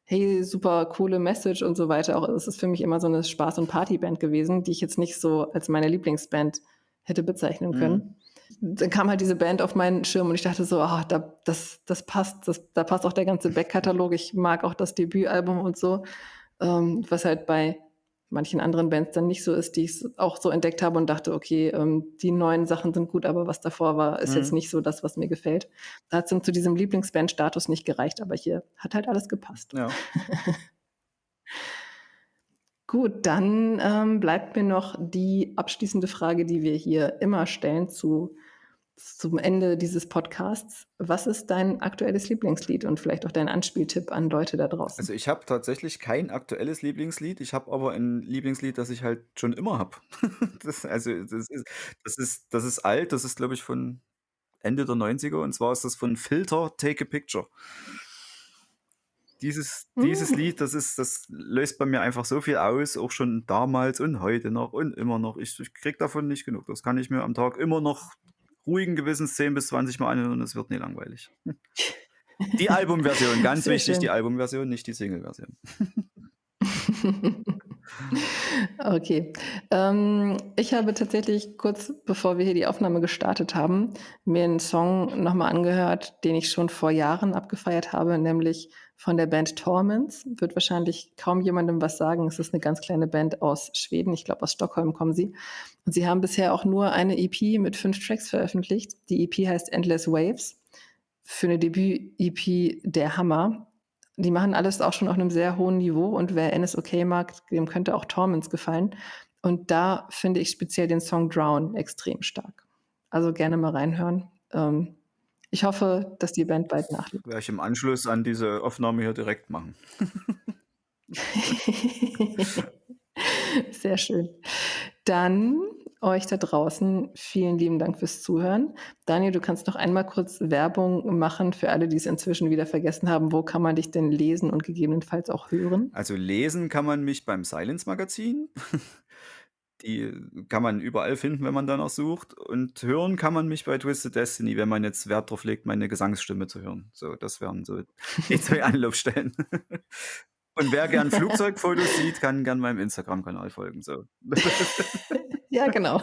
„Hey, super coole Message“ und so weiter. Auch es ist für mich immer so 'ne Spaß und Partyband gewesen, die ich jetzt nicht so als meine Lieblingsband hätte bezeichnen Mhm. Dann kam halt diese Band auf meinen Schirm und ich dachte so: „Ah, da das das passt. Das da passt auch der ganze Backkatalog.“ Ich mag auch das Debütalbum und so, ähm, was halt bei manchen anderen Bands dann nicht so ist, die ich's auch so entdeckt habe und dachte: „Okay, ähm, die neuen Sachen sind gut, aber was davor war, ist jetzt Mhm. nicht so das, was mir gefällt.“ Da hat's dann zu diesem Lieblingsband-Status nicht gereicht, aber hier hat halt alles gepasst. Ja. Gut, dann, ähm, bleibt mir noch die abschließende Frage, die wir hier immer stellen zu zum Ende dieses Podcasts. Was ist dein aktuelles Lieblingslied und vielleicht auch dein Anspieltipp an Leute da draußen? Also, ich habe tatsächlich kein aktuelles Lieblingslied. Ich habe aber ein Lieblingslied, das ich halt schon immer habe. Also, das ist das ist das ist alt, das ist, glaube ich, von Ende der 90er und zwar ist das von Filter „Take a Picture“. Dieses dieses Hm. Lied, das ist das löst bei mir einfach so viel aus, auch schon damals und heute noch und immer noch. Ich ich kriege davon nicht genug. Das kann ich mir am Tag immer noch ruhigen Gewissens 10 bis 20 Mal anhören und es wird nie langweilig. Die Albumversion, ganz Sehr wichtig, die schön. Albumversion, nicht die Single-Version. Okay. Ähm, ich habe tatsächlich kurz bevor wir hier die Aufnahme gestartet haben, mir 'n Song noch mal angehört, den ich schon vor Jahren abgefeiert habe, nämlich von der Band Torments. Wird wahrscheinlich kaum jemandem was sagen. Es ist 'ne ganz kleine Band aus Schweden. Ich glaube, aus Stockholm kommen sie. Und sie haben bisher auch nur eine EP mit 5 Tracks veröffentlicht. Die EP heißt „Endless Waves“. Für 'ne Debüt-EP der Hammer. Die machen alles auch schon auf 'nem sehr hohen Niveau und wer NSOK mag, dem könnte auch Torments gefallen. Und da finde ich speziell den Song „Drown“ extrem stark. Also, gerne mal reinhören. Ähm, ich hoffe, dass die Band bald nachlegt. Werde ich im Anschluss an diese Aufnahme hier direkt machen. Sehr schön. Dann euch da draußen vielen lieben Dank fürs Zuhören. Daniel, du kannst noch einmal kurz Werbung machen für alle, die's inzwischen wieder vergessen haben. Wo kann man dich denn lesen und gegebenenfalls auch hören? Also, lesen kann man mich beim Silence Magazin. Die kann man überall finden, wenn man danach sucht. Und hören kann man mich bei Twisted Destiny, wenn man jetzt Wert drauf legt, meine Gesangsstimme zu hören. So, das wären so die 2 Anlaufstellen. Und wer gern Flugzeugfotos sieht, kann gern meinem Instagram-Kanal folgen, so. Ja, genau.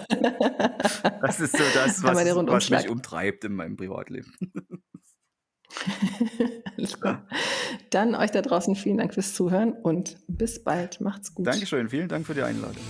Das ist so das, was was mich umtreibt in meinem Privatleben. Dann euch da draußen vielen Dank fürs Zuhören und bis bald. Macht's gut. Dankeschön. Vielen Dank für die Einladung.